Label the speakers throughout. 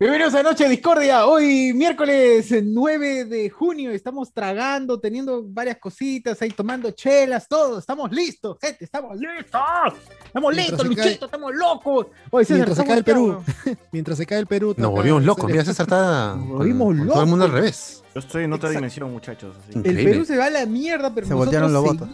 Speaker 1: Bienvenidos a Noche de Discordia. Hoy, miércoles 9 de junio, estamos tragando, teniendo varias cositas ahí, tomando chelas, todo. Estamos listos, gente, estamos listos. Estamos listos, Luchito, estamos locos.
Speaker 2: Oye, César, Mientras se cae el Perú. Mientras se cae el Perú.
Speaker 3: Nos volvimos locos. Mira, César está.
Speaker 1: Nos volvimos locos.
Speaker 3: Todo el mundo al revés.
Speaker 4: Yo estoy en otra dimensión, muchachos.
Speaker 1: El Perú se va a la mierda, pero se nosotros los votos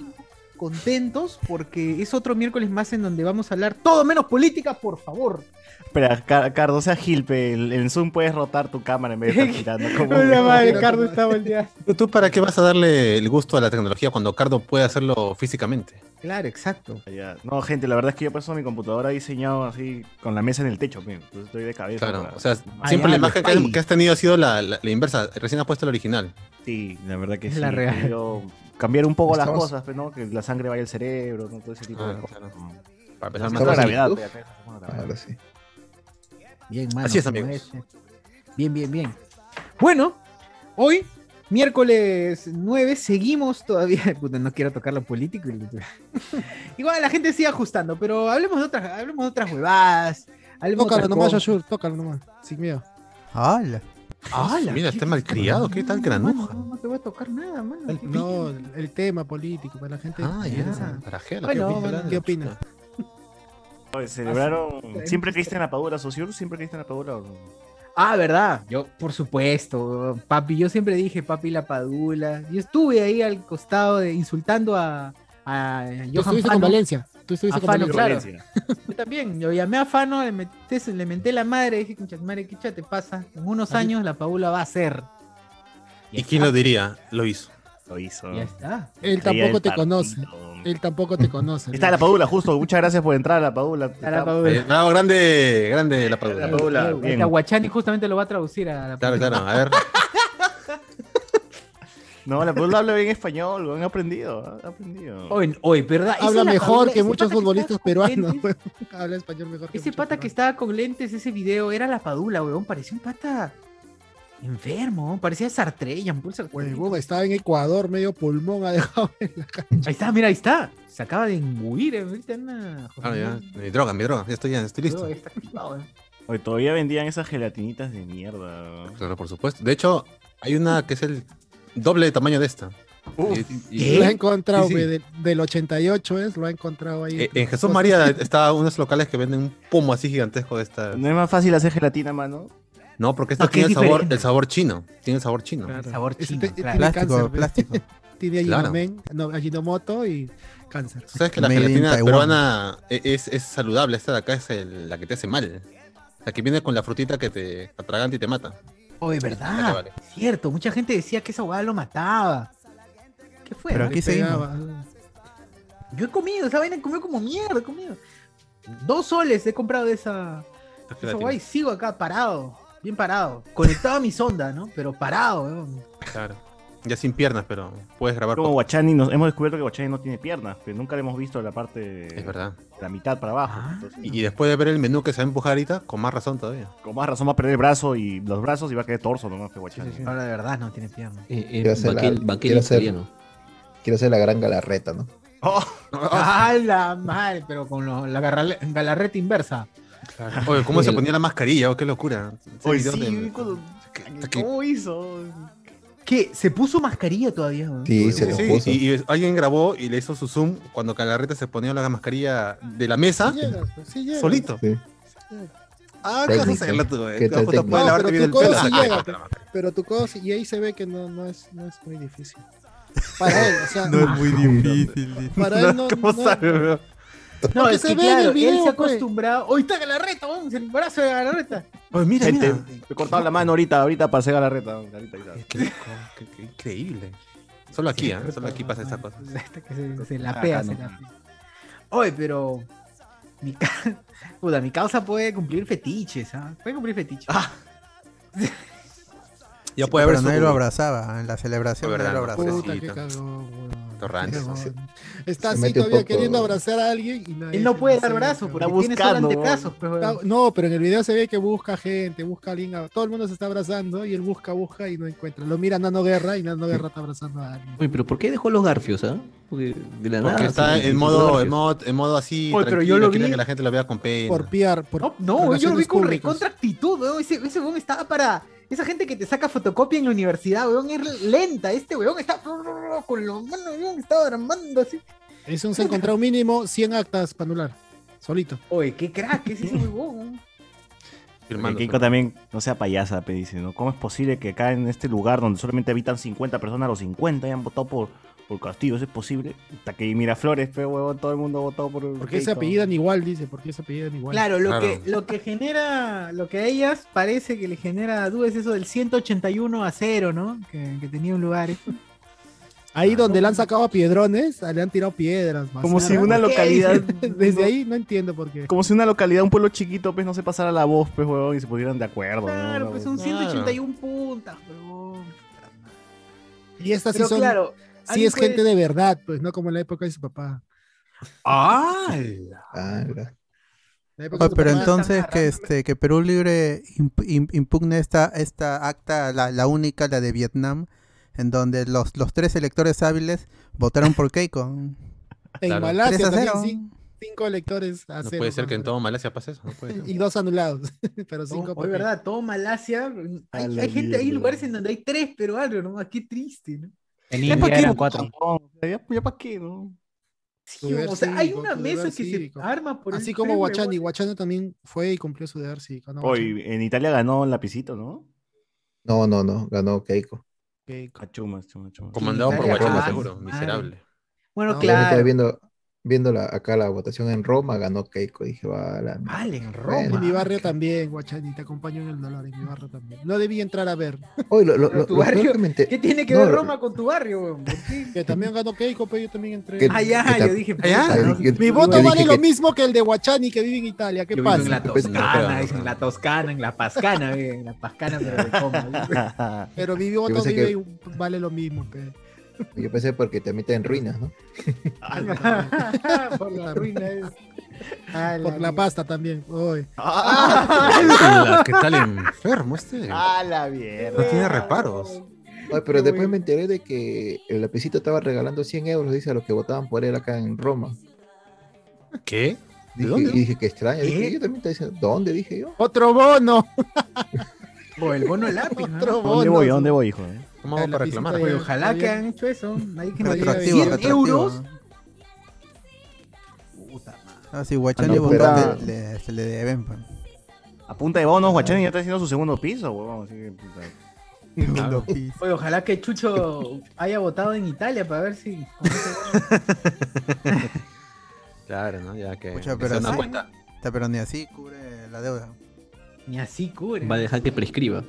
Speaker 1: contentos porque es otro miércoles más en donde vamos a hablar todo menos política, por favor.
Speaker 4: Espera, Cardo, sea Gilpe, en Zoom puedes rotar tu cámara en vez de estar girando. Como
Speaker 1: Una madre, Cardo está volteando.
Speaker 3: ¿Tú para qué vas a darle el gusto a la tecnología cuando Cardo puede hacerlo físicamente?
Speaker 1: Claro, exacto.
Speaker 4: No, gente, la verdad es que yo paso mi computadora diseñado así con la mesa en el techo, entonces estoy de cabeza.
Speaker 3: Claro, o sea, siempre la imagen que, has tenido ha sido la, inversa, recién has puesto la original.
Speaker 4: Sí, la verdad que
Speaker 1: es
Speaker 4: sí.
Speaker 1: La real
Speaker 4: cambiar un poco las cosas, pues, ¿no? Que la sangre vaya al cerebro, ¿no? todo ese tipo de ah, cosas.
Speaker 3: Para empezar más gravedad.
Speaker 1: Ahora sí. Bien, mano. Así es, amigos. Bien, bien, bien. Bueno, hoy, miércoles 9, seguimos todavía. Puta, no quiero tocar lo político. Igual la gente sigue ajustando, pero hablemos de otras, hablemos de otras huevadas.
Speaker 2: Tócalo nomás, Yashur, tócalo nomás, sin miedo.
Speaker 1: ¡Hala!
Speaker 3: Ah, mira, está malcriado, ¿qué tal granuja?
Speaker 1: No, no, te voy a tocar nada, mano.
Speaker 2: no, el tema político, para la gente.
Speaker 3: Ah, ya. Para
Speaker 2: bueno, ¿Qué opina?
Speaker 4: Celebraron. ¿Siempre creíste en la padura, Sociur? ¿Siempre creíste en la padura?
Speaker 1: Ah, verdad. Yo, por supuesto, papi. Yo siempre dije papi la padula. Yo estuve ahí al costado de insultando a, a
Speaker 2: Johan con Valencia. Tú estuviste con Fano,
Speaker 1: claro. Yo también, yo llamé a Fano, le, metí, le menté la madre, dije, madre, ¿qué te pasa? En unos años la Paula va a ser.
Speaker 3: ¿Y, quién lo diría? Lo hizo.
Speaker 4: Lo hizo.
Speaker 1: Ya está.
Speaker 2: Él tampoco te conoce. Él tampoco te conoce.
Speaker 4: Está la Padula, justo. Muchas gracias por entrar a la Padula.
Speaker 1: la Padula.
Speaker 3: Eh, grande, grande la Padula.
Speaker 1: La Padula. El Aguachani justamente lo va a traducir a la
Speaker 3: Padula. Claro, claro. A ver.
Speaker 4: No, la Padula habla bien español, lo han aprendido. Ha aprendido.
Speaker 1: Hoy, ¿verdad?
Speaker 2: Habla mejor que muchos futbolistas peruanos. habla español mejor
Speaker 1: que Ese pata que estaba con lentes, ese video, era la Padula, weón. Parecía un pata enfermo. Parecía Sartre, Jean-Paul
Speaker 2: Sartre. estaba en Ecuador, medio pulmón, ha dejado en la cancha.
Speaker 1: Ahí está, mira, ahí está. Se acaba de imbuir. Eh,
Speaker 3: ah, ya. Mi droga, mi droga. Ya estoy, ya estoy listo.
Speaker 4: Está activado, eh. Hoy todavía vendían esas gelatinitas de mierda.
Speaker 3: Claro, por supuesto. De hecho, hay una que es el doble de tamaño de esta.
Speaker 2: y, Lo ha encontrado, del 88 es, lo ha encontrado ahí.
Speaker 3: Eh, en Jesús María está unos locales que venden un pomo así gigantesco de esta.
Speaker 4: ¿No es más fácil hacer gelatina, mano?
Speaker 3: No, porque esta tiene el sabor, el sabor chino. Tiene el sabor chino.
Speaker 1: El sabor chino.
Speaker 2: Este, tiene plástico, plástico. tiene Ajinomoto y cáncer.
Speaker 3: ¿Sabes que la gelatina peruana e, es, es, saludable? Esta de acá es la que te hace mal. La que viene con la frutita que te atraganta y te mata.
Speaker 1: Oye, ¿verdad? Cierto, mucha gente decía que esa hueá lo mataba. ¿Qué fue?
Speaker 2: Pero aquí se
Speaker 1: Yo he comido, esa vaina he comido como mierda, he comido. Dos soles he comprado de esa. Esa y sigo acá parado, bien parado. Conectado a mi sonda, ¿no? Pero parado,
Speaker 3: Claro. Ya sin piernas, pero puedes grabar.
Speaker 4: Como Guachani, nos, hemos descubierto que Guachani no tiene piernas, pero nunca le hemos visto la parte.
Speaker 3: Es verdad.
Speaker 4: La mitad para abajo.
Speaker 3: Ah. y, después de ver el menú que se va a empujar ahorita, con más razón todavía.
Speaker 4: Con más razón va a perder el brazo y los brazos y va a quedar torso nomás que Guachani.
Speaker 1: Ahora de verdad no tiene piernas.
Speaker 5: Eh, eh, quiero, la, quiero, ser, la gran galarreta, ¿no?
Speaker 1: ¡Oh! ¡Ah, la madre! Pero con la galarreta inversa.
Speaker 3: Oye, ¿cómo se ponía la mascarilla? Oh, ¡Qué locura!
Speaker 4: Oye, sí, ¿Cómo hizo?
Speaker 1: ¿Qué? ¿Se puso mascarilla todavía?
Speaker 5: Sí, se lo puso.
Speaker 3: Y, alguien grabó y le hizo su zoom cuando Calarreta se ponía la mascarilla de la mesa. Sí pues, sí solito. Sí. Ah, ¿qué vas a hacerla tú, eh?
Speaker 2: No, pero, tu codo sí llega, pero, tu codo sí, y ahí se ve que no, no, es, no es muy difícil. Para él, o sea.
Speaker 3: No es muy difícil.
Speaker 2: Para él no.
Speaker 3: ¿Cómo sabe,
Speaker 1: no, es que claro, él se ha pues. acostumbrado. Hoy está Galarreta, vamos, el brazo de Galarreta.
Speaker 3: Oye, mira, Gente, mira.
Speaker 4: Me he cortado la mano ahorita, ahorita pasé Galarreta.
Speaker 3: Qué, qué, increíble. Solo aquí, ¿eh? Solo aquí pasa esa cosa.
Speaker 1: Se, se la pea, se la pea. Oye, pero. Mi, Puta, mi causa puede cumplir fetiches, ¿ah? Puede cumplir fetiches. Ah.
Speaker 2: Ya puede haber. Pero nadie lo abrazaba en la celebración.
Speaker 3: Verdad,
Speaker 2: lo
Speaker 3: abrazaba.
Speaker 2: Puta, qué cagón, Está así todavía queriendo abrazar a alguien y
Speaker 1: no Él no puede dar brazo porque tiene solo antebrazos.
Speaker 2: Pues, no, pero en el video se ve que busca gente, busca a alguien. Todo el mundo se está abrazando y él busca, busca y no encuentra. Lo mira Nano Guerra y Nano Guerra está abrazando a alguien.
Speaker 5: Uy, pero ¿por qué dejó los garfios, ah?
Speaker 3: Porque de la porque está en modo, en modo, en modo así.
Speaker 1: Oye, pero yo lo vi.
Speaker 3: que la gente lo vea con pena.
Speaker 2: Por piar. Por
Speaker 1: no, no yo lo vi con recontra actitud, Ese, ese estaba para esa gente que te saca fotocopia en la universidad, weón, es lenta. Este weón está con los manos, weón, está armando así.
Speaker 2: Es un se encontrado mínimo 100 actas para anular. Solito.
Speaker 1: Oye, qué crack es ese weón.
Speaker 4: Firmando, Kiko también no sea payasa, dice, ¿no? ¿Cómo es posible que acá en este lugar donde solamente habitan 50 personas, los 50 hayan votado por, por Castillo, ¿eso es posible? Hasta que Miraflores, fe, huevón, todo el mundo votó por.
Speaker 2: ¿Por qué se apellidan igual? Dice, ¿por qué se apellidan igual?
Speaker 1: Claro, lo, Que, lo que genera, lo que a ellas parece que le genera dudas es eso del 181 a 0, ¿no? Que, que tenía un lugar.
Speaker 2: Ahí donde le han sacado a piedrones, le han tirado piedras.
Speaker 4: Como si una localidad.
Speaker 2: Desde ahí no entiendo por qué.
Speaker 4: Como si una localidad, un pueblo chiquito, pues no se pasara la voz, pues, huevón, y se pusieran de acuerdo.
Speaker 1: Claro, pues son 181 puntas, huevón.
Speaker 2: Y estas sí son. Claro, sí es gente de verdad, pues no como en la época de su papá.
Speaker 1: ¡Ay!
Speaker 6: pero entonces que este que Perú Libre impugne esta, esta acta, la, la, única, la de Vietnam, en donde los, los tres electores hábiles votaron por Keiko.
Speaker 2: En Malasia también, cinco electores
Speaker 3: a No puede ser que en todo Malasia pase eso.
Speaker 2: y dos anulados. pero cinco.
Speaker 1: Es verdad, todo Malasia. Hay, hay gente, hay lugares en donde hay tres pero algo, ¿no? Qué triste, ¿no?
Speaker 4: En India eran cuatro. Ya, para qué, ¿no?
Speaker 1: Sí, o sea, hay una mesa que se arma por
Speaker 2: Así como Guachani. Guachani también fue y cumplió su deber cívico.
Speaker 4: Hoy en Italia ganó el lapicito, ¿no?
Speaker 5: No, no, no. Ganó Keiko.
Speaker 4: Keiko. Chumas, chumas, chumas.
Speaker 3: Comandado por Guachani, seguro. Miserable.
Speaker 1: Bueno, claro.
Speaker 5: viendo, viendo la, acá la votación en Roma, ganó Keiko. Dije, va la.
Speaker 1: Vale, en Roma.
Speaker 2: En mi barrio también, Guachani, te acompaño en el dolor, en mi barrio también. No debí entrar a ver.
Speaker 5: Oye, lo, lo,
Speaker 1: ¿Tu barrio? ¿Qué tiene que ver Roma con tu barrio,
Speaker 2: Que también ganó Keiko, pero yo también entré.
Speaker 1: Ah, ya, yo dije, ¿allá?
Speaker 2: Mi voto vale lo mismo que el de Guachani que vive en Italia. ¿Qué pasa?
Speaker 1: En la Toscana, en la Toscana, en la Pascana, en la Pascana, pero de
Speaker 2: coma. Pero mi voto vive vale lo mismo, pero.
Speaker 5: Yo pensé porque te meten en ruinas, ¿no?
Speaker 2: Por la ruina es. Por la pasta también.
Speaker 3: Ah, ¿Qué tal enfermo este?
Speaker 1: A la mierda.
Speaker 3: No tiene reparos.
Speaker 5: pero después me enteré de que el lapicito estaba regalando 100 euros, dice, a los que votaban por él acá en Roma.
Speaker 3: ¿Qué?
Speaker 5: ¿De dónde? Y dije, qué extraño. Dije, yo también te diciendo, ¿dónde? Dije yo.
Speaker 2: Otro bono.
Speaker 1: o el bono lápiz.
Speaker 4: ¿no? ¿Dónde voy? ¿Dónde voy, hijo?
Speaker 3: ¿Cómo hago para reclamar?
Speaker 1: ojalá que hayan hecho eso. Hay que 100 euros.
Speaker 6: Puta madre. Ah, sí, Guachani no, le, se le deben. Pues.
Speaker 4: A punta de bonos, Guachani ya está haciendo su segundo piso, huevón. Así que,
Speaker 1: Claro. Oye, ojalá que Chucho haya votado en Italia para ver si.
Speaker 3: claro, ¿no? Ya que.
Speaker 6: Pucha, pero, así, cuenta. pero ni así cubre la deuda.
Speaker 1: Ni así cubre.
Speaker 5: Va a dejar que prescriba.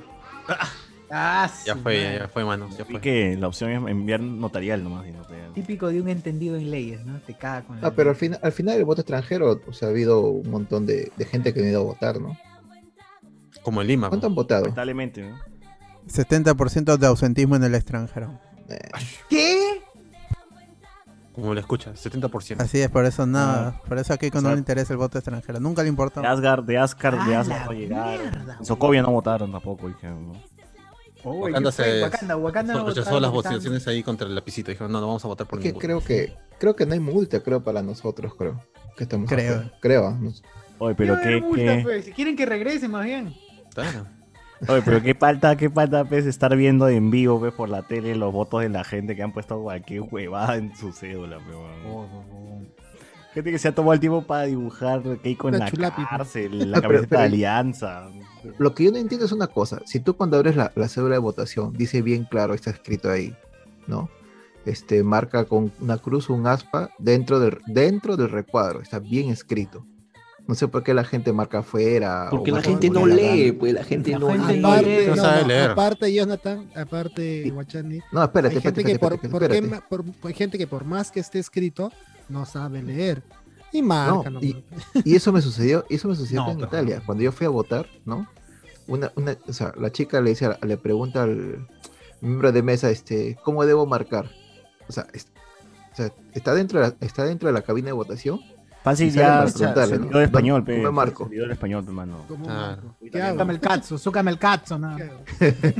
Speaker 1: Ah,
Speaker 3: ya fue, ya fue, mano. Ya
Speaker 4: fue. que la opción es enviar notarial nomás.
Speaker 1: Típico de un entendido en leyes, ¿no? Te caga con
Speaker 5: Ah, pero al, final al final el voto extranjero, o sea, ha habido un montón de, de gente que ha ido a votar, ¿no?
Speaker 3: Como en Lima.
Speaker 5: ¿Cuánto han votado?
Speaker 4: Lamentablemente, ¿no?
Speaker 6: 70% de ausentismo en el extranjero.
Speaker 1: Eh. ¿Qué?
Speaker 3: Como le escucha, 70%.
Speaker 6: Así es, por eso nada. Ah. Por eso aquí no le interesa el voto extranjero. Nunca le importó.
Speaker 4: De Asgard, de Asgard, de Asgard En Sokovia no votaron tampoco, dije, ¿no?
Speaker 3: Wakanda se Wakanda, Wakanda rechazó las votaciones ahí contra el lapicito. Dijo, no, no vamos a votar por
Speaker 5: que creo que creo que no hay multa, creo, para nosotros, creo. Que estamos creo. creo. No
Speaker 4: Oye, pero qué, qué...
Speaker 1: Pues, si quieren que regrese, más bien.
Speaker 3: Claro.
Speaker 4: Oye, pero qué falta, qué falta, pues, estar viendo en vivo, pues, por la tele los votos de la gente que han puesto cualquier huevada en su cédula, pues, Gente que se ha tomado el tiempo para dibujar Keiko en la, la cárcel, la cabeza de alianza.
Speaker 5: Lo que yo no entiendo es una cosa. Si tú cuando abres la, la cédula de votación, dice bien claro, está escrito ahí, ¿no? Este, marca con una cruz o un aspa dentro del, dentro del recuadro, está bien escrito. No sé por qué la gente marca afuera. Porque la gente no lee, pues la gente no lee. Aparte,
Speaker 2: no, sabe leer. aparte, Jonathan, aparte, Guachani.
Speaker 5: No, espérate,
Speaker 2: hay
Speaker 5: gente,
Speaker 2: que por, por, hay gente que por más que esté escrito, no sabe leer. Y marca.
Speaker 5: y, eso me sucedió, eso me sucedió en Italia. Cuando yo fui a votar, ¿no? Una, una, o sea, la chica le dice, le pregunta al miembro de mesa, este, ¿cómo debo marcar? O sea, sea, está dentro de la, está dentro de la cabina de votación.
Speaker 4: Fácil
Speaker 5: y
Speaker 4: ya se
Speaker 5: ¿no?
Speaker 4: español, pe.
Speaker 5: Marco.
Speaker 4: Se olvidó el español, pe, mano.
Speaker 2: Como
Speaker 3: Claro.
Speaker 2: Marco. ¿Qué
Speaker 1: Súcame el cazzo, súcame el cazzo, nada.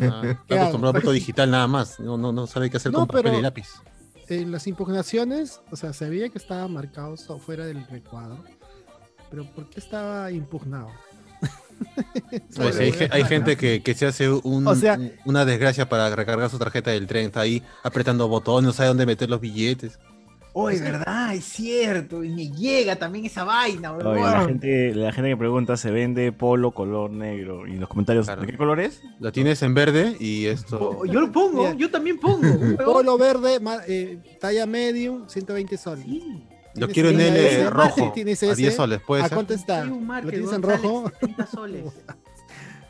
Speaker 3: Ah, Está acostumbrado a digital nada más. No, no, no sabe qué hacer
Speaker 2: No,
Speaker 3: con papel
Speaker 2: pero-
Speaker 3: y lápiz.
Speaker 2: En las impugnaciones, o sea, se veía que estaba marcado so- fuera del recuadro. Pero ¿por qué estaba impugnado?
Speaker 3: Pues hay, ge- hay gente que, que se hace un-
Speaker 2: O sea-
Speaker 3: un- una desgracia para recargar su tarjeta del tren. Está ahí apretando botones, no sabe dónde meter los billetes.
Speaker 1: Oye, verdad, es cierto. Y me llega también esa vaina,
Speaker 4: Oye,
Speaker 1: weón.
Speaker 4: la, gente, la gente que pregunta se vende polo color negro. Y en los comentarios,
Speaker 3: Claro.
Speaker 4: ¿de qué color es?
Speaker 3: Lo tienes en verde y esto.
Speaker 1: Oh, Yo lo pongo,
Speaker 2: Mira.
Speaker 1: yo también pongo.
Speaker 2: Polo verde, eh, talla medium, 120 soles.
Speaker 1: Sí.
Speaker 3: Lo
Speaker 2: Tienes
Speaker 3: quiero en
Speaker 2: ese-
Speaker 3: L
Speaker 2: ese-
Speaker 3: rojo.
Speaker 2: tienes
Speaker 3: A
Speaker 2: ese.
Speaker 3: 10 soles, puede
Speaker 2: ¿A cuánto está? ¿Lo
Speaker 1: Market,
Speaker 2: tienes en rojo?
Speaker 1: 70 soles.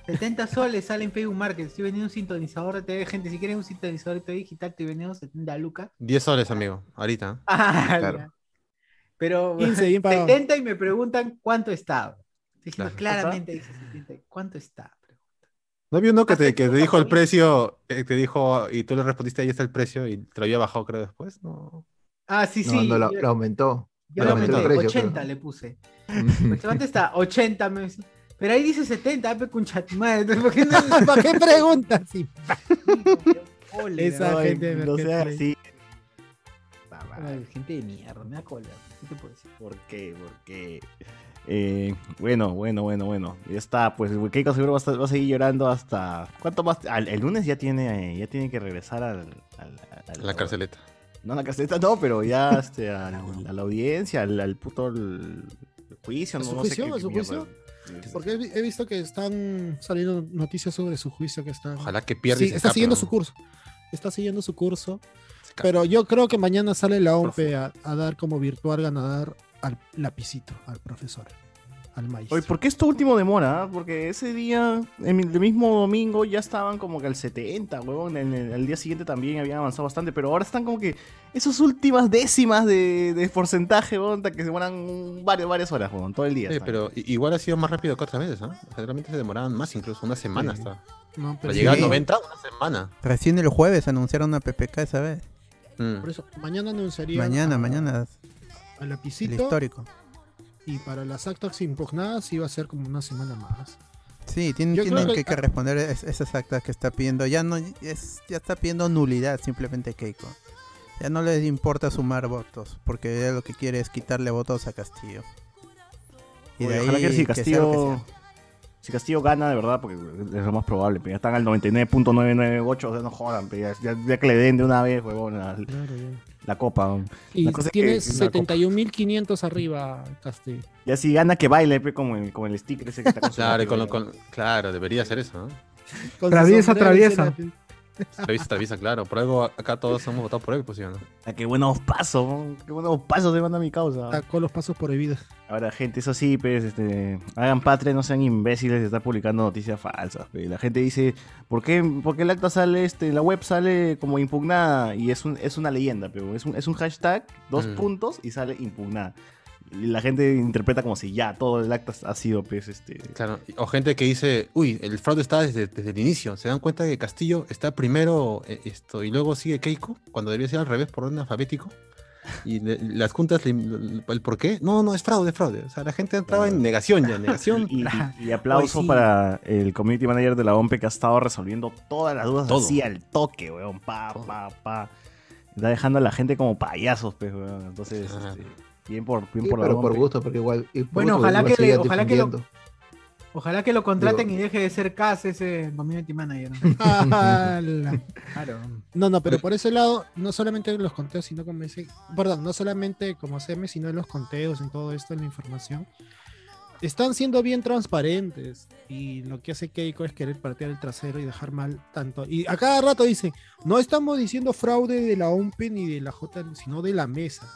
Speaker 1: 70 soles sale en Facebook Market. Estoy vendiendo un sintonizador de TV. Gente, si quieren un sintonizador de TV digital, estoy vendiendo 70 lucas.
Speaker 3: 10 soles, amigo. Ahorita.
Speaker 1: Ah,
Speaker 5: Claro.
Speaker 1: ya. Pero
Speaker 2: 15, bien pagado.
Speaker 1: 70 y me preguntan cuánto está. Diciendo
Speaker 3: Claro.
Speaker 1: claramente dice 70. ¿Cuánto está?
Speaker 3: ¿No había uno que te, que te dijo el precio? eh, te dijo y tú le respondiste ahí está el precio y te lo había bajado, creo, después? No.
Speaker 1: Ah, sí,
Speaker 5: No,
Speaker 1: sí.
Speaker 5: no, lo,
Speaker 1: yo-
Speaker 5: lo aumentó.
Speaker 1: yo
Speaker 3: lo
Speaker 1: aumenté,
Speaker 3: el
Speaker 5: precio,
Speaker 1: 80
Speaker 5: creo.
Speaker 1: le puse. Pues, ¿Cuánto está? 80 me dice. Pero ahí dice 70, pe concha tu madre. ¿por qué no?
Speaker 2: ¿Para qué preguntas? Sí.
Speaker 1: Ole,
Speaker 2: Esa
Speaker 1: ay,
Speaker 2: gente de
Speaker 4: no sea así.
Speaker 1: gente de mierda, me da cólera. ¿Qué te puedo decir?
Speaker 4: ¿Por qué? ¿Por qué? Eh, bueno, bueno, bueno, bueno. Ya está, pues Keiko seguro va a, va a seguir llorando hasta. ¿Cuánto más? Al- el lunes ya tiene, eh, ya tiene que regresar al, al- al-
Speaker 3: La carceleta.
Speaker 4: No, a la carceleta no, pero ya este, al- a, la audiencia, al, al puto el- juicio.
Speaker 2: ¿A
Speaker 4: no,
Speaker 2: su
Speaker 4: no sé
Speaker 2: juicio?
Speaker 4: qué-
Speaker 2: ¿A su juicio? Porque he, vi- he visto que están saliendo noticias sobre su juicio que está.
Speaker 3: Ojalá que pierda.
Speaker 2: Sí, está
Speaker 3: escape,
Speaker 2: siguiendo
Speaker 3: ¿no?
Speaker 2: su curso. Está siguiendo su curso. Pero yo creo que mañana sale la OMPE a, a dar como virtual ganador al lapicito, al profesor, al maestro.
Speaker 4: Oye, ¿por qué esto último demora? ah? Porque ese día, el mismo domingo, ya estaban como que al 70, huevón. En el, el día siguiente también habían avanzado bastante, pero ahora están como que esas últimas décimas de, de porcentaje, huevón, que se demoran varias, varias horas, huevón, todo el día.
Speaker 3: Sí,
Speaker 4: están.
Speaker 3: pero igual ha sido más rápido que otras veces, ¿ah? Generalmente se demoraban más, incluso una semana
Speaker 2: Sí.
Speaker 3: hasta.
Speaker 2: No, pero
Speaker 3: Para
Speaker 2: sí,
Speaker 3: llegar a
Speaker 6: sí.
Speaker 3: 90, una semana.
Speaker 6: Recién el jueves anunciaron una PPK esa vez.
Speaker 3: Mm.
Speaker 2: Por eso, mañana anunciaría
Speaker 6: Mañana,
Speaker 2: a-
Speaker 6: mañana,
Speaker 2: al
Speaker 6: el
Speaker 2: lapicito.
Speaker 6: histórico.
Speaker 2: Y para las actas impugnadas iba a ser como una semana más.
Speaker 6: Sí, tienen, que,
Speaker 2: que-
Speaker 6: que responder es- esas actas que está pidiendo. Ya no es, ya está pidiendo nulidad simplemente Keiko. Ya no les importa sumar votos, porque ya lo que quiere es quitarle votos a Castillo. Y
Speaker 4: Oye,
Speaker 6: de
Speaker 4: ojalá
Speaker 6: ahí
Speaker 4: si
Speaker 6: que sea lo que
Speaker 4: Castillo, si Castillo gana de verdad, porque es lo más probable, pero ya están al 99.998, o sea, no jodan, pero ya, ya- ya que le den de una vez, huevón, la, la copa. huevón.
Speaker 2: Y
Speaker 4: La cosa es
Speaker 2: tiene
Speaker 4: que- una copa.
Speaker 2: 71.500 arriba Castillo.
Speaker 4: Ya si gana que baile, pe, como el, como el sticker ese que está con
Speaker 3: Claro, con lo-
Speaker 4: lápiz,
Speaker 3: con- claro, debería ser eso, ¿no?
Speaker 2: Con
Speaker 1: Traviesa,
Speaker 2: sombrero y su
Speaker 1: traviesa.
Speaker 3: claro. Por algo acá todos hemos votado por él, pues sí, ¿o ¿no?
Speaker 4: Ah, qué buenos pasos, qué buenos pasos se manda mi causa.
Speaker 2: Sacó los pasos prohibidos.
Speaker 4: Ahora, gente, eso sí, pues, este, hagan patria, no sean imbéciles de estar publicando noticias falsas. pe. La gente dice, ¿por qué, por qué el acta sale, este, la web sale como impugnada? Y es, un, es una leyenda, pero es un, es un hashtag, dos
Speaker 3: Mm.
Speaker 4: puntos y sale impugnada. Y la gente interpreta como si ya todo el acta ha sido, pues, este...
Speaker 3: Claro. O gente que dice, uy, el fraude está desde, desde el inicio. Se dan cuenta que Castillo está primero eh, esto y luego sigue Keiko, cuando debería ser al revés por orden alfabético. Y le- las juntas, le- el por qué, no, no, es fraude, es fraude. O sea, la gente entraba en negación ya, negación.
Speaker 4: Y, y- y aplauso
Speaker 1: Hoy sí.
Speaker 4: para el community manager de la OMP que ha estado resolviendo todas las dudas
Speaker 3: Todo.
Speaker 4: así al toque, weón. Pa,
Speaker 3: Todo.
Speaker 4: pa, pa. Está dejando a la gente como payasos, pues, weón. Entonces,
Speaker 3: Ajá.
Speaker 4: este, bien por, bien
Speaker 5: Sí,
Speaker 4: por la
Speaker 5: pero por gusto, porque igual.
Speaker 1: Bueno,
Speaker 5: gusto,
Speaker 1: ojalá que le- ojalá que lo-. Ojalá que lo contraten
Speaker 5: Digo-
Speaker 1: y deje de ser CAS ese community manager. Claro.
Speaker 2: No, no, pero por ese lado, no solamente en los conteos, sino como ese, perdón, no solamente como CM, sino en los conteos, en todo esto, en la información, están siendo bien transparentes. Y lo que hace Keiko es querer partir el trasero y dejar mal tanto. Y a cada rato dicen, no estamos diciendo fraude de la OMP ni de la J, sino de la mesa.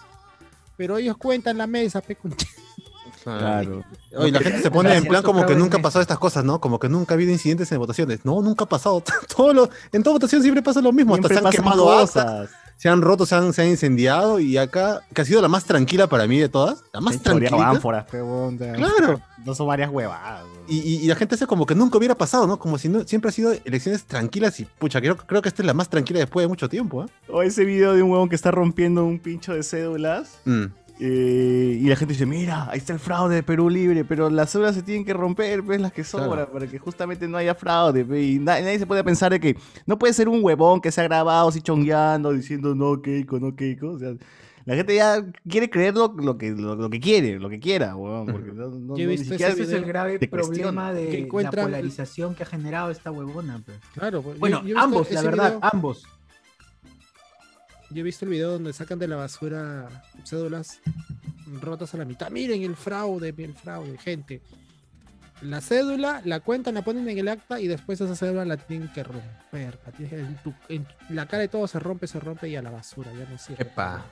Speaker 2: Pero ellos cuentan la mesa, pe,
Speaker 4: Claro.
Speaker 3: Oye, la gente se pone en plan como que nunca
Speaker 1: en
Speaker 3: ha pasado estas cosas, ¿no? Como que nunca ha habido incidentes en votaciones. No, nunca ha pasado. Todo lo, en toda votación siempre pasa lo mismo. Hasta se han quemado
Speaker 4: cosas.
Speaker 3: se han roto, se han, se han incendiado. Y acá, que ha sido la más tranquila para mí de todas, la más
Speaker 4: han
Speaker 3: tranquila.
Speaker 4: ánforas,
Speaker 3: Claro.
Speaker 4: No son varias huevadas,
Speaker 3: y- y la gente hace como que nunca hubiera pasado, ¿no? Como si no, siempre ha sido elecciones tranquilas y pucha, creo, creo que esta es la más tranquila después de mucho tiempo, ¿ah?
Speaker 4: O ese video de un huevón que está rompiendo un pincho de cédulas.
Speaker 3: Mm.
Speaker 4: eh, y la gente dice, mira, ahí está el fraude de Perú Libre, pero las cédulas se tienen que romper, pues las que sobran,
Speaker 3: Claro.
Speaker 4: para que justamente no haya fraude. Y na- nadie se puede pensar de que no puede ser un huevón que se ha grabado así chongueando, diciendo no Keiko, no Keiko. O sea, la gente ya quiere creer lo, lo que, lo, lo que quiere, lo que quiera, huevón. Porque no, no-
Speaker 2: Yo he visto ese
Speaker 1: Ese es el grave problema
Speaker 4: cuestiona.
Speaker 1: de la polarización que ha generado esta huevona. pues.
Speaker 2: Claro, pues, yo-
Speaker 1: Bueno,
Speaker 2: yo
Speaker 1: ambos, la verdad,
Speaker 2: video-
Speaker 1: ambos.
Speaker 2: Yo he visto el video donde sacan de la basura cédulas rotas a la mitad. Miren el fraude, el fraude, gente. La cédula la cuentan, la ponen en el acta y después esa cédula la tienen que romper. La, tienes que- en tu- en la cara de todo se rompe, se rompe y a la basura, ya no sirve.
Speaker 3: Epa.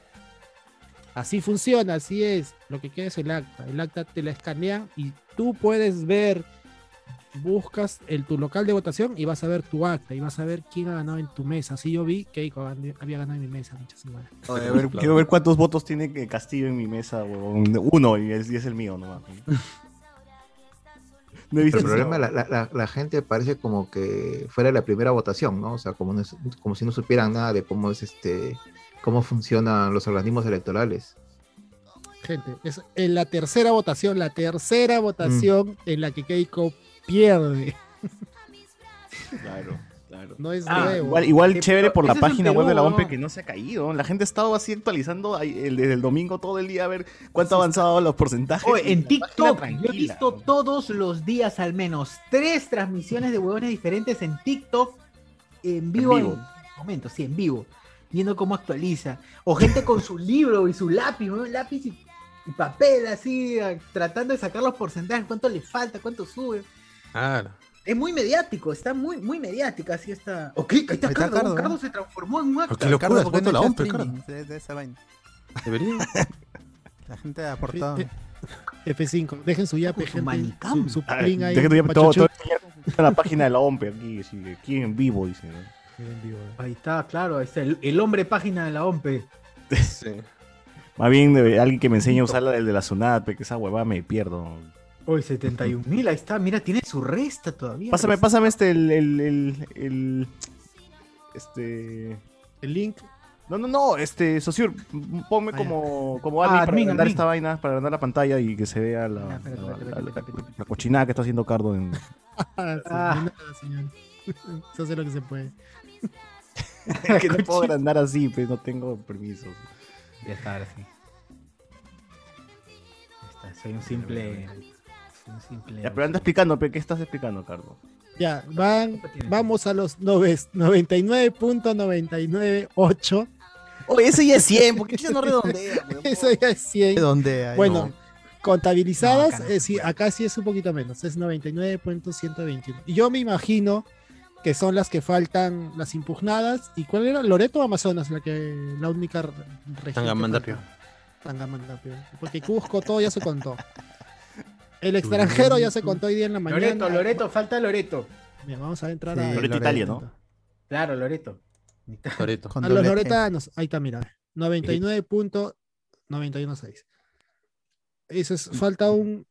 Speaker 2: Así funciona, así es. Lo que queda es el acta. El acta te la escanean y tú puedes ver, buscas el, tu local de votación y vas a ver tu acta y vas a ver quién ha ganado en tu mesa. Así yo vi que Keiko había ganado en mi mesa, muchas semanas.
Speaker 4: Oye, a ver, quiero ver cuántos votos tiene que Castillo en mi mesa, huevón. Uno, y es, y es el mío nomás. No
Speaker 5: el problema, la, la- la- la gente parece como que fuera la primera votación, ¿no? O sea, como, no es- como si no supieran nada de cómo es este, cómo funcionan los organismos electorales.
Speaker 2: Gente, es en la tercera votación, la tercera votación en la que Keiko pierde.
Speaker 4: Claro, claro.
Speaker 2: No es
Speaker 1: Ah,
Speaker 2: nuevo.
Speaker 4: Igual, igual
Speaker 1: Que-
Speaker 4: chévere por la página web de la
Speaker 1: ¿no?
Speaker 4: que no se ha caído. La gente ha estado así actualizando el, desde el domingo todo el día a ver cuánto ha avanzado los porcentajes.
Speaker 1: Oye, en TikTok yo he visto todos los días al menos tres transmisiones de huevones diferentes en TikTok en vivo en,
Speaker 4: vivo.
Speaker 1: momentos, sí, en vivo, viendo cómo actualiza. O gente con su libro y su lápiz, un lápiz y, y papel así, tratando de sacar los porcentajes, cuánto le falta, cuánto sube.
Speaker 3: Claro.
Speaker 1: Es muy mediático, está muy, muy mediática así está. Ok, ahí está,
Speaker 6: Ahí está
Speaker 1: Cardo,
Speaker 6: Cardo,
Speaker 1: Cardo
Speaker 6: ¿eh?
Speaker 1: se transformó en un acta.
Speaker 3: Qué locura,
Speaker 6: Carlos,
Speaker 3: se
Speaker 6: ¿por qué
Speaker 3: puso
Speaker 6: no
Speaker 3: la Cardo.
Speaker 6: de, de esa vaina?
Speaker 3: Debería.
Speaker 6: La gente ha aportado.
Speaker 2: F5, dejen su yape,
Speaker 1: su manicam.
Speaker 2: su, su
Speaker 4: Ah,
Speaker 2: ahí.
Speaker 4: déjate ya todo,
Speaker 2: pachuchu.
Speaker 4: todo en la página de la OMPE aquí, aquí en vivo, dice. ¿no?
Speaker 1: Ahí está, claro, ahí está el, el hombre página de la OMPE.
Speaker 3: Sí.
Speaker 4: Más bien debe- alguien que me enseñe a usar la del de la SUNAT, que esa huevada me pierdo.
Speaker 1: Hoy 71 mil, ahí está, mira, tiene su resta todavía.
Speaker 4: Pásame,
Speaker 1: resta.
Speaker 4: pásame este, el, el, el, el- este...
Speaker 2: El link.
Speaker 4: No, no, no, este, Sociur, ponme
Speaker 2: Ah,
Speaker 4: como, como
Speaker 1: Ah,
Speaker 4: admin para
Speaker 1: admin,
Speaker 4: agrandar esta vaina, para agrandar la pantalla y que se vea la,
Speaker 1: Ya, espérate,
Speaker 4: la-
Speaker 1: espérate,
Speaker 4: la-
Speaker 1: espérate,
Speaker 4: la-
Speaker 1: espérate.
Speaker 4: la cochinada que está haciendo Cardo en...
Speaker 2: Ah, sí,
Speaker 1: Ah.
Speaker 2: de nada, señor. Se hace lo que se puede.
Speaker 4: que no puedo agrandar así, pues no tengo permisos.
Speaker 1: Ya está, ahora sí. Está, soy un simple. soy un simple.
Speaker 4: Ya, pero anda explicando, ¿qué estás explicando, Cardo?
Speaker 2: Ya, van, vamos a los noves- 99.998.
Speaker 4: Oye, ese ya es 100, porque ya no redondea?
Speaker 2: Eso ya es 100.
Speaker 6: ¿Dónde hay?
Speaker 2: Bueno,
Speaker 6: No.
Speaker 2: contabilizadas,
Speaker 1: No, acá no
Speaker 2: eh, sí, acá sí es un poquito menos, es 99.121. Y yo me imagino que son las que faltan, las impugnadas. ¿Y cuál era? Loreto o Amazonas, la que la única re- región.
Speaker 3: Tangamandapio.
Speaker 2: Tangamandapio. Porque Cusco todo ya se contó. El extranjero ya se contó hoy día en la mañana.
Speaker 1: Loreto, Loreto, falta Loreto.
Speaker 2: Bien, vamos a entrar
Speaker 6: Sí,
Speaker 2: a,
Speaker 4: Loreto Italia, ¿no?
Speaker 1: Claro, Loreto.
Speaker 3: Toreto.
Speaker 6: Con
Speaker 2: a los loretanos. Ahí está, mira. 99.916. Eso es, falta un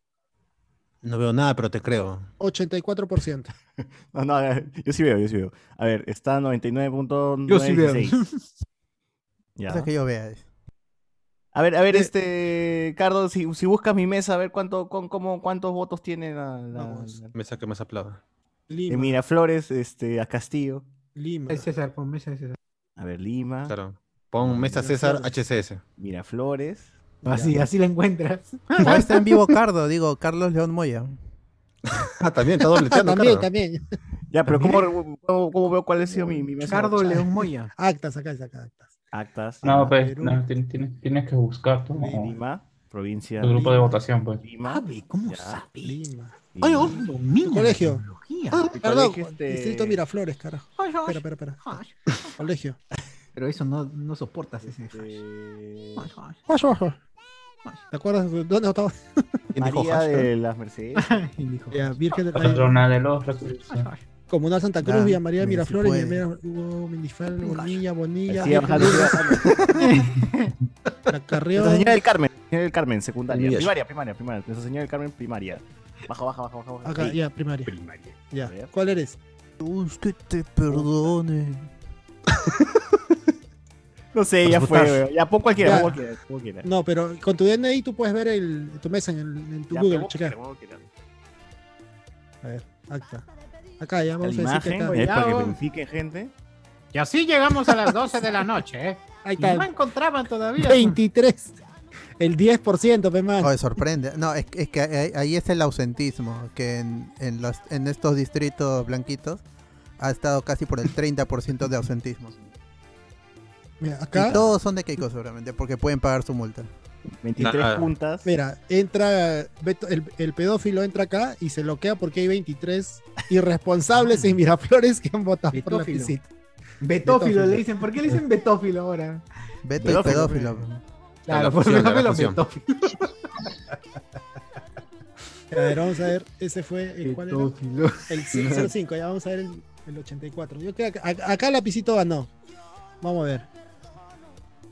Speaker 3: No veo nada, pero te creo.
Speaker 2: 84%.
Speaker 4: No, no, a ver, yo sí veo, yo sí veo. A ver, está 99.96.
Speaker 1: Yo sí veo.
Speaker 4: Ya.
Speaker 6: Que yo vea.
Speaker 4: A ver, a ver,
Speaker 2: Eh,
Speaker 4: este, Cardo, si, si buscas mi mesa, a ver cuánto, con, cómo, cuántos votos tiene la, la-
Speaker 2: Vamos.
Speaker 4: la-
Speaker 3: Me saca más aplauda.
Speaker 2: Lima.
Speaker 4: en Miraflores, este, a Castillo.
Speaker 2: Lima.
Speaker 1: Es César, ponme ese César.
Speaker 4: A ver, Lima,
Speaker 3: Claro. Pon Mesa César HCS.
Speaker 4: Miraflores.
Speaker 1: Así, así la encuentras.
Speaker 6: O está en vivo Cardo, digo, Carlos León Moya.
Speaker 3: Ah, también, está dobleteando.
Speaker 2: también,
Speaker 3: Cardo.
Speaker 2: también.
Speaker 4: Ya, pero ¿cómo, cómo, cómo veo cuál ha sido mi, mi mesa?
Speaker 1: Cardo León Moya.
Speaker 2: Actas, acá acá actas.
Speaker 4: Actas.
Speaker 7: No,
Speaker 4: ya.
Speaker 7: pues, no, tien- tienes, tienes que buscar tu,
Speaker 4: Lima, provincia.
Speaker 7: tu grupo de votación, pues.
Speaker 4: Lima.
Speaker 1: Sabe, ¿cómo
Speaker 4: Ya.
Speaker 1: sabe?
Speaker 2: Lima.
Speaker 1: oh, domina la
Speaker 2: Colegio.
Speaker 4: y
Speaker 2: Perdón,
Speaker 4: colegio, este-
Speaker 2: Distrito Miraflores, carajo.
Speaker 1: Ay, ay,
Speaker 2: Espera, espera, espera. Colegio.
Speaker 1: Pero eso no, no soportas ese.
Speaker 4: este,
Speaker 2: ¿Te acuerdas de dónde estaba?
Speaker 3: ¿Quién dijo
Speaker 4: María de las Mercedes.
Speaker 2: Virgen de la
Speaker 7: Patrona de los.
Speaker 2: Comunal Santa Cruz,
Speaker 6: Ah,
Speaker 2: Villa María de Miraflores. Villa Hugo Mindifal, Bonilla, Bonilla. La.
Speaker 4: Nuestra Señora del Carmen, Señora del Carmen, secundaria. Primaria, primaria, primaria. Nuestra Señora del Carmen, primaria. Baja, baja, baja, baja. baja.
Speaker 2: Acá, ya, primaria.
Speaker 4: Primaria.
Speaker 2: Ya. ¿Cuál eres?
Speaker 6: Dios que te perdone.
Speaker 4: No sé, ya fue. Ya, pon cualquiera,
Speaker 2: Ya.
Speaker 4: pon cualquiera. pon cualquiera.
Speaker 2: No, pero con tu DNI tú puedes ver el, tu mesa en, el, en tu
Speaker 4: Ya,
Speaker 2: Google. checar. A ver, acta. Acá ya
Speaker 4: La
Speaker 2: vamos a decir que
Speaker 4: imagen,
Speaker 2: acá.
Speaker 4: es para que
Speaker 1: Cuidado.
Speaker 4: verifiquen, gente.
Speaker 1: Y así llegamos a las 12 de la noche, ¿eh?
Speaker 2: Ahí
Speaker 1: Y no
Speaker 2: está.
Speaker 1: encontraban todavía.
Speaker 2: 23. El 10%, pe man.
Speaker 6: Oye, sorprende. No, es, es que ahí, ahí es el ausentismo, que en, en, los, en estos distritos blanquitos ha estado casi por el 30% de ausentismo.
Speaker 2: Mira,
Speaker 6: Y
Speaker 2: acá,
Speaker 6: todos son de Keiko seguramente, porque pueden pagar su multa.
Speaker 4: 23
Speaker 3: Ah,
Speaker 4: puntas.
Speaker 2: mira, entra Beto- el, el pedófilo entra acá y se bloquea porque hay 23 irresponsables en Miraflores que han votado por la
Speaker 1: Betófilo.
Speaker 2: visita.
Speaker 1: Betófilo
Speaker 2: Betófilo.
Speaker 1: le dicen. ¿Por qué le dicen betófilo ahora?
Speaker 6: Beto
Speaker 4: Pedófilo,
Speaker 6: y pedófilo.
Speaker 1: Claro,
Speaker 3: la
Speaker 1: por
Speaker 3: la
Speaker 1: betófilo, betófilo.
Speaker 2: A ver, vamos a ver, ese fue el cuál era?
Speaker 1: Betófilo.
Speaker 2: El 05, ya vamos a ver el, el 84. Yo creo que acá, acá Lapicito ganó. Vamos a ver.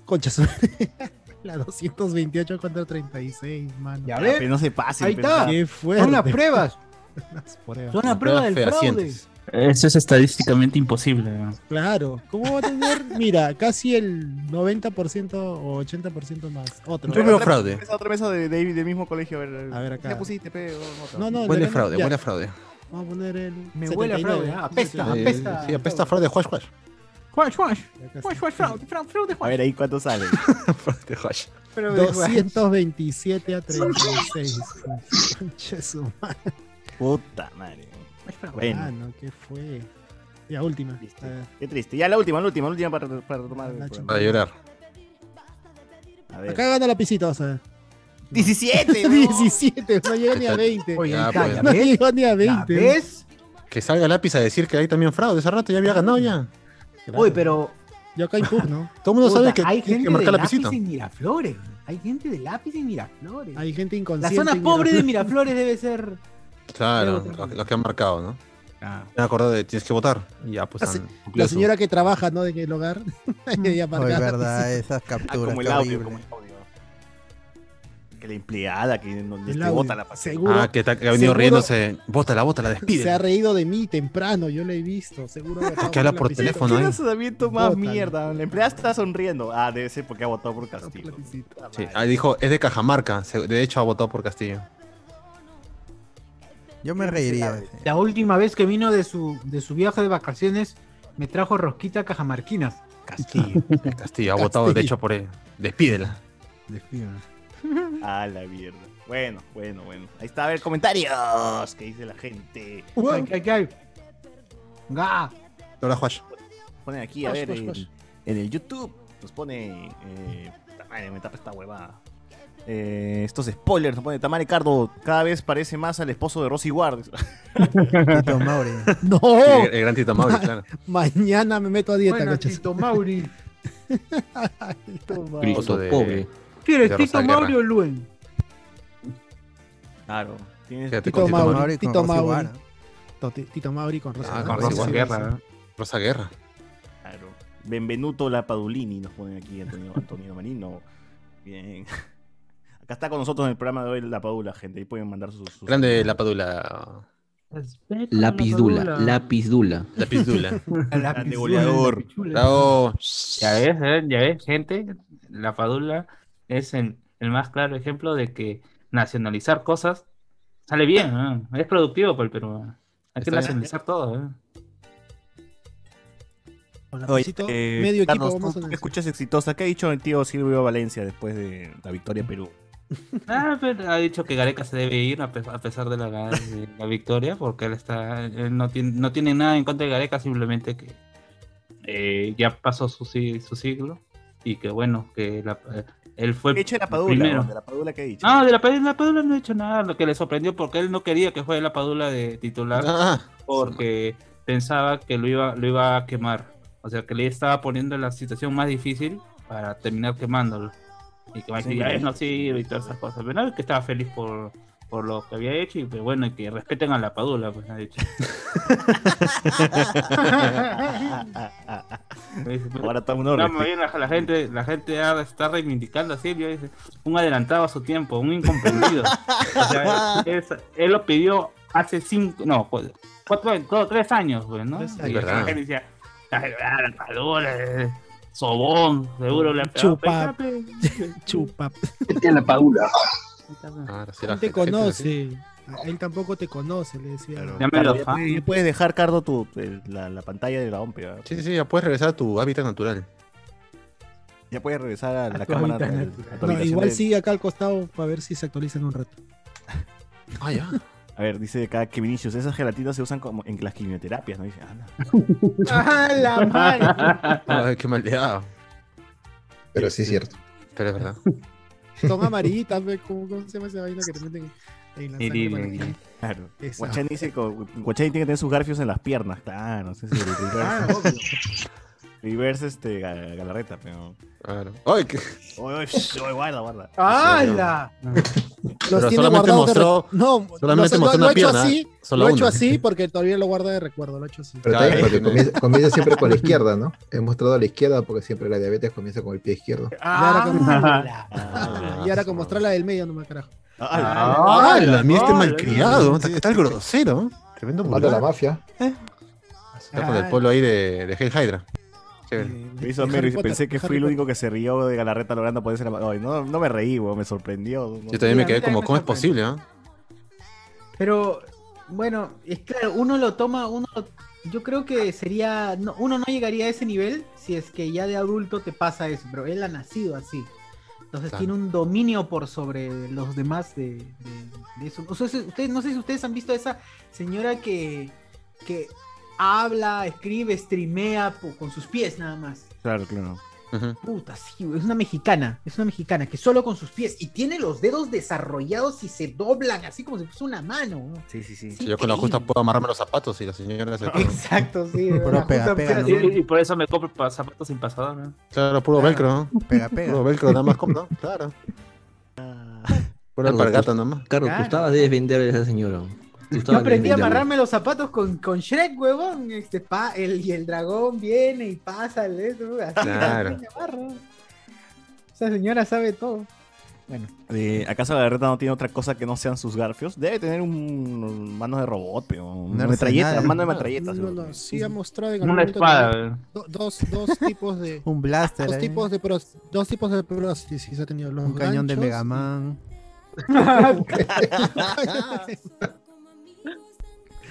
Speaker 2: Concha su- La 228 contra 36, mano.
Speaker 1: Ya ves.
Speaker 4: pero no se pasen.
Speaker 1: Ahí
Speaker 4: pero-
Speaker 1: está.
Speaker 2: Qué fuerte.
Speaker 1: Son las pruebas.
Speaker 2: Las pruebas.
Speaker 1: Son las pruebas del fraude.
Speaker 7: Eso es estadísticamente imposible. ¿no?
Speaker 2: Claro. ¿Cómo va a tener? Mira, casi el 90% o 80% más. Otro.
Speaker 3: Yo veo fraude.
Speaker 4: mesa, Otra mesa de, de- del mismo colegio. A ver,
Speaker 2: A ver acá.
Speaker 4: Ya pusiste, pero.
Speaker 2: No, no,
Speaker 3: Huele
Speaker 2: de-
Speaker 3: fraude, huele fraude.
Speaker 2: Vamos a poner el.
Speaker 1: Me huele a
Speaker 2: 79.
Speaker 1: fraude, apesta.
Speaker 3: Eh,
Speaker 1: apesta.
Speaker 3: sí, apesta a fraude, huash, huash.
Speaker 4: A ver ahí cuánto sale.
Speaker 3: Fraude, huash.
Speaker 1: Fraude, Juan.
Speaker 2: 227 a 36. Concha su madre.
Speaker 4: Puta madre. Bueno,
Speaker 2: Ah, no, ¿qué fue? Ya, última.
Speaker 4: Qué triste. Ya la última, la última, la última para, para retomar. el
Speaker 2: Nacho.
Speaker 4: programa.
Speaker 3: Para llorar.
Speaker 4: A ver.
Speaker 2: Acá gana la pisita, vas a ver.
Speaker 4: 17. ¿no?
Speaker 2: 17, no llegó ni a 20.
Speaker 1: Oye,
Speaker 3: Ya, pues.
Speaker 1: ¿ya
Speaker 2: No llegó ni a
Speaker 1: ¿Ya
Speaker 2: 20.
Speaker 1: ves?
Speaker 3: Que salga lápiz a decir que hay también fraude. Ese rato ya había ganado ya.
Speaker 2: Claro.
Speaker 1: Oye, pero
Speaker 2: Yo acá impugno.
Speaker 3: Todo el mundo sabe que
Speaker 1: hay gente
Speaker 3: que marcar
Speaker 1: de lápiz en Miraflores. Hay gente de lápiz en Miraflores.
Speaker 2: Hay gente
Speaker 1: La
Speaker 2: inconsciente.
Speaker 1: zona
Speaker 2: en
Speaker 1: pobre de
Speaker 2: Miraflores.
Speaker 1: Debe ser.
Speaker 3: Claro,
Speaker 1: Creo que-
Speaker 3: que han marcado, ¿no? Me acordado de tienes que votar. Y ya, pues
Speaker 2: La se- La señora que trabaja, ¿no? En el hogar. La
Speaker 6: verdad, esas
Speaker 4: Ah,
Speaker 6: capturas.
Speaker 4: como el audio,
Speaker 6: horrible.
Speaker 4: como el audio. Que la empleada que no
Speaker 2: El
Speaker 4: te
Speaker 2: audio.
Speaker 4: bota la pasada.
Speaker 2: Seguro.
Speaker 3: Ah, que, ta- que ha venido
Speaker 2: seguro-
Speaker 3: riéndose. Bótala, bótala,
Speaker 2: Se ha
Speaker 3: despide.
Speaker 2: reído de mí temprano, yo lo he visto. Seguro. votado
Speaker 3: que habla
Speaker 2: la
Speaker 3: por teléfono,
Speaker 4: ¿Qué razonamiento más
Speaker 2: Bótala.
Speaker 4: mierda? La empleada está sonriendo. Ah, debe ser porque ha votado por Castillo.
Speaker 2: la pisita.
Speaker 3: Sí, ahí dijo, es de Cajamarca. De hecho, ha votado por Castillo.
Speaker 6: Yo me reiría.
Speaker 1: La última vez que vino de su, de su viaje de vacaciones, me trajo rosquita cajamarquinas. Castillo.
Speaker 3: Castillo ha votado, de hecho, por él. Despídela.
Speaker 4: Ah, la mierda. Bueno, bueno, bueno. Ahí está, a ver, comentarios. ¿Qué dice la gente?
Speaker 1: ¿Qué, qué, qué hay? Ga.
Speaker 3: Ahora, Juash.
Speaker 4: Ponen aquí, a ver, en, el YouTube. Nos pone. Eh, madre, me tapa esta huevada. Eh, estos spoilers, nos pone Tamara Ricardo. Cada vez parece más al esposo de Rosy Ward.
Speaker 6: Tito Mauri.
Speaker 2: No,
Speaker 3: El, el gran Tito Mauri, claro.
Speaker 2: mañana me meto a dieta,
Speaker 1: Bueno,
Speaker 2: cachas.
Speaker 1: Tito Mauri.
Speaker 3: Grito
Speaker 8: Oso
Speaker 3: de-
Speaker 8: pobre.
Speaker 1: ¿Quieres
Speaker 3: De
Speaker 1: Tito Mauri o Luen?
Speaker 4: Claro. Tienes
Speaker 3: Fíjate
Speaker 2: Tito Mauri.
Speaker 3: Mauri.
Speaker 6: con
Speaker 2: Tito Mauri. Tito Mauri con Rosa.
Speaker 3: Ah,
Speaker 1: Con
Speaker 3: Rosa
Speaker 1: Rosa
Speaker 3: Guerra.
Speaker 1: Guerra.
Speaker 3: Rosa Guerra.
Speaker 4: Claro. Benvenuto la Padulini, nos ponen aquí Antonio, Antonio Marino. Bien. Acá está con nosotros en el programa de hoy la Padula, gente. Ahí pueden mandar sus. sus-
Speaker 3: Grande la padula.
Speaker 8: Lápiz dula, lápiz dula.
Speaker 3: La pizdula.
Speaker 4: Grande goleador.
Speaker 3: Bravo.
Speaker 7: Ya ves, eh, ya ves, gente. La Padula es el, el más claro ejemplo de que nacionalizar cosas sale bien. ¿eh? Es productivo para el Perú. ¿eh? Hay que nacionalizar todo. ¿eh?
Speaker 2: Con la
Speaker 4: Oye,
Speaker 2: pisita,
Speaker 4: eh,
Speaker 2: medio equipo
Speaker 4: Carlos,
Speaker 2: vamos
Speaker 4: ¿tú
Speaker 2: a
Speaker 4: qué
Speaker 2: necesitar.
Speaker 4: escuchas exitosa? ¿Qué ha dicho el tío Silvio Valencia después de la victoria en Perú?
Speaker 7: Ah, pero ha dicho que Gareca se debe ir a, pe- a pesar de la, de la victoria, porque él está, él no tiene, no tiene nada en contra de Gareca, simplemente que eh, ya pasó su, su siglo y que bueno, que la- eh, él fue
Speaker 4: ¿Qué ha dicho de la Padula?
Speaker 7: primero.
Speaker 4: ¿De la Padula qué ha dicho?
Speaker 7: Ah, de la Padula, la Padula no ha hecho nada, lo que le sorprendió porque él no quería que fuera la Padula de titular
Speaker 3: Ah,
Speaker 7: porque pensaba que lo iba, lo iba a quemar. O sea, que le estaba poniendo en la situación más difícil para terminar quemándolo. Y que va a decir,
Speaker 4: Sí.
Speaker 7: "Ay, no sirve y todas esas cosas. Pero no, que estaba feliz por, por lo que había hecho y pues bueno, y que respeten a la Padula, pues ha dicho.
Speaker 4: Ahora está uno
Speaker 7: bien la, la gente, la gente ahora está reivindicando a Silvio, dice, un adelantado a su tiempo, un incomprendido. o sea, es- él lo pidió hace cinco, no, pues, cuatro, todo, tres años, pues, ¿no?
Speaker 2: Tres
Speaker 7: Y
Speaker 2: años.
Speaker 7: la
Speaker 3: verdad.
Speaker 7: gente decía, "Ay, ah, la padula, eh, sobón, seguro le ha pegado".
Speaker 2: Chupa.
Speaker 7: Pues,
Speaker 2: Chupa.
Speaker 9: La padula.
Speaker 3: Claro, sí, la
Speaker 2: No te
Speaker 3: gente- la gente es así.
Speaker 2: conoce. Él tampoco te conoce, le decía.
Speaker 7: Ya me
Speaker 4: Cardo,
Speaker 7: lo
Speaker 4: ya, puedes, ya puedes dejar, Cardo, tu, la, la pantalla de la OMP. ¿verdad?
Speaker 3: Sí, sí, sí, ya puedes regresar a tu hábitat natural.
Speaker 4: Ya puedes regresar a la cámara. a
Speaker 2: No,
Speaker 4: habitación
Speaker 2: igual
Speaker 4: de-
Speaker 2: sí, acá al costado, para ver si se actualizan un rato.
Speaker 3: Ah, ya.
Speaker 4: A ver, dice acá que Vinicius, esas gelatinas se usan como en las quimioterapias, ¿no? Dice, "Ala".
Speaker 1: ¡Ah, la madre!
Speaker 3: Ay, qué maldad.
Speaker 5: Pero sí es cierto.
Speaker 3: Pero es verdad.
Speaker 2: Son amarillitas, ve, ¿cómo, cómo se llama esa vaina que te meten en la sangre? para que-.
Speaker 4: Claro. Guachani dice que Guachani tiene que tener sus garfios en las piernas. Claro, no sé si el reverse,
Speaker 2: Ah, obvio.
Speaker 4: reverse este, Ga- Galarreta, pero.
Speaker 3: Claro. Ay, qué-
Speaker 4: Oye, oye, guarda, guarda.
Speaker 1: ¡Hala!
Speaker 2: Los
Speaker 3: Pero
Speaker 2: tiene
Speaker 3: solamente
Speaker 2: de
Speaker 3: mostró-
Speaker 2: No,
Speaker 3: solamente
Speaker 2: lo-
Speaker 3: mostró
Speaker 2: lo,
Speaker 3: una
Speaker 2: he hecho
Speaker 3: pierna,
Speaker 2: así. lo he hecho así porque todavía lo guarda de recuerdo. Lo he hecho así.
Speaker 5: Pero
Speaker 3: Claro.
Speaker 5: porque comienza, comienza siempre con la izquierda, ¿no? He mostrado a la izquierda porque siempre la diabetes comienza con el pie izquierdo.
Speaker 1: ¡Hala!
Speaker 4: Ah,
Speaker 2: y ahora con mostrar la del medio, no me carajo.
Speaker 4: Ah,
Speaker 3: ¡Ah, la mía este malcriado! está el grosero. Tremendo
Speaker 5: Mata la mafia.
Speaker 3: Está con el polo ahí de, de Hell Hydra.
Speaker 2: Eh,
Speaker 4: Me hizo
Speaker 2: Harry Potter,
Speaker 4: pensé que
Speaker 2: Harry
Speaker 4: fui el único que se rió de Galarreta logrando ponerse la mano. No, no me reí, me sorprendió. No-
Speaker 3: Yo también me quedé como, ¿cómo es posible? ah?
Speaker 1: Pero, bueno, es claro, uno lo toma, uno yo creo que sería, no, uno no llegaría a ese nivel si es que ya de adulto te pasa eso, pero él ha nacido así. Entonces
Speaker 3: Claro.
Speaker 1: tiene un dominio por sobre los demás de, de- de eso. O sea, si- ustedes, no sé si ustedes han visto a esa señora que, que habla, escribe, streamea con sus pies nada más.
Speaker 4: Claro, claro.
Speaker 1: Puta, sí, güey, es una mexicana, es una mexicana que solo con sus pies y tiene los dedos desarrollados y se doblan así como si fuese una mano. ¿no?
Speaker 4: Sí, sí, sí.
Speaker 3: Yo con la justa puedo amarrarme los zapatos y la señora se...
Speaker 1: Exacto, sí. verdad,
Speaker 6: pega, pega. ¿no?
Speaker 7: Y, y por eso me compro pa- zapatos sin pasador, ¿no?
Speaker 3: Claro, puro velcro, ¿no?
Speaker 6: Pega,
Speaker 3: Puro velcro, nada más, ¿no? Claro. Pura alpargata, nada más.
Speaker 8: Carlos,
Speaker 1: Claro.
Speaker 8: tú estabas de vender a esa señora.
Speaker 1: Yo aprendí a amarrarme los zapatos con, con Shrek, huevón. Este, pa, el, y el dragón viene y pasa el eso, así,
Speaker 3: Claro.
Speaker 1: así me amarro. Esa señora sabe todo. Bueno,
Speaker 4: Eh, ¿Acaso Galarreta no tiene otra cosa que no sean sus garfios? Debe tener un, un manos de robot, pero
Speaker 6: Un
Speaker 4: una metralleta, mano de metralleta.
Speaker 2: no, sí ha mostrado en algún
Speaker 7: Una
Speaker 2: momento
Speaker 7: espada.
Speaker 2: dos, dos tipos de
Speaker 6: Un blaster.
Speaker 2: dos tipos de pros- dos tipos de prótesis ha tenido los
Speaker 6: Un cañón de Mega Man.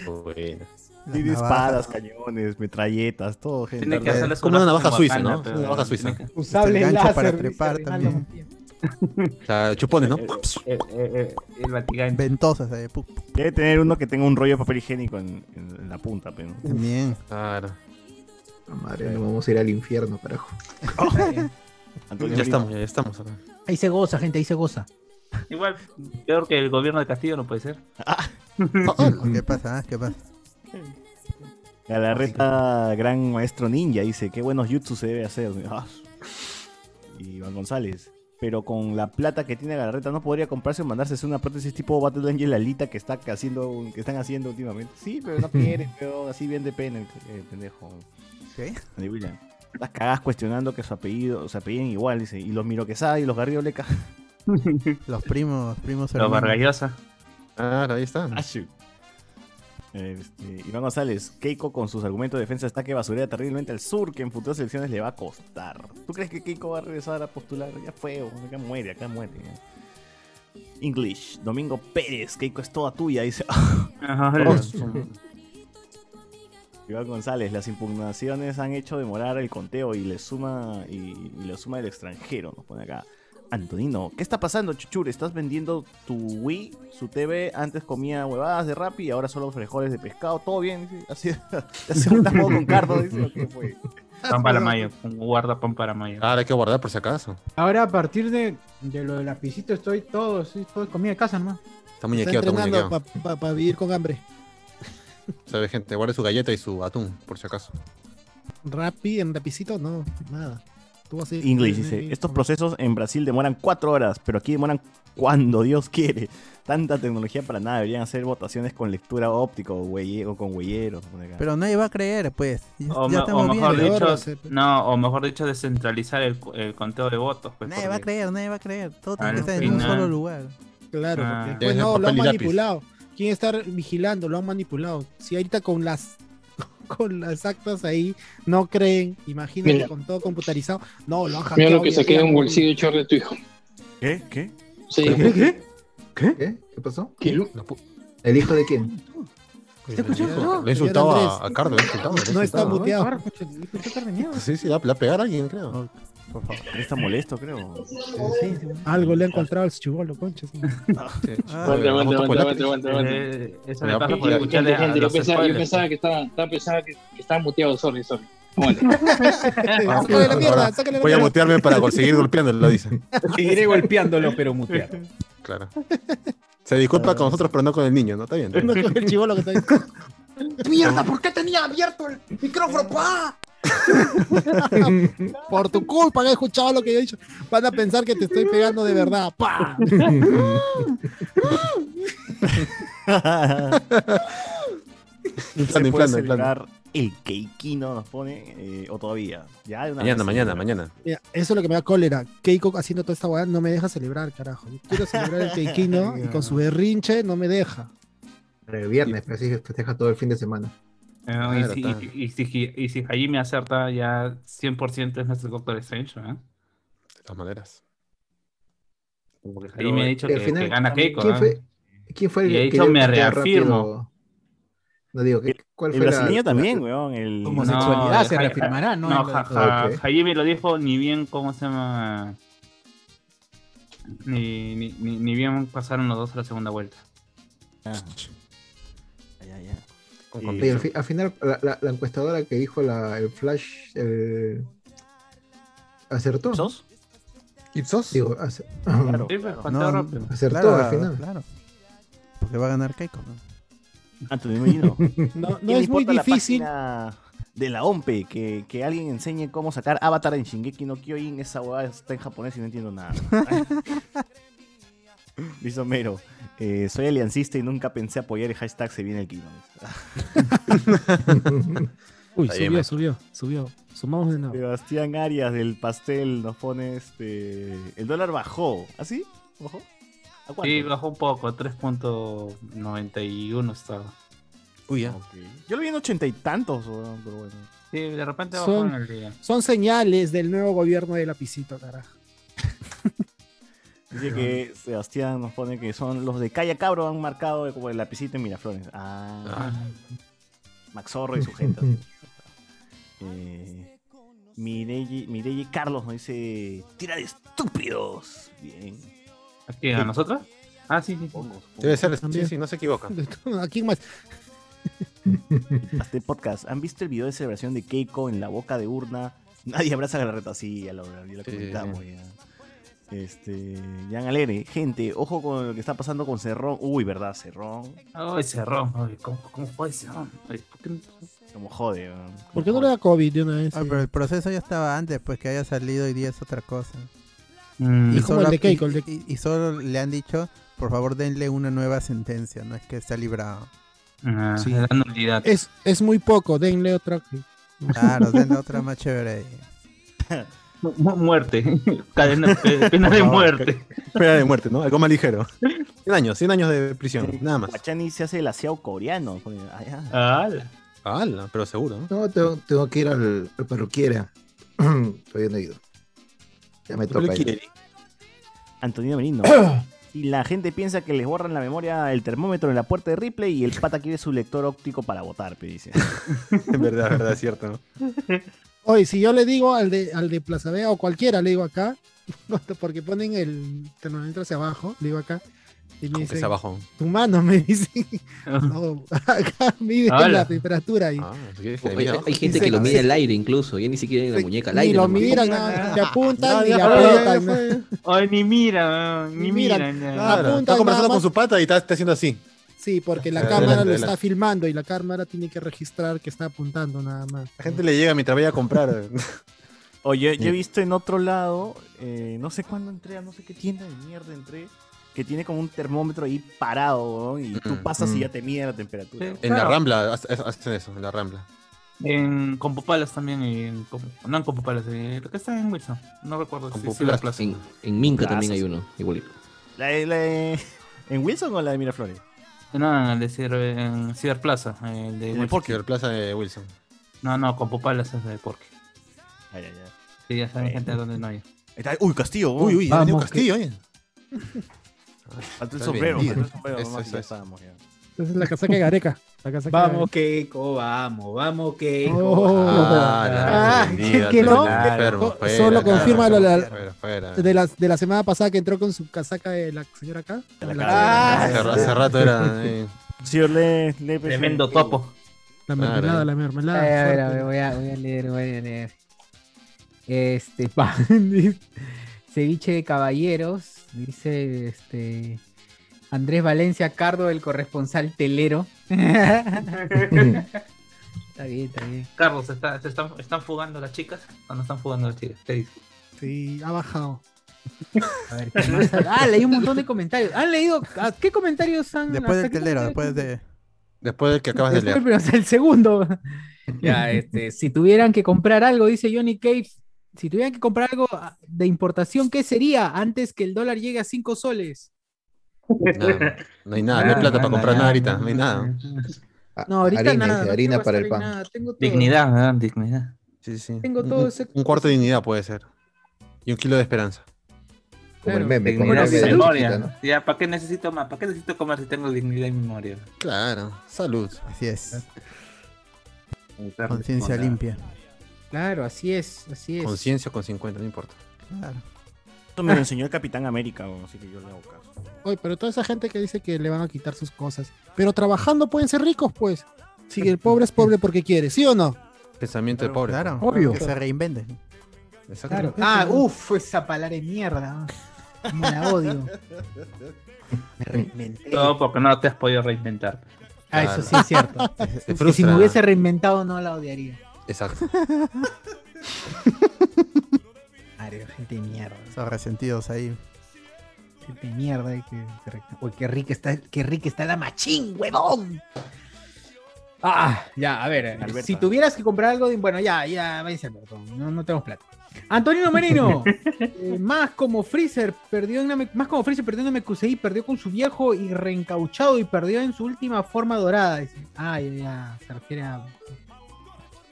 Speaker 3: Bueno.
Speaker 4: cañones, metralletas, todo, gente.
Speaker 7: Tiene que
Speaker 3: Es
Speaker 7: hacerle su
Speaker 3: como una navaja suiza, ¿no? Una navaja suiza.
Speaker 1: usable
Speaker 6: el gancho para trepar también.
Speaker 3: O sea, chupones, ¿no?
Speaker 7: Eh, eh, eh, eh, el Vaticano.
Speaker 6: Ventosas. pu-
Speaker 4: Debe tener uno que tenga un rollo de papel higiénico en, en- en la punta, pero.
Speaker 6: También.
Speaker 3: Claro.
Speaker 5: Ah, Madre, no vamos a ir al infierno, carajo.
Speaker 4: Antonio
Speaker 3: Ya estamos, ya estamos. acá.
Speaker 1: Ahí se goza, gente, ahí se goza.
Speaker 7: Igual, peor que el gobierno de Castillo no puede ser.
Speaker 6: ¿Qué pasa? ah? ¿Qué pasa?
Speaker 4: Galarreta, gran maestro ninja, dice, qué buenos jutsu se debe hacer. Ah. Y Iván González. Pero con la plata que tiene Galarreta no podría comprarse o mandarse una prótesis tipo Battle Angel Alita que está haciendo, que están haciendo últimamente. Sí, pero no quieren, pero así bien de pena, el, el pendejo.
Speaker 6: ¿Qué?
Speaker 4: Andy William. Las cagas cuestionando que su apellido, se apellidan igual, dice. Y los Miroquesada y los Garrido Leca.
Speaker 6: Los primos, primos
Speaker 7: Los. Vargallosa.
Speaker 3: Claro, ahí está.
Speaker 4: Ah, shoot. Este, Iván González, Keiko con sus argumentos de defensa está que basurea terriblemente al sur, que en futuras elecciones le va a costar. ¿Tú crees que Keiko va a regresar a postular? Ya fue, acá muere, acá muere. ya. English, Domingo Pérez, Keiko es toda tuya, dice.
Speaker 7: Ajá,
Speaker 4: Iván González, las impugnaciones han hecho demorar el conteo y le suma y, y le suma el extranjero, nos pone acá. Antonino, ¿qué está pasando, Chuchur? ¿Estás vendiendo tu Wii, su TV? Antes comía huevadas de rap y ahora solo frijoles de pescado. ¿Todo bien? Así, así un tajo con cardo, dice. ¿o qué fue?
Speaker 7: Pan para mayo. Guarda pan para mayo.
Speaker 3: Ahora hay que guardar por si acaso.
Speaker 1: Ahora a partir de, de lo del lapicito estoy todo, sí, todo comida de casa nomás.
Speaker 3: Está muñequeado, está muñequeado.
Speaker 2: para vivir con hambre.
Speaker 3: Sabe, gente, guarde su galleta y su atún, por si acaso.
Speaker 2: Rappi, en rapicito, no, nada. Tú vas a ir-
Speaker 4: English dice, estos procesos en Brasil demoran cuatro horas, pero aquí demoran cuando Dios quiere. Tanta tecnología para nada, deberían hacer votaciones con lectura óptica o, huelle- o con huelleros.
Speaker 6: Pero nadie va a creer, pues. Ya,
Speaker 7: O,
Speaker 6: ya
Speaker 7: me- o
Speaker 6: estamos
Speaker 7: mejor
Speaker 6: viendo.
Speaker 7: dicho,
Speaker 2: Ahora se-
Speaker 7: no, o mejor dicho, descentralizar el, el conteo de votos. Pues,
Speaker 6: Nadie va a creer, nadie va a creer. Todo tiene que estar en un solo lugar.
Speaker 2: Claro,
Speaker 7: Ah.
Speaker 2: porque después
Speaker 3: ser
Speaker 2: no, lo han manipulado. ¿Quién está vigilando? Lo han manipulado. Si ahorita con las con las actas ahí no creen, imagínate
Speaker 9: Mira.
Speaker 2: con todo computarizado. No, lo han hackeado.
Speaker 9: Mira lo que saqué de un bolsillo de chorro de tu hijo.
Speaker 4: ¿Qué? ¿Qué?
Speaker 9: Sí,
Speaker 1: ¿Qué? ¿Qué? ¿Qué?
Speaker 5: ¿Qué? ¿Qué pasó?
Speaker 9: lu-
Speaker 5: ¿El hijo de quién?
Speaker 1: ¿Te escuchas?
Speaker 2: No,
Speaker 3: Le
Speaker 2: señor
Speaker 3: a, a Cardo, le he
Speaker 2: No está muteado.
Speaker 3: Sí, sí, la, la pegar a alguien, creo.
Speaker 4: Por favor. Está molesto, creo.
Speaker 1: Sí, sí.
Speaker 2: Algo le ha encontrado al chivolo, concha.
Speaker 6: Ah,
Speaker 7: eso
Speaker 3: Me
Speaker 7: pasa por
Speaker 9: Gente,
Speaker 7: escucharle a
Speaker 9: gente, yo pensaba, yo pensaba que estaba, estaba pensaba que, que estaba muteado, sorry, sorry. Aguanta.
Speaker 2: sácale la mierda, sácale la
Speaker 3: Voy a mutearme para conseguir golpeándolo, dice.
Speaker 1: Seguiré golpeándolo, pero muteado.
Speaker 3: Claro. Se disculpa con nosotros, pero no con el niño, ¿no? Está bien.
Speaker 2: No con el chivolo que está ahí.
Speaker 1: ¡Mierda! ¿Por qué tenía abierto el micrófono, pa?
Speaker 2: Por tu culpa que he escuchado lo que yo he dicho. Van a pensar que te estoy pegando de verdad. ¡Pah!
Speaker 4: Se
Speaker 3: Inflando,
Speaker 4: puede
Speaker 3: inflando, inflando.
Speaker 4: celebrar el Keikino, nos pone, eh, o todavía. Ya
Speaker 3: Mañana, mañana, mañana.
Speaker 2: Mira, eso es lo que me da cólera. Keiko haciendo toda esta weá no me deja celebrar, carajo. Yo quiero celebrar el Keikino y con su berrinche no me deja.
Speaker 5: El viernes, pero así festeja todo el fin de semana.
Speaker 7: Eh,
Speaker 3: Claro,
Speaker 7: y, si, y, y si, y si Jaime acerta, ya 100% es nuestro Doctor Strange, ¿eh?
Speaker 3: De todas maneras.
Speaker 7: Porque Jaime ha dicho que,
Speaker 5: final,
Speaker 7: que gana Keiko.
Speaker 5: ¿Quién fue, ¿Quién fue el
Speaker 7: Y ha dicho, "Me reafirmo".
Speaker 5: rápido? No digo, ¿qué- ¿cuál
Speaker 4: El
Speaker 5: fue
Speaker 4: brasileño
Speaker 5: la-
Speaker 4: también, weón. El...
Speaker 1: Homosexualidad
Speaker 7: No,
Speaker 1: se
Speaker 7: Ja-
Speaker 1: reafirmará, ¿no?
Speaker 7: No, Ja- Ja-
Speaker 5: Ok.
Speaker 7: Jaime lo dijo ni bien, ¿cómo se llama? Ni, ni, ni, ni bien pasaron los dos a la segunda vuelta.
Speaker 4: Ah.
Speaker 3: Con.
Speaker 5: Oye, al,
Speaker 3: convicción.
Speaker 5: fi- al final, la, la- la encuestadora que dijo la, el Flash el- acertó.
Speaker 4: ¿Sos?
Speaker 3: ¿Ipsos?
Speaker 5: Digo,
Speaker 4: Claro.
Speaker 7: Conteo
Speaker 6: No,
Speaker 5: acertó
Speaker 6: Claro,
Speaker 5: al final.
Speaker 6: claro. Porque va a ganar Keiko. ¿no?
Speaker 4: Merino.
Speaker 2: No,
Speaker 4: ¿Qué
Speaker 2: no es muy
Speaker 4: la
Speaker 2: difícil.
Speaker 4: de la OMPE que, que alguien enseñe cómo sacar Avatar en Shingeki no Kyojin. Esa hueá está en japonés y no entiendo nada. Dice Homero, eh, soy aliancista y nunca pensé apoyar el hashtag se viene el Kino.
Speaker 2: Uy, subió, subió, subió. Sumamos de nuevo.
Speaker 4: Sebastián Arias del pastel nos pone este. El dólar bajó. ¿Así? ¿Bajó? ¿A cuánto?
Speaker 7: Sí, bajó un poco, 3.91 estaba.
Speaker 3: Uy, ya.
Speaker 4: Yo lo vi en ochenta y tantos, pero bueno.
Speaker 7: Sí, de repente bajó
Speaker 2: Son-
Speaker 7: en el día.
Speaker 2: Son señales del nuevo gobierno de lapicito, carajo.
Speaker 4: Dice que Sebastián nos pone que son los de Calla Cabro han marcado como el lapicito en Miraflores. Ah,
Speaker 3: Ah.
Speaker 4: Max Zorro y su gente. eh, Mireille, Mireille Carlos nos dice: Tira de estúpidos. Bien.
Speaker 7: ¿A quién? ¿A nosotros? Ah, sí, sí.
Speaker 3: Debe ser, sí,
Speaker 2: También.
Speaker 3: sí, no se equivoca.
Speaker 2: ¿A quién más?
Speaker 4: Este podcast. ¿Han visto el video de celebración de Keiko en la boca de urna? Nadie abraza a la reta. Sí, ya lo, ya lo
Speaker 3: Sí.
Speaker 4: comentamos. Ya. Este, Jan Alegre, gente, ojo con lo que está pasando con Cerrón. Uy, ¿verdad? Cerrón.
Speaker 7: Ay, cerró. Ay, ¿cómo, ¿Cómo fue cerrón? Ay, ¿por qué no-
Speaker 4: Como jode. Como
Speaker 2: ¿Por qué no
Speaker 4: jode.
Speaker 2: le da COVID de una vez?
Speaker 6: Ah, pero el proceso ya estaba antes, pues que haya salido hoy día es otra cosa.
Speaker 7: Mm,
Speaker 2: Es como el de Keiko, el de-
Speaker 6: y- y solo le han dicho, por favor denle una nueva sentencia, no es que está librado.
Speaker 7: ah,
Speaker 2: Sí.
Speaker 7: dan nulidad.
Speaker 2: Es, es muy poco, denle otra.
Speaker 6: Claro, denle otra más chévere.
Speaker 7: Mu- mu- Muerte. Cadena, pe- pena de muerte.
Speaker 3: Pena de muerte, ¿no? Algo más ligero. 100 años, 100 años de prisión, nada más.
Speaker 4: Guachani se hace el asiao coreano. ah, ya.
Speaker 7: Ala.
Speaker 3: Pero seguro, ¿no?
Speaker 5: No, tengo, tengo que ir al, al perruquiera. Todavía no he ido. Ya me toca ir.
Speaker 4: Antonio Merino. Si la gente piensa que les borran la memoria el termómetro en la puerta de Ripley y el pata quiere su lector óptico para votar, pe, dice.
Speaker 3: Es verdad, es verdad, es cierto, ¿no?
Speaker 2: Oye, si yo le digo al de, al de Plaza Vea o cualquiera, le digo acá, porque ponen el termómetro hacia abajo, le digo acá, y me dicen,
Speaker 3: es abajo.
Speaker 2: tu mano me dice, no, acá mide
Speaker 7: Hola.
Speaker 2: la temperatura y
Speaker 3: Ah,
Speaker 8: Oye, hay, gente que lo mide al aire incluso, ya ni siquiera en la muñeca, al
Speaker 2: ni
Speaker 8: aire.
Speaker 2: lo
Speaker 8: nomás.
Speaker 2: miran, te apuntan
Speaker 7: ni mira, ni
Speaker 2: Ni
Speaker 7: mira.
Speaker 2: miran.
Speaker 3: Claro,
Speaker 2: Apunta
Speaker 3: está conversando con su pata y está, está haciendo así.
Speaker 2: Sí, porque la
Speaker 3: Adelante,
Speaker 2: cámara lo
Speaker 3: adelante.
Speaker 2: está filmando y la cámara tiene que registrar que está apuntando nada más.
Speaker 3: La gente le llega mientras vaya a comprar.
Speaker 4: Oye, yo he visto en otro lado, eh, no sé cuándo entré, a no sé qué tienda de mierda entré, que tiene como un termómetro ahí parado, ¿no? y tú
Speaker 3: Mm,
Speaker 4: pasas y
Speaker 3: mm.
Speaker 4: ya te mide la temperatura.
Speaker 7: Sí.
Speaker 3: En la. Rambla hace- hacen eso, en la Rambla.
Speaker 7: En Compopalas también, y en, no en Compopalas, eh, lo que está en Wilson. No recuerdo si
Speaker 3: Compopalas.
Speaker 7: sí, la plaza.
Speaker 8: En, en Minca
Speaker 4: Plazas.
Speaker 8: también hay uno, igualito.
Speaker 4: ¿La, de- la de- ¿En Wilson o la de Miraflores?
Speaker 7: No, en el de Ciber, en Ciber Plaza. El de
Speaker 4: En el
Speaker 7: Wilson.
Speaker 4: Porky.
Speaker 3: Ciber Plaza de Wilson.
Speaker 7: No, no, Compopalas es de Porky.
Speaker 4: Ay, ay, ay.
Speaker 7: Sí, ya saben gente de dónde no hay.
Speaker 4: Está- Uy, Castillo.
Speaker 3: Uy, uy, ya
Speaker 1: Vamos,
Speaker 3: venido
Speaker 1: que-
Speaker 3: Castillo, oye.
Speaker 4: Falta el sombrero, falta el sombrero.
Speaker 3: Eso,
Speaker 4: nomás,
Speaker 3: eso,
Speaker 4: ya estábamos ya.
Speaker 2: Esa es la casaca de Gareca. La casaca
Speaker 1: Vamos, Keiko, vamos, vamos, Keiko.
Speaker 2: Oh.
Speaker 3: Ah,
Speaker 1: Ah, que no.
Speaker 2: Solo la-
Speaker 3: fuera, fuera.
Speaker 2: de la, de la semana pasada que entró con su casaca de la señora acá.
Speaker 1: Ah,
Speaker 3: Hace, hace rato era. eh,
Speaker 4: Señor, pues,
Speaker 7: Tremendo
Speaker 4: eh,
Speaker 7: topo.
Speaker 2: la mermelada,
Speaker 3: Claro.
Speaker 2: la
Speaker 1: A
Speaker 2: mermelada.
Speaker 1: ver, a ver, a ver, voy a, voy a leer, voy a leer. Este, pan, ceviche de caballeros, dice este Andrés Valencia Cardo, el corresponsal telero. está bien, está bien.
Speaker 7: Carlos, ¿se, está- se están, están fugando las chicas o no están fugando las chicas? ¿Qué dices?
Speaker 2: Sí, ha bajado.
Speaker 1: A ver, ¿qué más? Ah, leí un montón de comentarios. ¿Han leído? ¿A ¿Qué comentarios han
Speaker 6: Después del telero,
Speaker 1: comentarios
Speaker 6: después de.
Speaker 3: Después del que acabas de leer.
Speaker 1: pero es el segundo. ya, este, si tuvieran que comprar algo, dice Johnny Cave, si tuvieran que comprar algo de importación, ¿qué sería antes que el dólar llegue a 5 soles?
Speaker 3: Nada, no hay nada, no hay plata para comprar nada ahorita, no hay nada.
Speaker 1: No, ahorita
Speaker 5: harina,
Speaker 1: nada. no
Speaker 5: harina para el pan.
Speaker 1: en nada, Tengo todo.
Speaker 7: Dignidad, ¿verdad? Dignidad.
Speaker 3: Sí, sí.
Speaker 1: Tengo todo
Speaker 3: un,
Speaker 1: ese-
Speaker 3: un cuarto de dignidad puede ser. Y un kilo de esperanza.
Speaker 5: Como el meme, como el meme
Speaker 7: memoria.
Speaker 5: chiquita, ¿no?
Speaker 7: Ya, ¿para qué necesito más? ¿Para qué necesito comer si tengo dignidad y memoria?
Speaker 3: Claro, salud.
Speaker 6: Así es. Conciencia limpia.
Speaker 1: Claro, así es, así es.
Speaker 3: Conciencia con 50, no importa.
Speaker 6: Claro.
Speaker 4: Esto me lo enseñó el Capitán América, así que yo le hago caso.
Speaker 2: Oye, pero toda esa gente que dice que le van a quitar sus cosas. Pero trabajando pueden ser ricos, pues. Si el pobre es pobre porque quiere, ¿sí o no?
Speaker 3: Pensamiento de pobre.
Speaker 6: Claro.
Speaker 1: Obvio.
Speaker 6: Que se reinventen.
Speaker 3: Exacto.
Speaker 1: Claro. Ah, uff, esa palabra de mierda. Como la odio. Me reinventé.
Speaker 7: Todo porque no te has podido reinventar.
Speaker 1: Ah, eso sí es cierto. Que si me hubiese reinventado no la odiaría.
Speaker 3: Exacto.
Speaker 1: Mario, gente de mierda.
Speaker 6: Esos resentidos ahí.
Speaker 1: Gente de mierda. y que, que Uy, qué rica está, qué rica está la machín, huevón. Ah, ya, a ver. Si tuvieras que comprar algo, de- bueno, ya, ya, váyanse Alberto, No, no tenemos plata. Antonino Merino, eh, más como Freezer perdió en Name- más como Freezer perdió en Namekusei, perdió con su viejo y reencauchado y perdió en su última forma dorada. dice. Ah, ya, ya, se refiere a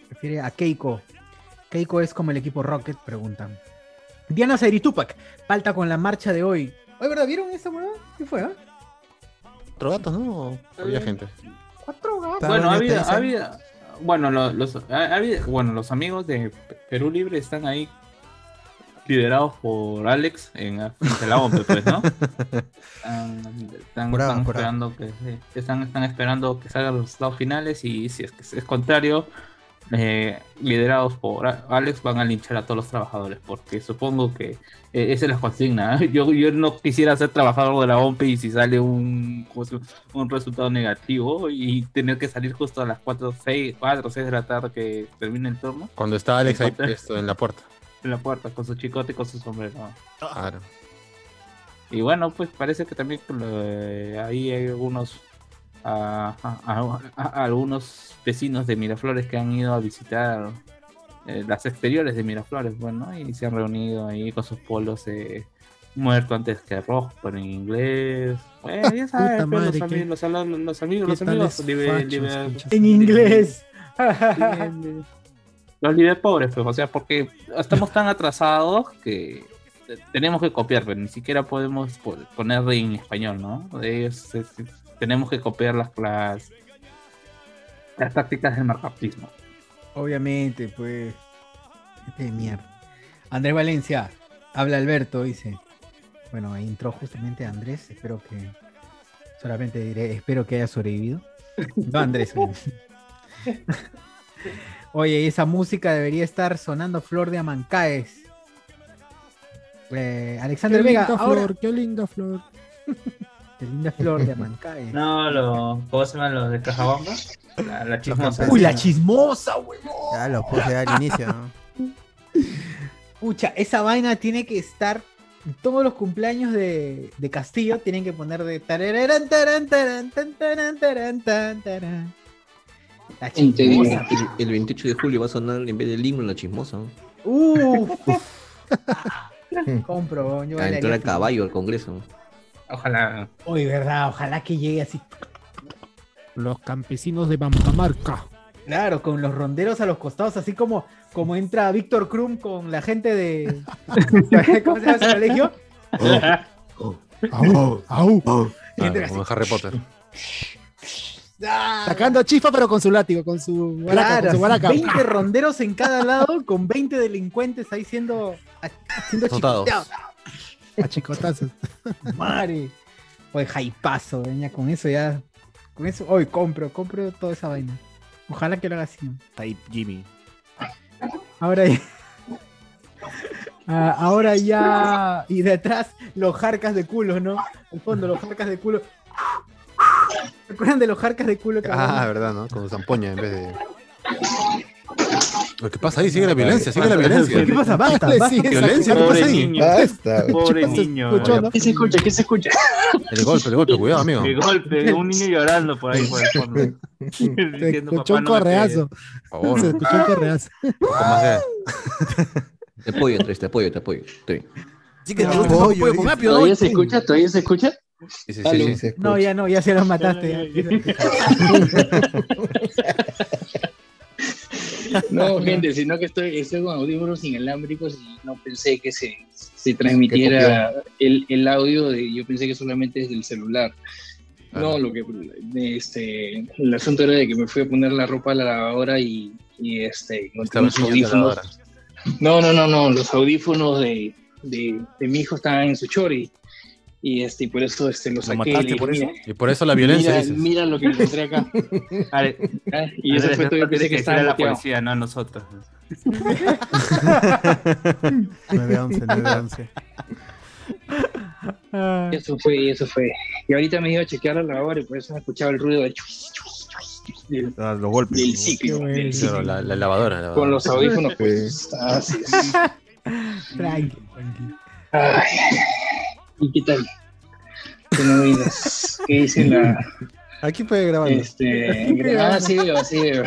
Speaker 1: se refiere a Keiko. Keiko es como el equipo Rocket, preguntan. Diana Zairi Tupac, falta con la marcha de hoy. Oye, ¿verdad? ¿Vieron esa huevada? ¿Qué fue? ah?
Speaker 3: ¿Otro gato, no? Había gente.
Speaker 1: Cuatro gatos.
Speaker 7: Bueno, había, había, bueno, lo- los, había- bueno, los amigos de Pe- Perú Libre están ahí liderados por Alex en frente a la OMP, pues, ¿no? Están, esperando que están, están esperando que salgan los resultados finales y si es que es contrario, eh, liderados por Alex van a linchar a todos los trabajadores, porque supongo que eh, esa es la consigna. Yo, yo no quisiera ser trabajador de la OMP y si sale un, un resultado negativo y tener que salir justo a las 4, 6, 4, 6 de la tarde que termine el turno
Speaker 3: Cuando está Alex ahí esto, en la puerta.
Speaker 7: en la puerta con su chicote y con su sombrero.
Speaker 3: Claro.
Speaker 7: Y bueno, pues parece que también eh, ahí hay algunos a, a- a- a- algunos vecinos de Miraflores que han ido a visitar eh, las exteriores de Miraflores, bueno, y se han reunido ahí con sus polos eh, muerto antes que rojo, pero en inglés. Bueno, ya sabes,
Speaker 2: Puta
Speaker 7: pues,
Speaker 2: madre,
Speaker 7: los, amigos, los, amigos, los amigos.
Speaker 1: En inglés.
Speaker 7: los libre pobres, pues, o sea, porque estamos tan atrasados que tenemos que copiar, pero ni siquiera podemos po- poner en español, ¿no? Es- es- tenemos que copiar las, las, las tácticas del marcapismo.
Speaker 1: Obviamente, pues. De mierda. Andrés Valencia, habla Alberto, dice. Bueno, ahí entró justamente Andrés. Espero que. Solamente diré, espero que haya sobrevivido. No, Andrés. Oye, esa música debería estar sonando Flor de Amancaes. Eh, Alexander
Speaker 2: qué
Speaker 1: Vega,
Speaker 2: linda
Speaker 1: ahora.
Speaker 2: flor, qué linda flor.
Speaker 1: Qué linda flor de Amancaes.
Speaker 7: No, lo, ¿cómo se llaman los de Cajabamba? La, la chismosa.
Speaker 1: Uy, la chismosa, huevón.
Speaker 6: Ya lo puse al inicio. ¿no?
Speaker 1: Pucha, esa vaina tiene que estar. Todos los cumpleaños de, de Castillo tienen que poner de. tarararán, tarán, tarán, tan, tarán, tarán, tan, tarán. La chismosa.
Speaker 8: El, el 28 de julio va a sonar en vez del himno la chismosa. ¿no?
Speaker 1: Uf. Compro, yo
Speaker 8: A entrar a caballo al Congreso.
Speaker 7: Ojalá.
Speaker 1: Uy, verdad, ojalá que llegue así.
Speaker 2: Los campesinos de Bambamarca.
Speaker 1: Claro, con los ronderos a los costados, así como, como entra Víctor Krum con la gente de. ¿Cómo se llama ese colegio?
Speaker 2: Au, au.
Speaker 3: Claro,
Speaker 1: Entra
Speaker 3: como en Harry Potter.
Speaker 1: ¡Ah!
Speaker 2: Sacando a Chifa, pero con su látigo, con su guaraca,
Speaker 1: Claro,
Speaker 2: con su guaraca.
Speaker 1: 20 ronderos en cada lado con 20 delincuentes ahí siendo, siendo.
Speaker 2: A chicotazos.
Speaker 1: Madre. Oye, jaipazo, veña, con eso ya. Con eso, hoy compro, compro toda esa vaina. Ojalá que lo haga así.
Speaker 4: Type Jimmy.
Speaker 1: Ahora ya. Ah, ahora ya. Y detrás los jarcas de culo, ¿no? Al fondo, los jarcas de culo. ¿Se acuerdan de los jarcas de culo? que
Speaker 3: Ah,
Speaker 1: hablaban?
Speaker 3: verdad, ¿no? Con zampoña en vez de. Lo que pasa ahí, sigue la violencia, sigue la violencia.
Speaker 1: ¿Qué pasa? Basta,
Speaker 2: Sí,
Speaker 1: basta.
Speaker 2: sí,
Speaker 3: Violencia, ¿qué
Speaker 7: Pobre
Speaker 3: pasa ahí?
Speaker 7: niño.
Speaker 5: Basta.
Speaker 7: Pobre niño.
Speaker 9: ¿Qué se escucha? ¿Qué se escucha?
Speaker 3: El golpe, el golpe, cuidado, amigo.
Speaker 7: De golpe, un niño llorando por ahí por el fondo.
Speaker 2: Se
Speaker 7: Diciendo,
Speaker 2: escuchó
Speaker 7: "Papá,
Speaker 2: un correazo.
Speaker 3: Por favor.
Speaker 2: Se escuchó un correazo.
Speaker 8: Te apoyo, Andrés, te apoyo, te apoyo. Estoy bien.
Speaker 6: Así que te gusta
Speaker 2: pollo,
Speaker 6: un pollo con
Speaker 2: dice.
Speaker 6: apio,
Speaker 9: ¿Todavía se escucha? ¿Todavía se escucha?
Speaker 3: Sí, sí, sí,
Speaker 5: Sí,
Speaker 3: sí.
Speaker 1: No, ya no, ya se los mataste.
Speaker 9: No, gente, sino que estoy, estoy con audífonos inalámbricos y no pensé que se, se transmitiera el, el audio, de, yo pensé que solamente desde el celular. No, lo que este, el asunto era de que me fui a poner la ropa a la lavadora y, y este, encontré unos audífonos. No, no, no, no, los audífonos de, de, de mi hijo estaban en su chori. Y este, y por eso este, los
Speaker 4: ¿Lo
Speaker 9: saqué.
Speaker 4: mataste
Speaker 9: le-
Speaker 4: por eso?
Speaker 3: Y por eso la violencia,
Speaker 9: mira,
Speaker 3: dices.
Speaker 9: mira lo que encontré acá.
Speaker 7: Ale-
Speaker 9: Ah, Y eso
Speaker 7: Andrés,
Speaker 9: fue todo. Pensé
Speaker 7: tiene
Speaker 9: que
Speaker 7: decirle
Speaker 9: estaba
Speaker 7: la policía, no a nosotros.
Speaker 6: 911, 911.
Speaker 1: Ah,
Speaker 9: Eso fue, eso fue. Y ahorita me iba a chequear la lavadora y por eso me escuchaba el ruido de chus, chus, chus, chus, del,
Speaker 4: Ah, Los golpes.
Speaker 9: del ciclo. Del ciclo.
Speaker 3: Claro, la, la lavadora. la
Speaker 9: Con
Speaker 3: lavadora.
Speaker 9: los audífonos, pues. Así es.
Speaker 1: Tranqui, tranqui.
Speaker 9: Ay. ¿Y qué tal? ¿Qué novedades? ¿Qué dice la.
Speaker 3: Aquí puede grabar.
Speaker 9: Este. Ah, sí, veo, sí, veo.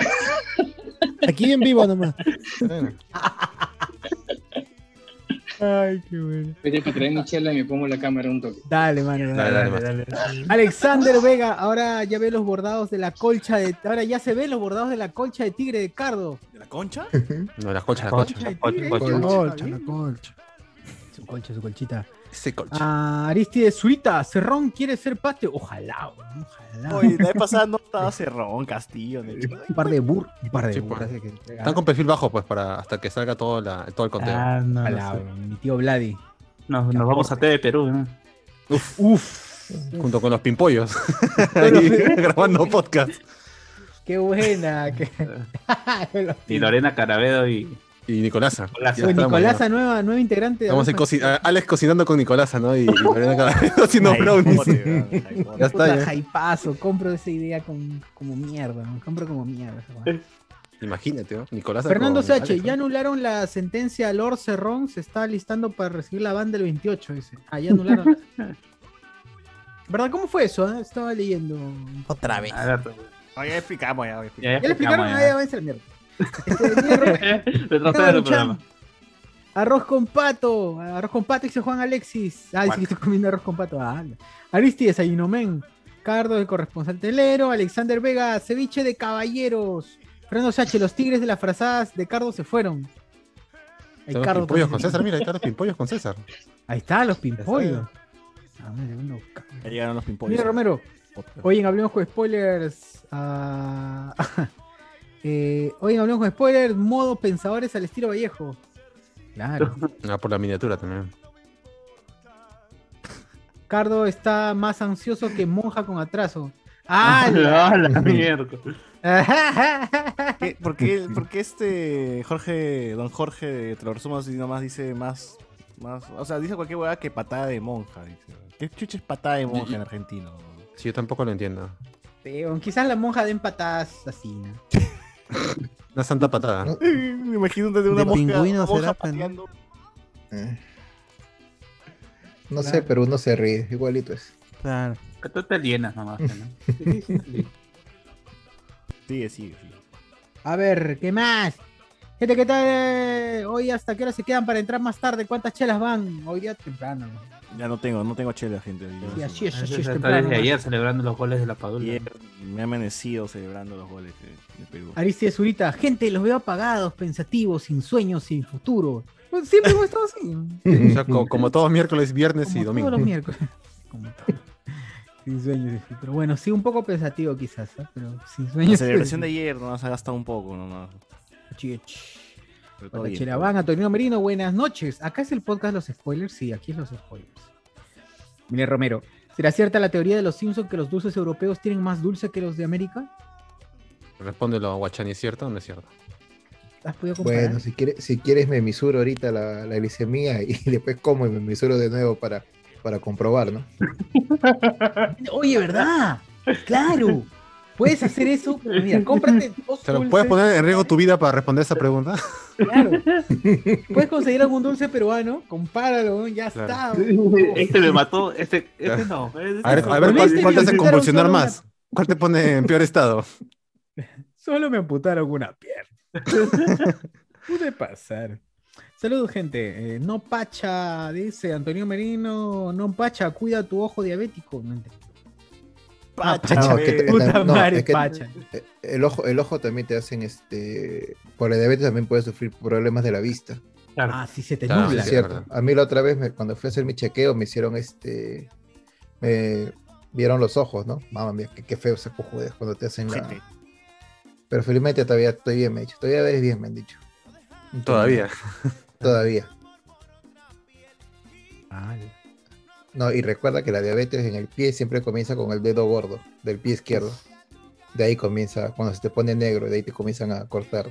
Speaker 2: Aquí en vivo nomás.
Speaker 1: Ay, qué bueno.
Speaker 9: Vete para traer mi chela y me pongo la cámara un toque.
Speaker 1: Dale, mano.
Speaker 3: Dale,
Speaker 1: Dale,
Speaker 3: dale, dale.
Speaker 1: Alexander Vega, ahora ya ve los bordados de la colcha de. Ahora ya se ven los bordados de la colcha de tigre de Cardo.
Speaker 4: ¿De la concha?
Speaker 3: No, las colchas, las colchas.
Speaker 1: de
Speaker 7: Colcha,
Speaker 1: tigre.
Speaker 7: colcha.
Speaker 2: La colcha, la colcha.
Speaker 1: Su colcha, su colchita.
Speaker 3: Ese colcha.
Speaker 1: Ah, Aristide Zurita, Cerrón quiere ser patio. Ojalá, weón, ojalá.
Speaker 4: Oye, la vez pasada no estaba Cerrón, Castillo. ¿no?
Speaker 1: un par de bur, un par de
Speaker 3: Sí,
Speaker 1: burras.
Speaker 3: pues.
Speaker 1: que.
Speaker 3: Están con perfil bajo, pues, para hasta que salga todo, la, todo el conteo.
Speaker 7: Ah, no,
Speaker 1: Ojalá,
Speaker 7: no sé.
Speaker 1: mi tío Vladi.
Speaker 7: Nos, nos vamos a TV Perú. ¿no?
Speaker 1: Uf,
Speaker 3: Junto con los pimpollos. Ahí, grabando podcast.
Speaker 1: qué buena. qué-
Speaker 7: Y Lorena Carabedo y
Speaker 3: Y Nicolasa.
Speaker 7: Nicolasa.
Speaker 3: Ya
Speaker 1: Oye,
Speaker 3: estamos,
Speaker 1: Nicolasa,
Speaker 3: ya.
Speaker 1: nueva, nueva integrante. de
Speaker 3: Vamos a a- Alex cocinando con Nicolasa, ¿no? Y, y haciendo brownies. Ya está, ya.
Speaker 1: jaipazo, compro esa idea con, como mierda, ¿no? compro como mierda.
Speaker 3: Imagínate, ¿no? Nicolasa.
Speaker 1: Fernando
Speaker 3: con
Speaker 1: Sache,
Speaker 3: Alex,
Speaker 1: ya anularon la sentencia a Lord Cerrón, se está listando para recibir la banda el 28, dice. Ah, ya anularon. ¿Verdad? ¿Cómo fue eso? eh? Estaba leyendo.
Speaker 6: Otra vez.
Speaker 7: A ver,
Speaker 4: Oye, ya explicamos, ya. ya explicamos.
Speaker 7: ya,
Speaker 1: ¿Ya le explicaron? Ah, ya va a ser mierda. Este,
Speaker 7: el programa.
Speaker 1: Arroz con pato, arroz con pato, dice Juan Alexis. Ah, dice que estoy comiendo arroz con pato. Ah, anda. Aristides, Ayunomen. Cardo, el corresponsal telero. Alexander Vega, ceviche de caballeros. Fernando Sache, los tigres de las frazadas de Cardo se fueron. Ahí,
Speaker 3: Están los
Speaker 1: Cardo
Speaker 3: pimpollos con César, mira, ahí están los pimpollos con César.
Speaker 1: Ahí está, los pimpollos. Ah, mira, uno-
Speaker 4: Ya llegaron los pimpollos.
Speaker 1: Mira, Romero. Hoy en Hablemos con Spoilers. ah, eh, hoy en Hablemos con Spoilers, modo pensadores al estilo Vallejo. Claro.
Speaker 3: Ah, por la miniatura también.
Speaker 1: Cardo está más ansioso que monja con atraso. ¡Ah!
Speaker 7: Ah, la mierda.
Speaker 4: ¿Qué- ¿Por qué, por qué este Jorge, don Jorge, te lo resumo así nomás, dice más, más, o sea, dice cualquier hueá que patada de monja, dice. ¿Qué chucha es patada de monja en argentino?
Speaker 3: Sí, yo tampoco lo entiendo.
Speaker 1: Pero quizás la monja den patadas así, ¿no?
Speaker 3: Una santa patada.
Speaker 4: Me imagino de una
Speaker 6: De
Speaker 4: monja,
Speaker 6: pingüino
Speaker 4: una
Speaker 6: será, ¿no?
Speaker 4: pateando.
Speaker 5: Eh. No sé, pero uno se ríe, igualito es.
Speaker 6: Claro.
Speaker 7: Que Tú te llenas nomás, ¿no?
Speaker 4: Sigue, sigue, sigue.
Speaker 1: A ver, ¿qué más? Gente, ¿qué tal? Hoy hasta qué hora se quedan para entrar más tarde. ¿Cuántas chelas van? Hoy día temprano.
Speaker 4: Ya no tengo, no tengo chela, gente.
Speaker 1: Sí, así es, así es temprano.
Speaker 7: desde ayer celebrando los goles de la Padula.
Speaker 4: Ayer me he amanecido celebrando los goles de, de Perú.
Speaker 1: Aristides Zurita, gente, los veo apagados, pensativos, sin sueños, sin futuro. Pues siempre hemos estado así.
Speaker 3: O sea, co- como todos miércoles, viernes y
Speaker 1: Como
Speaker 3: domingo.
Speaker 1: Todos los miércoles. Como todo. sin sueños, sin futuro. Bueno, sí, un poco pensativo quizás, ¿eh? pero sin sueños.
Speaker 4: La celebración de ayer nomás ha gastado un poco nomás.
Speaker 1: Antonio Merino, buenas noches. Acá es el podcast Los Spoilers. Sí, aquí es Los Spoilers. Mire, Romero, ¿será cierta la teoría de los Simpsons que los dulces europeos tienen más dulce que los de América?
Speaker 3: Respóndelo, Guachani, ¿es cierto o no es cierto?
Speaker 1: ¿Has podido comparar?
Speaker 5: Bueno, si quieres, si quieres me misuro ahorita la, la glicemia y después como y me misuro de nuevo para, para comprobar, ¿no?
Speaker 1: Oye, ¿verdad? Claro. Puedes hacer eso. pero Mira, cómprate dos
Speaker 3: Pero,
Speaker 1: dulces.
Speaker 3: ¿Puedes poner en riesgo tu vida para responder esa pregunta?
Speaker 1: Claro. Puedes conseguir algún dulce peruano, compáralo, ya
Speaker 3: Claro.
Speaker 1: está.
Speaker 7: Este me mató, este, este no. este
Speaker 3: A ver,
Speaker 7: no.
Speaker 3: a ver
Speaker 1: Con
Speaker 3: ¿cuál,
Speaker 1: este
Speaker 3: cuál te hace convulsionar más? ¿Cuál te pone en peor estado?
Speaker 1: Solo me amputaron una pierna. Pude pasar. Saludos, gente. Eh, no pacha, dice Antonio Merino. No pacha, cuida tu ojo diabético. No entendí.
Speaker 4: Pacha,
Speaker 5: No,
Speaker 4: güey.
Speaker 5: que te-
Speaker 1: Puta
Speaker 5: no,
Speaker 1: madre,
Speaker 5: es que-
Speaker 1: pacha.
Speaker 5: Eh, El ojo, el ojo también te hacen este. Por la diabetes también puedes sufrir problemas de la vista.
Speaker 7: Claro.
Speaker 1: Ah, sí, se te
Speaker 3: Claro,
Speaker 1: nubla.
Speaker 3: sí,
Speaker 5: cierto. A mí la otra vez, me- cuando fui a hacer mi chequeo, me hicieron este. Me vieron los ojos, ¿no? Mamá mía, qué, qué feo se cojudes cuando te hacen la.
Speaker 4: Gente.
Speaker 5: Pero felizmente todavía estoy bien, me han dicho. Todavía ves bien, me han dicho. Entonces,
Speaker 3: Todavía.
Speaker 5: Todavía.
Speaker 1: Ah,
Speaker 5: No, y recuerda que la diabetes en el pie siempre comienza con el dedo gordo del pie izquierdo. De ahí comienza, cuando se te pone negro, de ahí te comienzan a cortar.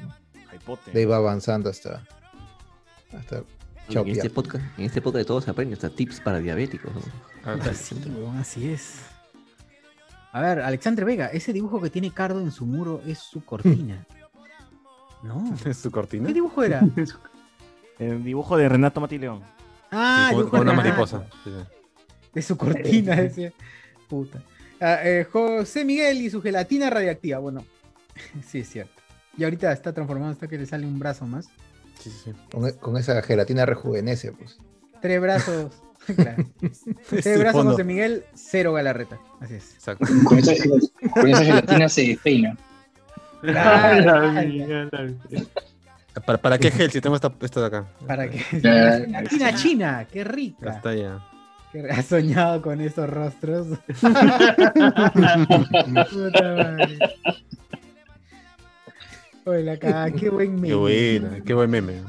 Speaker 5: De ahí va avanzando hasta. hasta chao,
Speaker 8: En este podcast, en este podcast de todos se aprende hasta tips para diabéticos. ¿no?
Speaker 1: puta, sí, weón, así es. A ver, Alexandre Vega, ese dibujo que tiene Cardo en su muro es su cortina. No.
Speaker 3: ¿Es su cortina?
Speaker 1: ¿Qué dibujo era?
Speaker 4: El dibujo de Renato Matileón.
Speaker 1: Ah,
Speaker 3: Sí, con, una mariposa. Sí, sí.
Speaker 1: De su cortina, decía. Puta. Ah, eh, José Miguel y su gelatina radiactiva. Bueno, sí, es cierto. Y ahorita está transformado hasta que le sale un brazo más.
Speaker 3: Sí, sí, sí.
Speaker 5: Con, con esa gelatina rejuvenece, pues.
Speaker 1: Tres brazos. claro. Tres
Speaker 3: Este
Speaker 1: brazos,
Speaker 3: fondo.
Speaker 1: José Miguel, cero galarreta. Así es.
Speaker 3: Exacto.
Speaker 9: Con esa, con esa gelatina se despeina.
Speaker 7: La
Speaker 1: Claro.
Speaker 3: ¿Para, ¿Para qué gel si tengo esta, esta de acá?
Speaker 1: Para que.
Speaker 9: Ya.
Speaker 1: Gelatina china, qué rica.
Speaker 3: está ya.
Speaker 1: Has soñado con esos rostros. Puta madre. Oye, la cagada, qué buen meme.
Speaker 3: Qué buena, qué buen meme.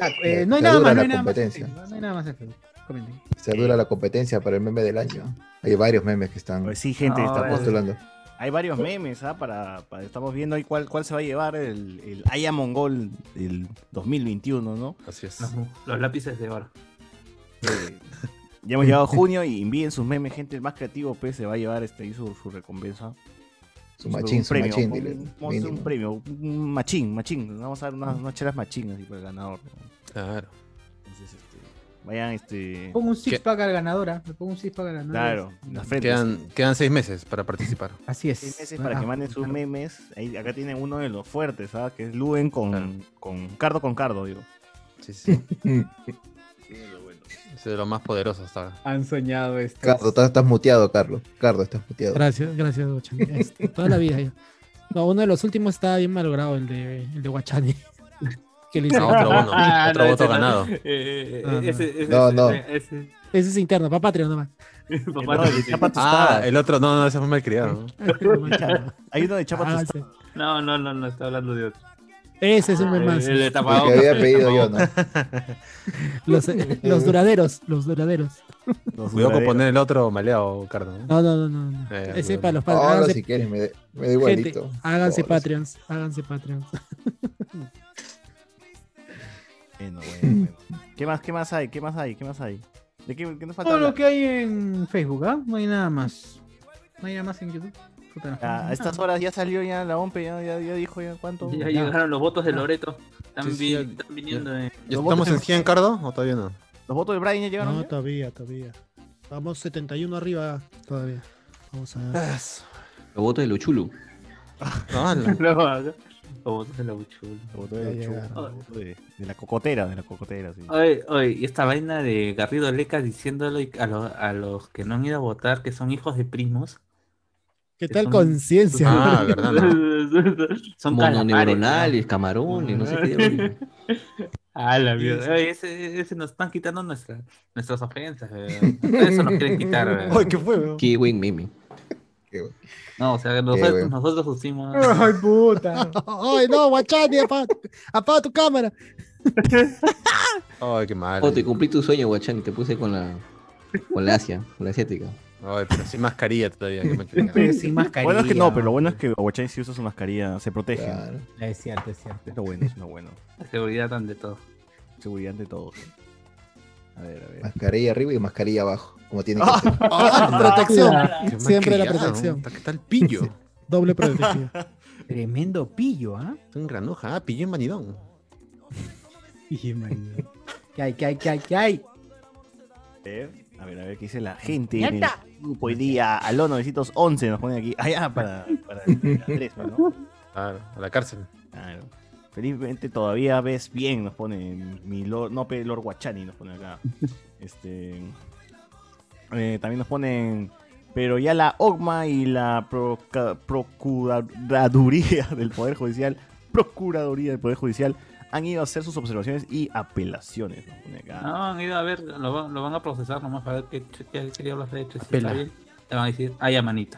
Speaker 1: Ah, eh, no hay
Speaker 5: Se
Speaker 1: nada más, no
Speaker 5: la
Speaker 1: hay nada más. No hay nada más. Comenten.
Speaker 5: Se dura la competencia para el meme del año. Hay varios memes que están
Speaker 4: Pues sí, gente,
Speaker 7: No,
Speaker 4: estamos-
Speaker 7: es-
Speaker 5: postulando.
Speaker 4: Hay varios memes, ¿ah? Para, para- estamos viendo ahí cuál, cuál se va a llevar el, el Aya Mongol del 2021, ¿no?
Speaker 3: Así es.
Speaker 7: Los, los lápices de oro.
Speaker 4: Eh, ya hemos llegado a junio y envíen sus memes, gente. El más creativo, pues, se va a llevar este, ahí su, su recompensa.
Speaker 5: Su
Speaker 4: Un
Speaker 5: machín, su
Speaker 4: premio,
Speaker 5: machín,
Speaker 4: un-
Speaker 5: dile,
Speaker 4: Vamos a hacer un premio, un machín, machín. Vamos a dar unas, unas chelas machín así para el ganador. ¿no?
Speaker 3: Claro.
Speaker 4: Vayan, este.
Speaker 1: Pongo un six
Speaker 3: ¿Qué?
Speaker 1: pack al ganadora. Le pongo un six pack al ganador.
Speaker 4: Claro, las frentes.
Speaker 3: Quedan, quedan seis meses para participar.
Speaker 1: Así es.
Speaker 4: seis meses para
Speaker 1: Ah,
Speaker 4: que manden sus
Speaker 1: claro.
Speaker 4: memes. Ahí, acá tienen uno de los fuertes, ¿sabes? Que es Luen con,
Speaker 3: Claro.
Speaker 4: con Cardo con Cardo, digo.
Speaker 3: Sí, sí. Es de lo más poderoso hasta ahora.
Speaker 1: Han soñado esto.
Speaker 5: Carlos, estás, estás muteado, Carlos. Carlos, estás muteado.
Speaker 2: Gracias, gracias, Guachani. Este, toda la vida ya. No, uno de los últimos estaba bien malogrado, el de, el de Guachani. le hice-
Speaker 3: No, otro bono,
Speaker 7: Ah,
Speaker 3: otro
Speaker 7: no,
Speaker 3: voto ganado.
Speaker 7: Eh, eh,
Speaker 2: No, no.
Speaker 7: ese- ese-
Speaker 5: No, no.
Speaker 7: ese- ese-
Speaker 2: Ese es interno, para Patreon nomás.
Speaker 7: papá,
Speaker 4: No, el de
Speaker 7: sí.
Speaker 4: Chapa
Speaker 3: Ah, el otro, no, no, ese fue malcriado. ¿no?
Speaker 4: Hay uno de Chapa
Speaker 2: Ah,
Speaker 4: Tostada.
Speaker 2: sí.
Speaker 7: No, no, no, no, está hablando de otro.
Speaker 2: Ese es un buen
Speaker 7: El,
Speaker 2: más.
Speaker 7: el de
Speaker 5: El que había pedido yo. ¿no?
Speaker 2: Los, eh, los duraderos, los duraderos.
Speaker 4: Los
Speaker 3: Cuidado con poner el otro maleado, Cardo.
Speaker 2: ¿no? No, no, no, no.
Speaker 3: Eh,
Speaker 2: Ese
Speaker 3: bueno.
Speaker 2: para los
Speaker 5: Ahora
Speaker 2: Patreons.
Speaker 5: si quieres, me, da- me da
Speaker 2: Gente,
Speaker 5: igualito.
Speaker 2: háganse. Patreons, háganse Patreons.
Speaker 4: Bueno, bueno, bueno. ¿Qué más, qué más hay? ¿Qué más hay? ¿Qué más hay? ¿De qué, qué nos falta
Speaker 1: Todo lo que hay en Facebook, ¿ah? No hay nada más. No hay nada más en YouTube. puta, no
Speaker 4: A estas horas ya salió ya la OMPE, ya, ya, ya dijo ya cuánto.
Speaker 7: Ya llegaron los votos de. Loreto. Están,
Speaker 3: Sí, sí,
Speaker 7: vi-
Speaker 3: ya-
Speaker 7: están viniendo eh.
Speaker 3: ¿Ya
Speaker 4: Los
Speaker 3: estamos
Speaker 4: votos
Speaker 3: en
Speaker 4: en-
Speaker 3: 100, Cardo? ¿O todavía no?
Speaker 4: ¿Los votos de Brian ya llegaron?
Speaker 2: No,
Speaker 4: ya?
Speaker 2: todavía, todavía. Vamos 71 arriba todavía. Vamos a ver.
Speaker 8: Los votos de Luchulu.
Speaker 3: No, ala.
Speaker 7: Los votos de la Buchula.
Speaker 4: Votos de, votos de, de la cocotera, de la cocotera, sí.
Speaker 7: Oye, oye, y esta vaina de Garrido Leca diciéndole a, lo- a los que no han ido a votar que son hijos de primos.
Speaker 2: ¿Qué tal
Speaker 7: son-
Speaker 2: conciencia?
Speaker 3: Ah, verdad, no.
Speaker 7: son
Speaker 8: Mononeuronales, camarones, no sé qué.
Speaker 7: Ah, la mierda. Oye, ese, ese nos están quitando nuestra, nuestras ofensas. weón. Eso nos quieren quitar.
Speaker 3: Ay, ¿qué fue?
Speaker 8: Qué buen meme.
Speaker 7: No, o sea, nosotros,
Speaker 5: weón.
Speaker 7: nosotros pusimos.
Speaker 1: Ay, puta.
Speaker 2: Ay, no, Guachani, apaga, apaga tu cámara.
Speaker 3: Ay, qué mal.
Speaker 8: Oh, te cumplí tu sueño, guachán, y te puse con la con la Asia, con la asiática.
Speaker 3: Ay, pero sin mascarilla todavía. que me
Speaker 1: Pero sin mascarilla.
Speaker 4: Bueno, es que no, pero lo bueno es que Aguachani si usa su mascarilla se protege.
Speaker 5: Claro.
Speaker 1: Es cierto, es cierto.
Speaker 4: Es lo bueno, es lo bueno.
Speaker 7: Seguridad ante todo.
Speaker 4: Seguridad ante todo. A ver, a ver.
Speaker 5: Mascarilla arriba y mascarilla abajo, como tiene que ser.
Speaker 2: Ah, protección.
Speaker 3: Qué
Speaker 2: Siempre la protección.
Speaker 3: ¿Qué tal pillo?
Speaker 2: Doble protección.
Speaker 1: Tremendo pillo, ¿ah?
Speaker 3: Un granuja, ah, pillo en manidón.
Speaker 1: Pillo, marido. ¿Qué hay, qué hay, qué hay, qué hay?
Speaker 4: A ver, a ver, a ver qué dice la gente en el grupo hoy día. Aló 911 nos pone aquí. Ah, ya, para, para Andrés, ¿no?
Speaker 3: Claro, a la cárcel.
Speaker 4: Claro. Felizmente todavía ves bien, nos pone mi Lord, no, pe, Lord Guachani nos pone acá. Este, eh, también nos ponen, pero ya la OGMA y la Proca- Procuraduría del Poder Judicial, Procuraduría del Poder Judicial, han ido a hacer sus observaciones y apelaciones. Nos pone acá.
Speaker 7: No, han ido a ver, lo, van- lo van a procesar nomás para ver qué, qué, qué diablos de hecho. Si está bien, le van a decir, ay, manito.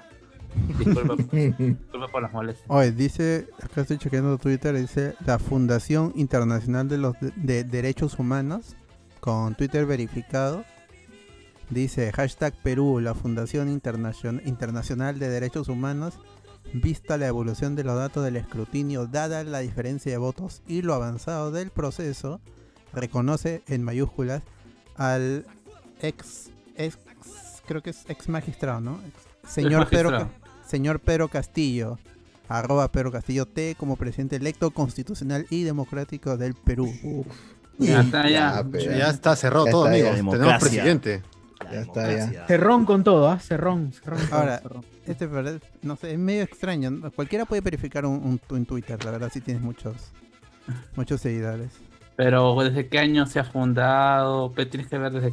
Speaker 7: Disculpa, disculpa por las molestias.
Speaker 6: Oye, dice, acá estoy chequeando Twitter, dice la Fundación Internacional de los de- de Derechos Humanos, con Twitter verificado. Dice, hashtag Perú, la Fundación Internacion- Internacional de Derechos Humanos, vista la evolución de los datos del escrutinio, dada la diferencia de votos y lo avanzado del proceso, reconoce en mayúsculas al ex, ex creo que es ex magistrado, ¿no? Ex- señor Pedro. Señor Pedro Castillo, arroba Pedro Castillo T como presidente electo constitucional y democrático del Perú.
Speaker 7: Ya está, ya.
Speaker 5: Ya,
Speaker 3: está cerrado
Speaker 5: Ya
Speaker 3: todo,
Speaker 5: está, ya.
Speaker 3: amigos. Tenemos presidente.
Speaker 4: La
Speaker 5: Ya está, ya.
Speaker 1: Cerrón con todo, ¿ah? Cerrón, cerrón.
Speaker 6: Ahora,
Speaker 1: cerrón.
Speaker 6: Este, verdad, no sé, es medio extraño. Cualquiera puede verificar un, un tu- en Twitter, la verdad, si tienes muchos, muchos seguidores.
Speaker 7: Pero desde qué año se ha fundado, tienes que ver desde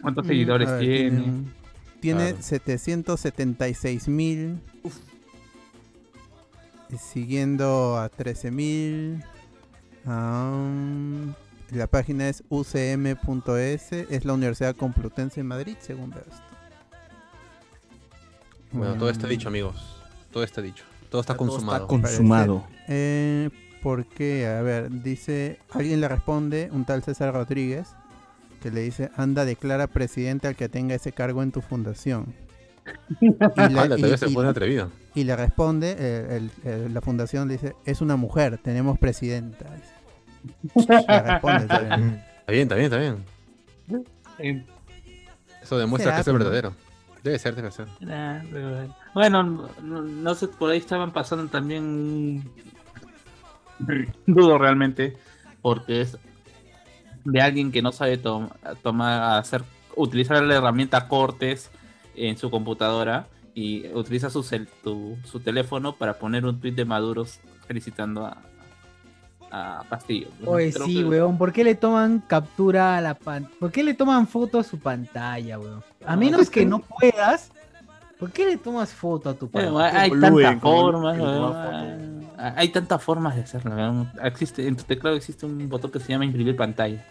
Speaker 7: cuántos seguidores
Speaker 6: Mm, ver,
Speaker 7: tiene.
Speaker 6: un- Tiene
Speaker 3: Claro.
Speaker 6: 776 mil. Siguiendo a 13 mil. la página es ucm.es. Es la Universidad Complutense de Madrid, según veo esto.
Speaker 3: Bueno, todo está dicho, amigos. Todo está dicho. Todo está
Speaker 4: Todo
Speaker 3: consumado.
Speaker 4: está consumado.
Speaker 6: Eh, ¿Por qué? A ver, dice, alguien le responde, un tal César Rodríguez, que le dice, anda, declara presidente al que tenga ese cargo en tu fundación. Y, la-
Speaker 3: Ala,
Speaker 6: y-
Speaker 3: todavía se
Speaker 6: y-
Speaker 3: pone atrevido.
Speaker 6: y le responde, el- el- la fundación le dice, es una mujer, tenemos presidenta. Le responde.
Speaker 3: Está bien, está bien, está bien.
Speaker 7: Eh,
Speaker 3: Eso demuestra
Speaker 6: Será,
Speaker 3: que es el verdadero. Debe ser, debe ser.
Speaker 7: nah, bueno. Bueno, no, no- no sé, por ahí estaban pasando también. Dudo realmente, porque es de alguien que no sabe tom- tomar, hacer, utilizar la herramienta Cortes en su computadora y utiliza su, cel- tu- su teléfono para poner un tweet de Maduros felicitando a, a Castillo.
Speaker 1: Oye,
Speaker 7: Creo
Speaker 1: sí,
Speaker 7: que-
Speaker 1: weón. ¿Por qué le toman captura a la pantalla? ¿Por qué le toman foto a su pantalla, weón? A menos que no puedas, ¿por qué le tomas foto a tu
Speaker 7: Bueno,
Speaker 1: pantalla?
Speaker 7: hay
Speaker 4: Como
Speaker 7: tantas formas, hay tantas formas de hacerlo. Existe, en tu teclado existe un botón que se llama imprimir pantalla.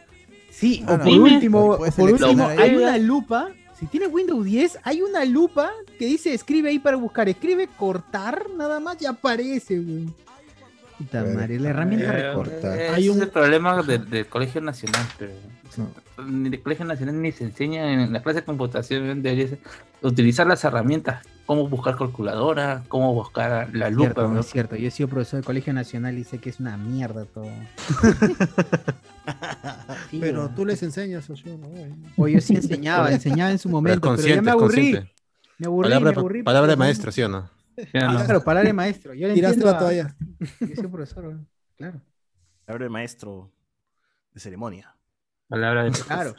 Speaker 1: Sí,
Speaker 6: Ah,
Speaker 1: o
Speaker 6: no,
Speaker 1: por
Speaker 7: dime.
Speaker 1: último,
Speaker 6: Puedes
Speaker 1: por último, hay una lupa. Si tienes Windows 10, hay una lupa que dice escribe ahí para buscar. Escribe cortar, nada más y aparece, weón. Puta madre, la herramienta
Speaker 7: Eh,
Speaker 5: recortar.
Speaker 7: ese
Speaker 2: Hay
Speaker 7: es
Speaker 2: un-
Speaker 7: el problema del, del Colegio Nacional. Pero,
Speaker 5: No.
Speaker 7: Ni del Colegio Nacional ni se enseña en la clase de computación. Debería utilizar las herramientas. Cómo buscar calculadora, cómo buscar la lupa.
Speaker 1: Cierto,
Speaker 7: ¿no?
Speaker 1: es cierto. Yo he sido profesor de colegio nacional y sé que es una mierda todo.
Speaker 2: Pero tú les enseñas, socio, ¿no? Güey.
Speaker 1: O yo sí enseñaba, enseñaba en su
Speaker 3: Pero
Speaker 1: momento, pero ya
Speaker 3: consciente,
Speaker 1: me aburrí.
Speaker 3: consciente.
Speaker 1: Me aburrí,
Speaker 3: Palabra,
Speaker 1: me aburrí.
Speaker 3: palabra de maestro, ¿sí o no?
Speaker 7: Ya no.
Speaker 1: Claro, palabra de maestro. Yo le
Speaker 2: Tiraste la
Speaker 1: a-
Speaker 2: toalla.
Speaker 1: Yo soy profesor, claro.
Speaker 4: Palabra de maestro de ceremonia.
Speaker 7: Palabra de
Speaker 1: Claro.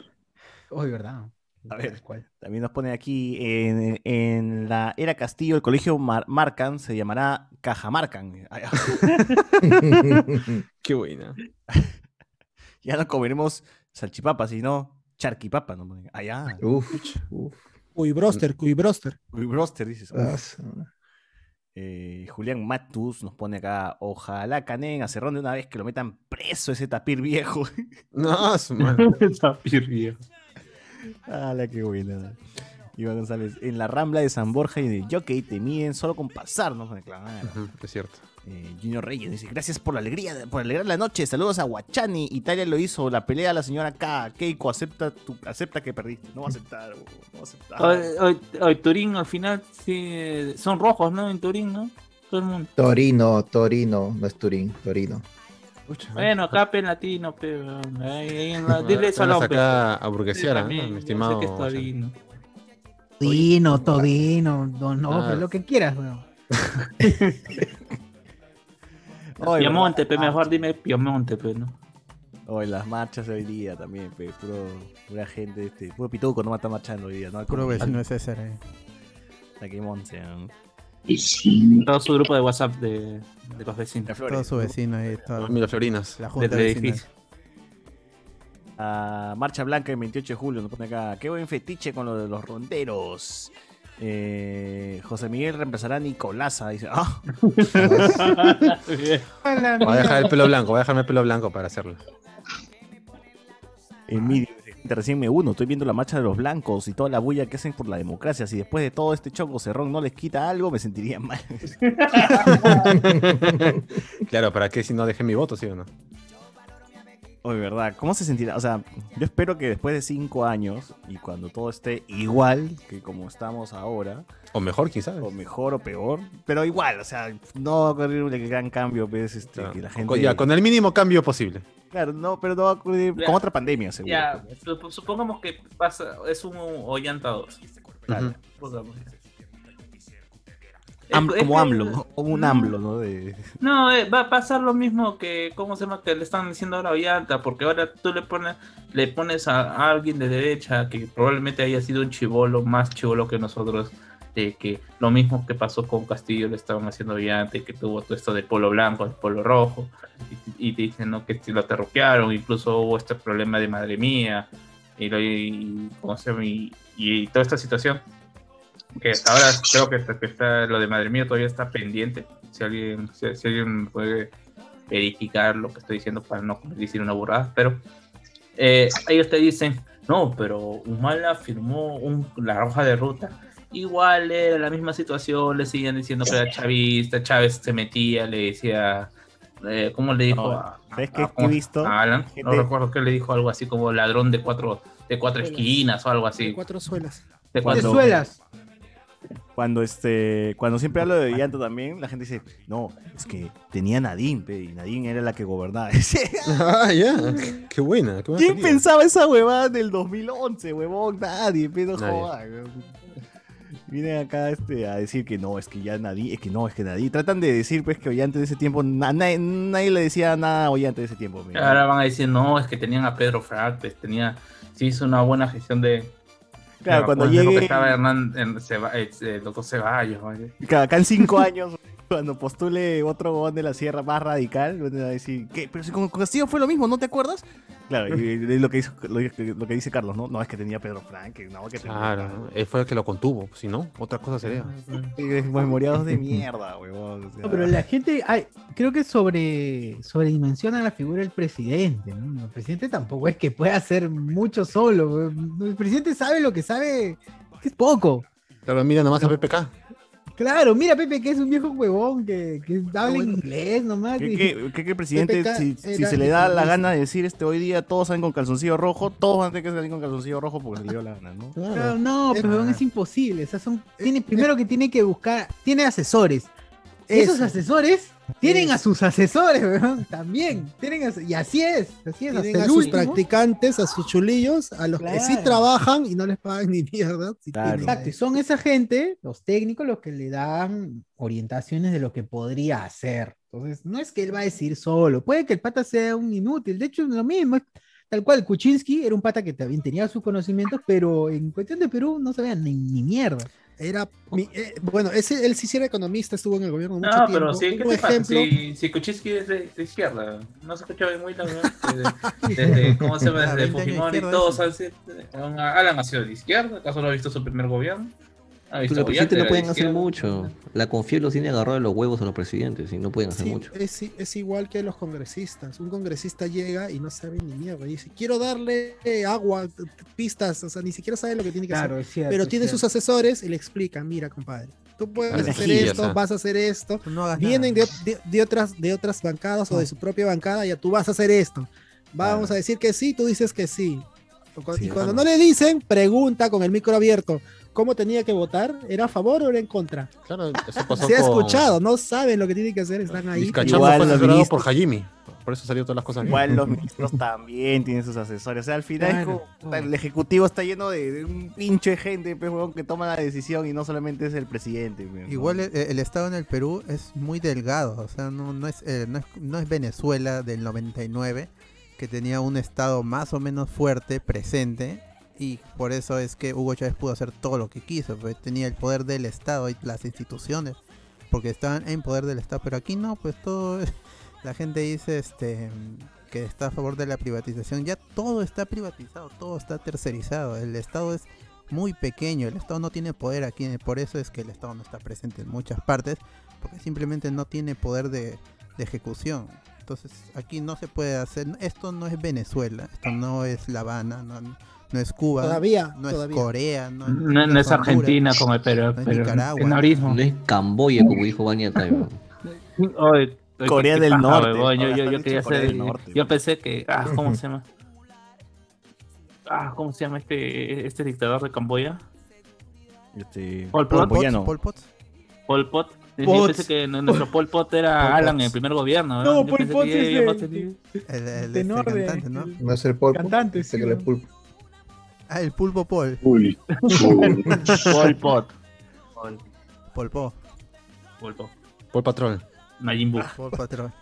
Speaker 1: Hoy, ¿verdad?
Speaker 4: A ver,
Speaker 1: ¿Cuál?
Speaker 4: también nos pone aquí en, en la era Castillo, el colegio Mar- Marcan se llamará Cajamarcan. Ah.
Speaker 3: Qué buena.
Speaker 4: Ya no comeremos salchipapas, sino charquipapa. ¿no? Allá.
Speaker 5: Uf, uf.
Speaker 2: Uy, broster, cuy broster.
Speaker 4: Uy, broster, dices.
Speaker 5: Ah,
Speaker 4: Eh, Julián Matus nos pone acá, ojalá caneen a Cerrón de una vez que lo metan preso ese tapir viejo.
Speaker 3: No, su madre.
Speaker 7: Tapir viejo.
Speaker 4: ¡Hala, qué buena! Iván González, en la Rambla de San Borja y en el Jockey te miden solo con pasar, ¿no? Claro.
Speaker 3: Ujú, Es cierto.
Speaker 4: Eh, Junior Reyes dice, gracias por la alegría, por alegrar la noche. Saludos a Guachani. Italia lo hizo, la pelea a la señora K. Keiko, acepta, tu, acepta que perdiste. No va a aceptar, bo, no va a aceptar.
Speaker 7: Hoy, hoy- hoy Turín al final sí son rojos, ¿no? En Turín, ¿no? Todo el mundo.
Speaker 5: Torino, Torino, no es Turín, Torino.
Speaker 7: Bueno, acá en latino, pero ahí, ahí en la- dile eso
Speaker 3: a
Speaker 7: hombre.
Speaker 3: sacar a burguesear.
Speaker 7: También,
Speaker 3: mi
Speaker 7: yo
Speaker 3: estimado.
Speaker 7: sé que es. Torino.
Speaker 1: Todino, todino, don
Speaker 3: Ah.
Speaker 1: lo que quieras, weón.
Speaker 7: Piemonte, pe, mejor dime Piemonte, pe, ¿no?
Speaker 4: Hoy las marchas de hoy día también, pe, puro, pura gente, este, puro pituco no está marchando hoy día, ¿no?
Speaker 6: Puro vecino de César. eh.
Speaker 4: Aquí Monte, ¿no?
Speaker 7: Todo su grupo de WhatsApp de, de los vecinos.
Speaker 4: Miraflores.
Speaker 6: Todo su vecino ahí. Todo,
Speaker 3: Mira, Florinas.
Speaker 6: la junta
Speaker 7: Del
Speaker 6: vecinal.
Speaker 7: edificio.
Speaker 4: Marcha Blanca el 28 de julio, nos pone acá. Qué buen fetiche con lo de los ronderos. Eh, José Miguel reemplazará a Nicolasa. Dice, ah,
Speaker 3: Voy a dejar el pelo blanco, voy a dejarme el pelo blanco para hacerlo.
Speaker 4: Emilio, dice, "Gente, recién me uno. Estoy viendo la marcha de los blancos y toda la bulla que hacen por la democracia. Si después de todo este choco cerrón no les quita algo, me sentiría mal.
Speaker 3: Claro, ¿para qué si no dejé mi voto, sí o no?
Speaker 4: Oye, ¿verdad? ¿Cómo se sentirá? O sea, yo espero que después de cinco años y cuando todo esté igual que como estamos ahora,
Speaker 3: O mejor, quién sabe.
Speaker 4: o mejor o peor, pero igual, o sea, no va a ocurrir un gran cambio, pues, este,
Speaker 3: Claro.
Speaker 4: que la
Speaker 3: Con-
Speaker 4: gente...
Speaker 3: ya, con el mínimo cambio posible.
Speaker 4: Claro, no, pero no va a ocurrir
Speaker 7: Ya.
Speaker 4: con otra pandemia, seguro.
Speaker 7: Ya, sup- supongamos que pasa, es un Ollanta 2.
Speaker 4: Claro.
Speaker 3: Ujú.
Speaker 7: Supongamos.
Speaker 4: Am-
Speaker 7: Es- es
Speaker 4: como AMLO, ¿no? o un
Speaker 7: no.
Speaker 4: AMLO, ¿no? De...
Speaker 7: No, eh, va a pasar lo mismo que, ¿cómo se llama? Que le están diciendo ahora a Ollanta, porque ahora tú le pones, le pones a, alguien de derecha que probablemente haya sido un chivolo, más chivolo que nosotros, de que lo mismo que pasó con Castillo le estaban haciendo Ollanta, que tuvo todo esto de polo blanco, de polo rojo, y, y dicen ¿no? que lo terruquearon, incluso hubo este problema de madre mía, y, lo- y, y, y toda esta situación que hasta ahora creo que, está- que está, lo de Madre Mía todavía está pendiente. Si alguien, si, si alguien puede verificar lo que estoy diciendo para no decir una burrada, pero eh, ellos te dicen, no, pero Humala firmó un- la hoja de ruta. Igual era la misma situación, le siguen diciendo que era chavista, Chávez se metía, le decía, eh, ¿cómo le dijo?
Speaker 4: No,
Speaker 7: a,
Speaker 4: ¿sabes
Speaker 7: a-
Speaker 4: qué
Speaker 7: a-
Speaker 4: he visto?
Speaker 7: a Alan? No recuerdo que le dijo algo así como ladrón de cuatro, de cuatro
Speaker 2: Suelas.
Speaker 7: esquinas o algo así.
Speaker 2: Cuatro suelas.
Speaker 7: De
Speaker 1: ¿Te
Speaker 7: cuatro,
Speaker 1: suelas?
Speaker 4: Cuando este, cuando siempre hablo de Ollanta también, la gente dice, no, es que tenía Nadine, pe, y Nadine era la que gobernaba.
Speaker 3: Ah, ya. Qué buena. Qué buena
Speaker 4: ¿Quién
Speaker 3: salida.
Speaker 4: pensaba esa huevada del 2011, huevón? Nadie, pero huevón. Vienen acá este, a decir que no, es que ya nadie, es que no, es que nadie. Tratan de decir pues que Ollante de ese tiempo, na- nadie, nadie le decía nada a Ollante de ese tiempo. pe.
Speaker 7: Ahora van a decir, no, es que tenían a Pedro Fractes, tenía, sí hizo una buena gestión de...
Speaker 4: Claro, cuando
Speaker 7: creo que
Speaker 4: llegue,
Speaker 7: estaba Hernán, en, Ceba- eh, el doctor Ceballos, ¿vale?
Speaker 4: claro, acá en cinco años, cuando postule otro huevón de la sierra más radical, van a decir, ¿qué? Pero si con Castillo fue lo mismo, ¿no te acuerdas? Claro, y, y lo, que dice, lo, que- lo que dice Carlos, ¿no? No, es que tenía Pedro Frank, que no, que tenía...
Speaker 3: Claro, él fue el que lo contuvo. Si no, otra cosa sería.
Speaker 4: Memoriados de mierda, o sea.
Speaker 1: No, pero la gente, ay, creo que sobre, sobredimensiona la figura del presidente, ¿no? El presidente tampoco es que pueda hacer mucho solo. weón. El presidente sabe lo que sabe, que es poco.
Speaker 3: Claro, mira nomás a PPK.
Speaker 1: Claro, mira Pepe, que es un viejo huevón que, que habla en inglés nomás.
Speaker 4: ¿Qué,
Speaker 1: y-
Speaker 4: qué, qué- qué presidente, si, se le da la gana de decir este hoy día todos salen con calzoncillo rojo, todos van a tener que salir con calzoncillo rojo porque se le dio la gana, ¿no?
Speaker 1: Claro,
Speaker 3: Claro.
Speaker 1: no, pero weón, es imposible. O sea, son, tiene, primero que tiene que buscar, tiene asesores. Esos
Speaker 2: Eso.
Speaker 1: asesores tienen a sus asesores, weón, también. Tienen a y así es, así es.
Speaker 2: Tienen a sus
Speaker 1: último.
Speaker 2: practicantes, a sus chulillos, a los que sí
Speaker 1: Claro.
Speaker 2: trabajan y no les pagan ni mierda. sí
Speaker 4: Claro.
Speaker 1: Exacto, y son esa gente, los técnicos, los que le dan orientaciones de lo que podría hacer. Entonces, no es que él va a decir solo, puede que el pata sea un inútil, de hecho, lo mismo, es tal cual, Kuczynski era un pata que también tenía sus conocimientos, pero en cuestión de Perú no sabía ni, ni mierda.
Speaker 2: Era, mi- eh, bueno, ese, él sí sí era economista, estuvo en el gobierno mucho
Speaker 7: No,
Speaker 2: tiempo.
Speaker 7: pero sí, ¿qué te pasa? Si, si Kuczynski es de, de izquierda, no se escucha muy la. Desde, desde- ¿cómo se llama?
Speaker 6: Ah,
Speaker 7: Desde
Speaker 6: 20 años
Speaker 7: Fujimori y
Speaker 6: izquierda
Speaker 7: todo,
Speaker 6: ese.
Speaker 7: ¿sabes? Alan ha sido de izquierda, ¿acaso no ha visto su primer gobierno? Visto
Speaker 8: los presidentes no pueden hacer mucho. La confía los tiene agarrado de los huevos a los presidentes y no pueden hacer
Speaker 2: sí,
Speaker 8: mucho.
Speaker 2: es, es igual que los congresistas. Un congresista llega y no sabe ni mierda. Dice, quiero darle agua, pistas, o sea, ni siquiera sabe lo que tiene que
Speaker 1: Claro,
Speaker 2: hacer.
Speaker 1: es cierto.
Speaker 2: Pero tiene sus asesores y le explican, mira, compadre, tú puedes hacer esto,
Speaker 3: ah.
Speaker 2: vas a hacer esto.
Speaker 6: No
Speaker 2: Vienen de, de- de otras, de otras bancadas o de su propia bancada, ya tú vas a hacer esto. Vamos
Speaker 4: Claro.
Speaker 2: a decir que sí, tú dices que sí. Cu-
Speaker 3: Sí,
Speaker 2: y cuando no le dicen, pregunta con el micro abierto. ¿Cómo tenía que votar? ¿Era a favor o era en contra?
Speaker 3: Claro, eso pasó
Speaker 2: Se ha
Speaker 3: con-
Speaker 2: escuchado, no saben lo que tienen que hacer, están ahí.
Speaker 4: Igual
Speaker 3: fue asesorado por Hajimi. Por eso salió todas las cosas bien.
Speaker 4: Igual los ministros también tienen sus asesores. O sea, al final es
Speaker 1: Claro.
Speaker 4: como- el ejecutivo está lleno de, de un pinche gente pues, huevón, que toma la decisión y no solamente es el presidente. pues, ¿no?
Speaker 6: Igual el, el Estado en el Perú es muy delgado, o sea, no, no, es, eh, no, es, no es Venezuela del 99, que tenía un Estado más o menos fuerte, presente, y por eso es que Hugo Chávez pudo hacer todo lo que quiso, pues tenía el poder del Estado y las instituciones, porque estaban en poder del Estado, pero aquí no, pues todo, la gente dice este que está a favor de la privatización, ya todo está privatizado, todo está tercerizado, el Estado es muy pequeño, el Estado no tiene poder aquí, por eso es que el Estado no está presente en muchas partes, porque simplemente no tiene poder de, de ejecución. Entonces aquí no se puede hacer, esto no es Venezuela, esto no es La Habana, no, no es Cuba,
Speaker 2: Todavía,
Speaker 6: no es
Speaker 2: todavía.
Speaker 6: Corea, no,
Speaker 7: No, no es Argentina como el Perú,
Speaker 6: no es
Speaker 7: pero
Speaker 6: Nicaragua.
Speaker 8: No es Camboya, como dijo Bania
Speaker 4: Corea del Norte.
Speaker 7: Yo, yo, yo quería
Speaker 4: Corea
Speaker 7: ser-
Speaker 4: del Norte.
Speaker 7: Yo pensé que. Ah, ¿cómo se llama? Ah, ¿cómo se llama este, este dictador de Camboya?
Speaker 4: Este,
Speaker 7: Pol Pot.
Speaker 6: Pol Pot.
Speaker 7: Pol Pot. Yo
Speaker 1: Pot.
Speaker 7: pensé que nuestro Pol Pot era
Speaker 6: Pol
Speaker 7: Alan
Speaker 6: Pot.
Speaker 7: en el primer gobierno.
Speaker 1: No, Pol Pot es
Speaker 6: El, el este
Speaker 1: de-
Speaker 6: cantante, ¿no?
Speaker 5: No es el pulpo.
Speaker 1: Cantante,
Speaker 5: Este
Speaker 1: sí,
Speaker 6: Ah, el pulpo Pol,
Speaker 9: Uy.
Speaker 7: Pol Pot. Pol,
Speaker 6: Polpo,
Speaker 7: Pol Pot.
Speaker 3: Por patrón.
Speaker 7: Majin Buu.
Speaker 6: Pol Patrón.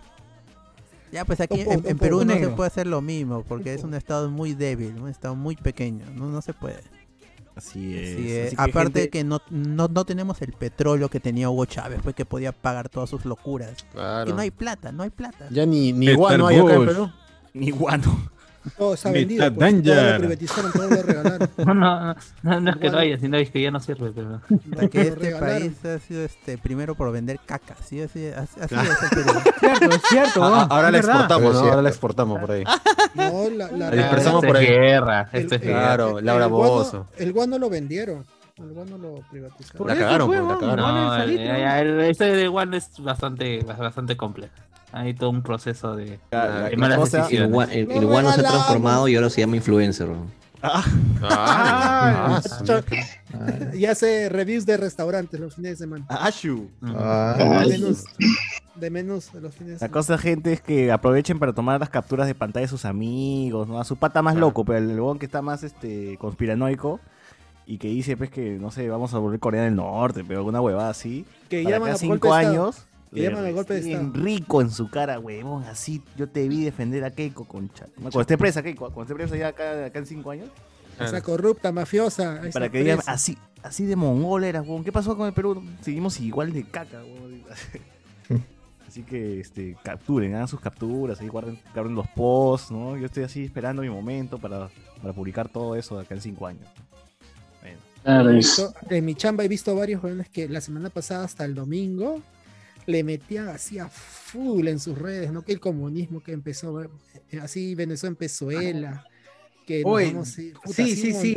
Speaker 6: Ya, pues aquí en, en Perú no se puede hacer lo mismo, porque es un estado muy débil, un estado muy pequeño, no, no se puede.
Speaker 4: Así es.
Speaker 6: Sí, eh,
Speaker 4: Así que,
Speaker 6: aparte
Speaker 4: gente,
Speaker 6: que no, no, no tenemos el petróleo que tenía Hugo Chávez, pues que podía pagar todas sus locuras.
Speaker 3: Claro.
Speaker 6: Que no hay plata, no hay plata.
Speaker 3: Ya ni, ni
Speaker 1: Peter
Speaker 3: igual no hay acá en. Perú.
Speaker 4: Ni guano.
Speaker 2: Todo
Speaker 1: Meta
Speaker 2: vendido, pues, todo
Speaker 1: Danger.
Speaker 2: lo privatizaron, todo lo regalaron.
Speaker 7: No, no, no, no es que no haya, sino es que ya no sirve. Pero...
Speaker 6: Que este
Speaker 2: regalaron.
Speaker 6: país ha sido este primero por vender caca, ¿sí? Así, así, así
Speaker 3: Ah.
Speaker 6: es el Perú.
Speaker 1: Cierto, es cierto.
Speaker 3: Ah, ah, ahora
Speaker 1: es
Speaker 3: la
Speaker 1: verdad.
Speaker 3: exportamos,
Speaker 5: es
Speaker 3: Ahora la exportamos por ahí.
Speaker 2: No, la, la,
Speaker 3: La dispersamos
Speaker 7: Esto
Speaker 3: por ahí.
Speaker 7: guerra.
Speaker 2: el-
Speaker 7: Esto es
Speaker 2: el-.
Speaker 3: Claro, Laura
Speaker 2: el guano-
Speaker 3: Bozo.
Speaker 2: El guano lo vendieron. El guano lo privatizaron.
Speaker 3: La cagaron,
Speaker 1: fue,
Speaker 3: pues, la cagaron.
Speaker 7: No,
Speaker 1: el
Speaker 7: este de One es bastante, bastante complejo. Hay todo un proceso de,
Speaker 4: La-
Speaker 7: de
Speaker 4: la
Speaker 7: malas
Speaker 4: cosa-
Speaker 8: El,
Speaker 7: decisiones.
Speaker 8: gua- el,
Speaker 2: Lo
Speaker 8: el guano se ha transformado y ahora se llama influencer.
Speaker 3: Ah,
Speaker 1: Ah,
Speaker 3: ah,
Speaker 5: Ah,
Speaker 2: Y hace reviews de restaurantes los fines de semana.
Speaker 4: Ashu.
Speaker 5: ah,
Speaker 2: De menús. De menús de los fines de
Speaker 4: La
Speaker 2: semana.
Speaker 4: cosa, gente, es que aprovechen para tomar las capturas de pantalla de sus amigos, ¿no? A su pata más loco, pero el huevón que está más este conspiranoico y que dice, pues, que, no sé, vamos a volver Corea del Norte, pero alguna huevada así.
Speaker 2: Que
Speaker 4: Para
Speaker 2: llaman
Speaker 4: acá
Speaker 2: a
Speaker 4: cinco años.
Speaker 2: Que llaman al golpe de
Speaker 4: bien
Speaker 2: Estado.
Speaker 4: rico en su cara, huevón, así. Yo te vi defender a Keiko, concha. Cuando esté presa, Keiko, cuando esté presa ya acá, acá en cinco años.
Speaker 2: Esa corrupta, mafiosa.
Speaker 4: Para que digan, así, así de mongol eras, huevón. ¿Qué pasó con el Perú? Seguimos igual de caca, huevón. Así que este, capturen, hagan sus capturas, ahí guarden, guarden los posts, ¿no? Yo estoy así esperando mi momento para, para publicar todo eso de acá en cinco años. Bueno.
Speaker 9: Claro,
Speaker 2: visto- en mi chamba he visto varios jóvenes que la semana pasada hasta el domingo le metían así a full en sus redes, ¿no? Que el comunismo que empezó, eh, así Venezuela en Venezuela, que nos vamos a ir- puta,
Speaker 1: sí, sí, sí.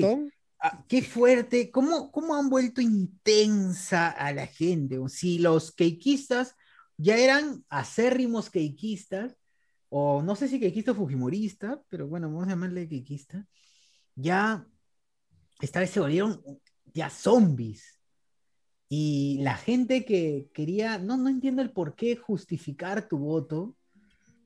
Speaker 1: Ah, qué fuerte, ¿Cómo, ¿cómo han vuelto intensa a la gente? Si los keikistas ya eran acérrimos keikistas, o no sé si keikista o fujimorista, pero bueno, vamos a llamarle keikista, ya esta vez se volvieron ya zombies. Y la gente que quería, no, no entiendo el por qué justificar tu voto,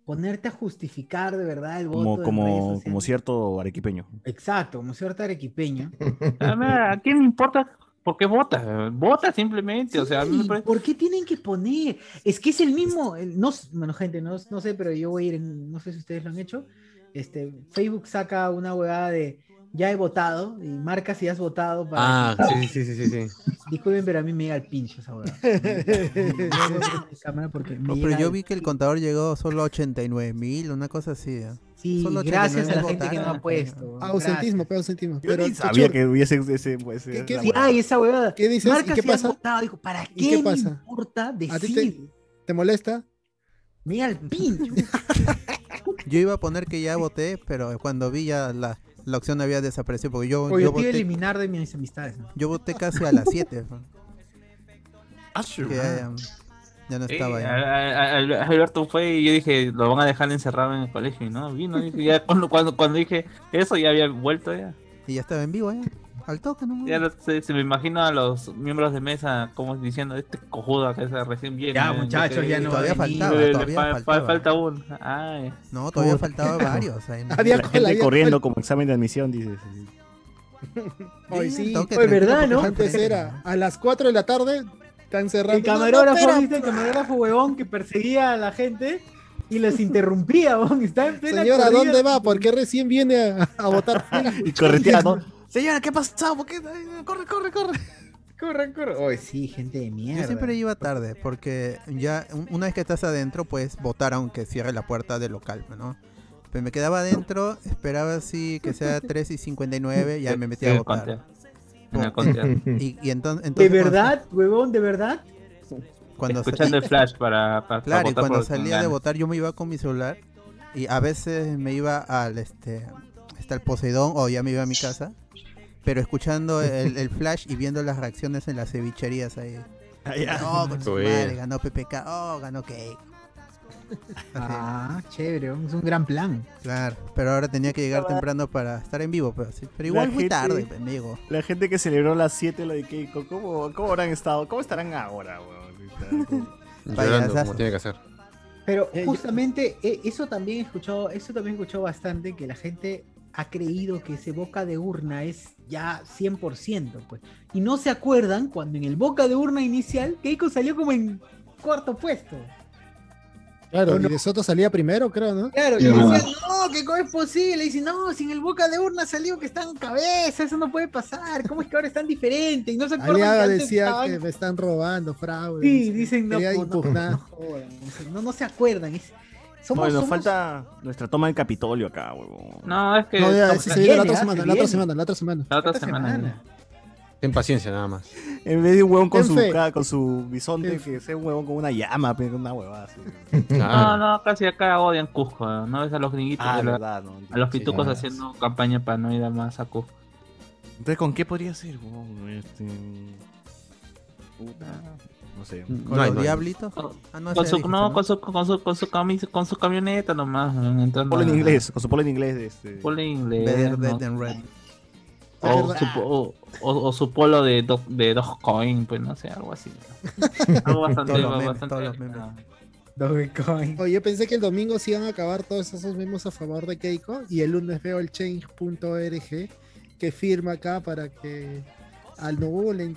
Speaker 1: ponerte a justificar de verdad el voto.
Speaker 4: Como, como, cierto arequipeño.
Speaker 1: Exacto, como cierto arequipeño.
Speaker 7: A, ver, ¿a quién le importa por qué vota? Vota simplemente, o sea, parece-
Speaker 1: ¿Por qué tienen que poner? Es que es el mismo, no, bueno, gente, no, no sé, pero yo voy a ir, en- no sé si ustedes lo han hecho. Este, Facebook saca una huevada de ya he votado y marca si has votado para.
Speaker 3: Ah, sí, sí, sí, sí, sí.
Speaker 1: Disculpen, pero a mí me llega el pincho esa huevada. cámara porque me
Speaker 6: No, pero yo vi que el contador llegó solo a 89 mil, una cosa así. ¿eh?
Speaker 1: Sí,
Speaker 6: Solo
Speaker 1: gracias a la
Speaker 6: 89
Speaker 1: gente que no ha puesto.
Speaker 2: Ausentismo, pero ausentismo.
Speaker 4: Yo
Speaker 2: Pero
Speaker 4: ni sabía que hubiese ese. ese
Speaker 2: ¿Qué- qué-
Speaker 4: esa
Speaker 1: Sí, hay esa huevada.
Speaker 2: ¿Qué dices?
Speaker 1: Marca
Speaker 2: ¿Y qué
Speaker 1: si has
Speaker 2: pasa?
Speaker 1: votado. Dijo, ¿para
Speaker 2: ¿Y
Speaker 1: qué,
Speaker 2: qué
Speaker 1: me
Speaker 2: pasa?
Speaker 1: importa
Speaker 2: ¿A ti te,
Speaker 1: decir?
Speaker 2: te molesta?
Speaker 1: Me llega el pincho.
Speaker 6: Yo iba a poner que ya voté, pero cuando vi ya la, la opción había desaparecido. Porque yo,
Speaker 1: Oye,
Speaker 6: yo, voté,
Speaker 1: eliminar de mis amistades. ¿no?
Speaker 6: yo voté casi a las 7. ¿no?
Speaker 4: Ah,
Speaker 6: Que ya, ya- ya no
Speaker 7: Sí,
Speaker 6: estaba ya.
Speaker 7: a- a- Alberto fue y yo dije, lo van a dejar encerrado en el colegio y no, vino, dije, ya cuando, cuando, cuando dije eso ya había vuelto ya.
Speaker 6: Y ya estaba en vivo ya. Al toque, ¿no?
Speaker 7: Ya no se me imagino a los miembros de mesa como diciendo, este cojudo que se recién viene.
Speaker 1: Ya, muchachos, ya no
Speaker 6: Todavía
Speaker 1: a
Speaker 6: faltaba, todavía
Speaker 7: fa- fa-
Speaker 6: faltaba.
Speaker 7: falta uno. Ay.
Speaker 6: No, todavía
Speaker 1: Puta.
Speaker 6: faltaba varios. ahí.
Speaker 2: Había
Speaker 4: La gente corriendo como examen de admisión, dices.
Speaker 2: Hoy
Speaker 6: Sí,
Speaker 1: Oye, ¿verdad, no?
Speaker 2: Antes era a las 4 de la tarde, están cerrando.
Speaker 1: El camarógrafo,
Speaker 2: No, no,
Speaker 1: ¿viste? El camarógrafo huevón que perseguía a la gente y los interrumpía, huevón. Estaba en plena
Speaker 2: Señora,
Speaker 1: corrida.
Speaker 2: ¿dónde va? ¿Por qué recién viene a, a votar?
Speaker 4: Y correteando. Señora, ¿qué ha pasado? ¿Por qué? Corre, corre, corre.
Speaker 1: Corre, corre. Oye, sí, gente de mierda.
Speaker 6: Yo siempre iba tarde, porque ya un- una vez que estás adentro, puedes votar aunque cierre la puerta del local, ¿no? Pero me quedaba adentro, esperaba así que sea 3 y 59, ya me metía a votar. Y, y enton- entonces,
Speaker 1: ¿De
Speaker 6: cuando-
Speaker 1: verdad, huevón? ¿De verdad?
Speaker 6: Cuando,
Speaker 7: Escuchando el flash para, para, para
Speaker 6: Claro, y cuando salía de votar yo me iba con mi celular y a veces me iba al este hasta el Poseidón o ya me iba a mi casa, pero escuchando el, el flash y viendo las reacciones en las cevicherías ahí. Oh, con su madre, ganó PPK, oh, ganó Cake.
Speaker 1: Ah, chévere, es un gran plan.
Speaker 6: Claro, pero ahora tenía que llegar temprano para estar en vivo, pero, sí, pero igual
Speaker 4: La
Speaker 6: muy
Speaker 4: gente-
Speaker 6: tarde, pues, amigo.
Speaker 4: La gente que celebró las 7 lo de Keiko, ¿cómo, ¿cómo habrán estado? ¿Cómo estarán ahora, weón?
Speaker 3: Llorando como tiene que hacer.
Speaker 1: Pero
Speaker 2: Eh,
Speaker 1: justamente eh, eso también he escuchado, eso también he escuchado bastante, que la gente ha creído que ese boca de urna es ya 100%, pues. Y no se acuerdan cuando en el boca de urna inicial Keiko salió como en cuarto puesto.
Speaker 2: Claro, y de Soto salía primero, creo, ¿no?
Speaker 1: Claro, y
Speaker 9: No.
Speaker 1: decían, no, que cómo es posible. Y dicen, no, si en el boca de urna salió que están en cabeza, eso no puede pasar. ¿Cómo es que ahora están diferentes? Y no se acuerdan que
Speaker 2: Aliaga
Speaker 1: antes
Speaker 2: decía
Speaker 1: estaban-
Speaker 2: que me están robando, fraude.
Speaker 1: Sí,
Speaker 2: dice.
Speaker 1: dicen, no, no, no no, no se acuerdan. es- somos,
Speaker 4: Bueno,
Speaker 1: somos-
Speaker 4: falta nuestra toma del Capitolio acá, huevón.
Speaker 7: No, es que.
Speaker 2: No, ya,
Speaker 7: la-
Speaker 2: ese se viene la
Speaker 1: viene,
Speaker 2: otra
Speaker 1: ah,
Speaker 2: semana,
Speaker 1: se
Speaker 2: la otra semana, la otra semana.
Speaker 7: la otra semana.
Speaker 3: Ten paciencia nada más.
Speaker 4: En vez de un huevón con su, con su bisonte, que sea un huevón con una llama, una huevada así.
Speaker 7: No,
Speaker 3: Claro.
Speaker 7: no, casi acá odian Cusco. ¿no? ves a los gringuitos,
Speaker 4: Ah,
Speaker 7: de la-
Speaker 4: verdad, no.
Speaker 7: a los pitucos
Speaker 4: ah.
Speaker 7: haciendo campaña para no ir a más a Cusco.
Speaker 4: Entonces, ¿con qué podría ser, huevón? Este... Puta, no sé.
Speaker 6: ¿Con
Speaker 3: No
Speaker 6: los
Speaker 3: no hay.
Speaker 6: diablitos? Ah, no,
Speaker 7: Con su, con su, con su, con su, camis- con su camioneta nomás. ¿no? Entrando
Speaker 4: Polo en inglés, con su polo en inglés. de Este...
Speaker 7: Polo en inglés.
Speaker 6: Better
Speaker 7: ¿no?
Speaker 6: dead than red.
Speaker 7: O, su, o, o- o su polo de, do, de Dogecoin, pues no sé, algo así. Algo bastante.
Speaker 6: Todos los memes,
Speaker 7: bastante
Speaker 6: todos los memes.
Speaker 1: Dogecoin.
Speaker 2: Oye, yo pensé que el domingo se iban a acabar todos esos memes a favor de Keiko y el lunes veo el change.org que firma acá para que para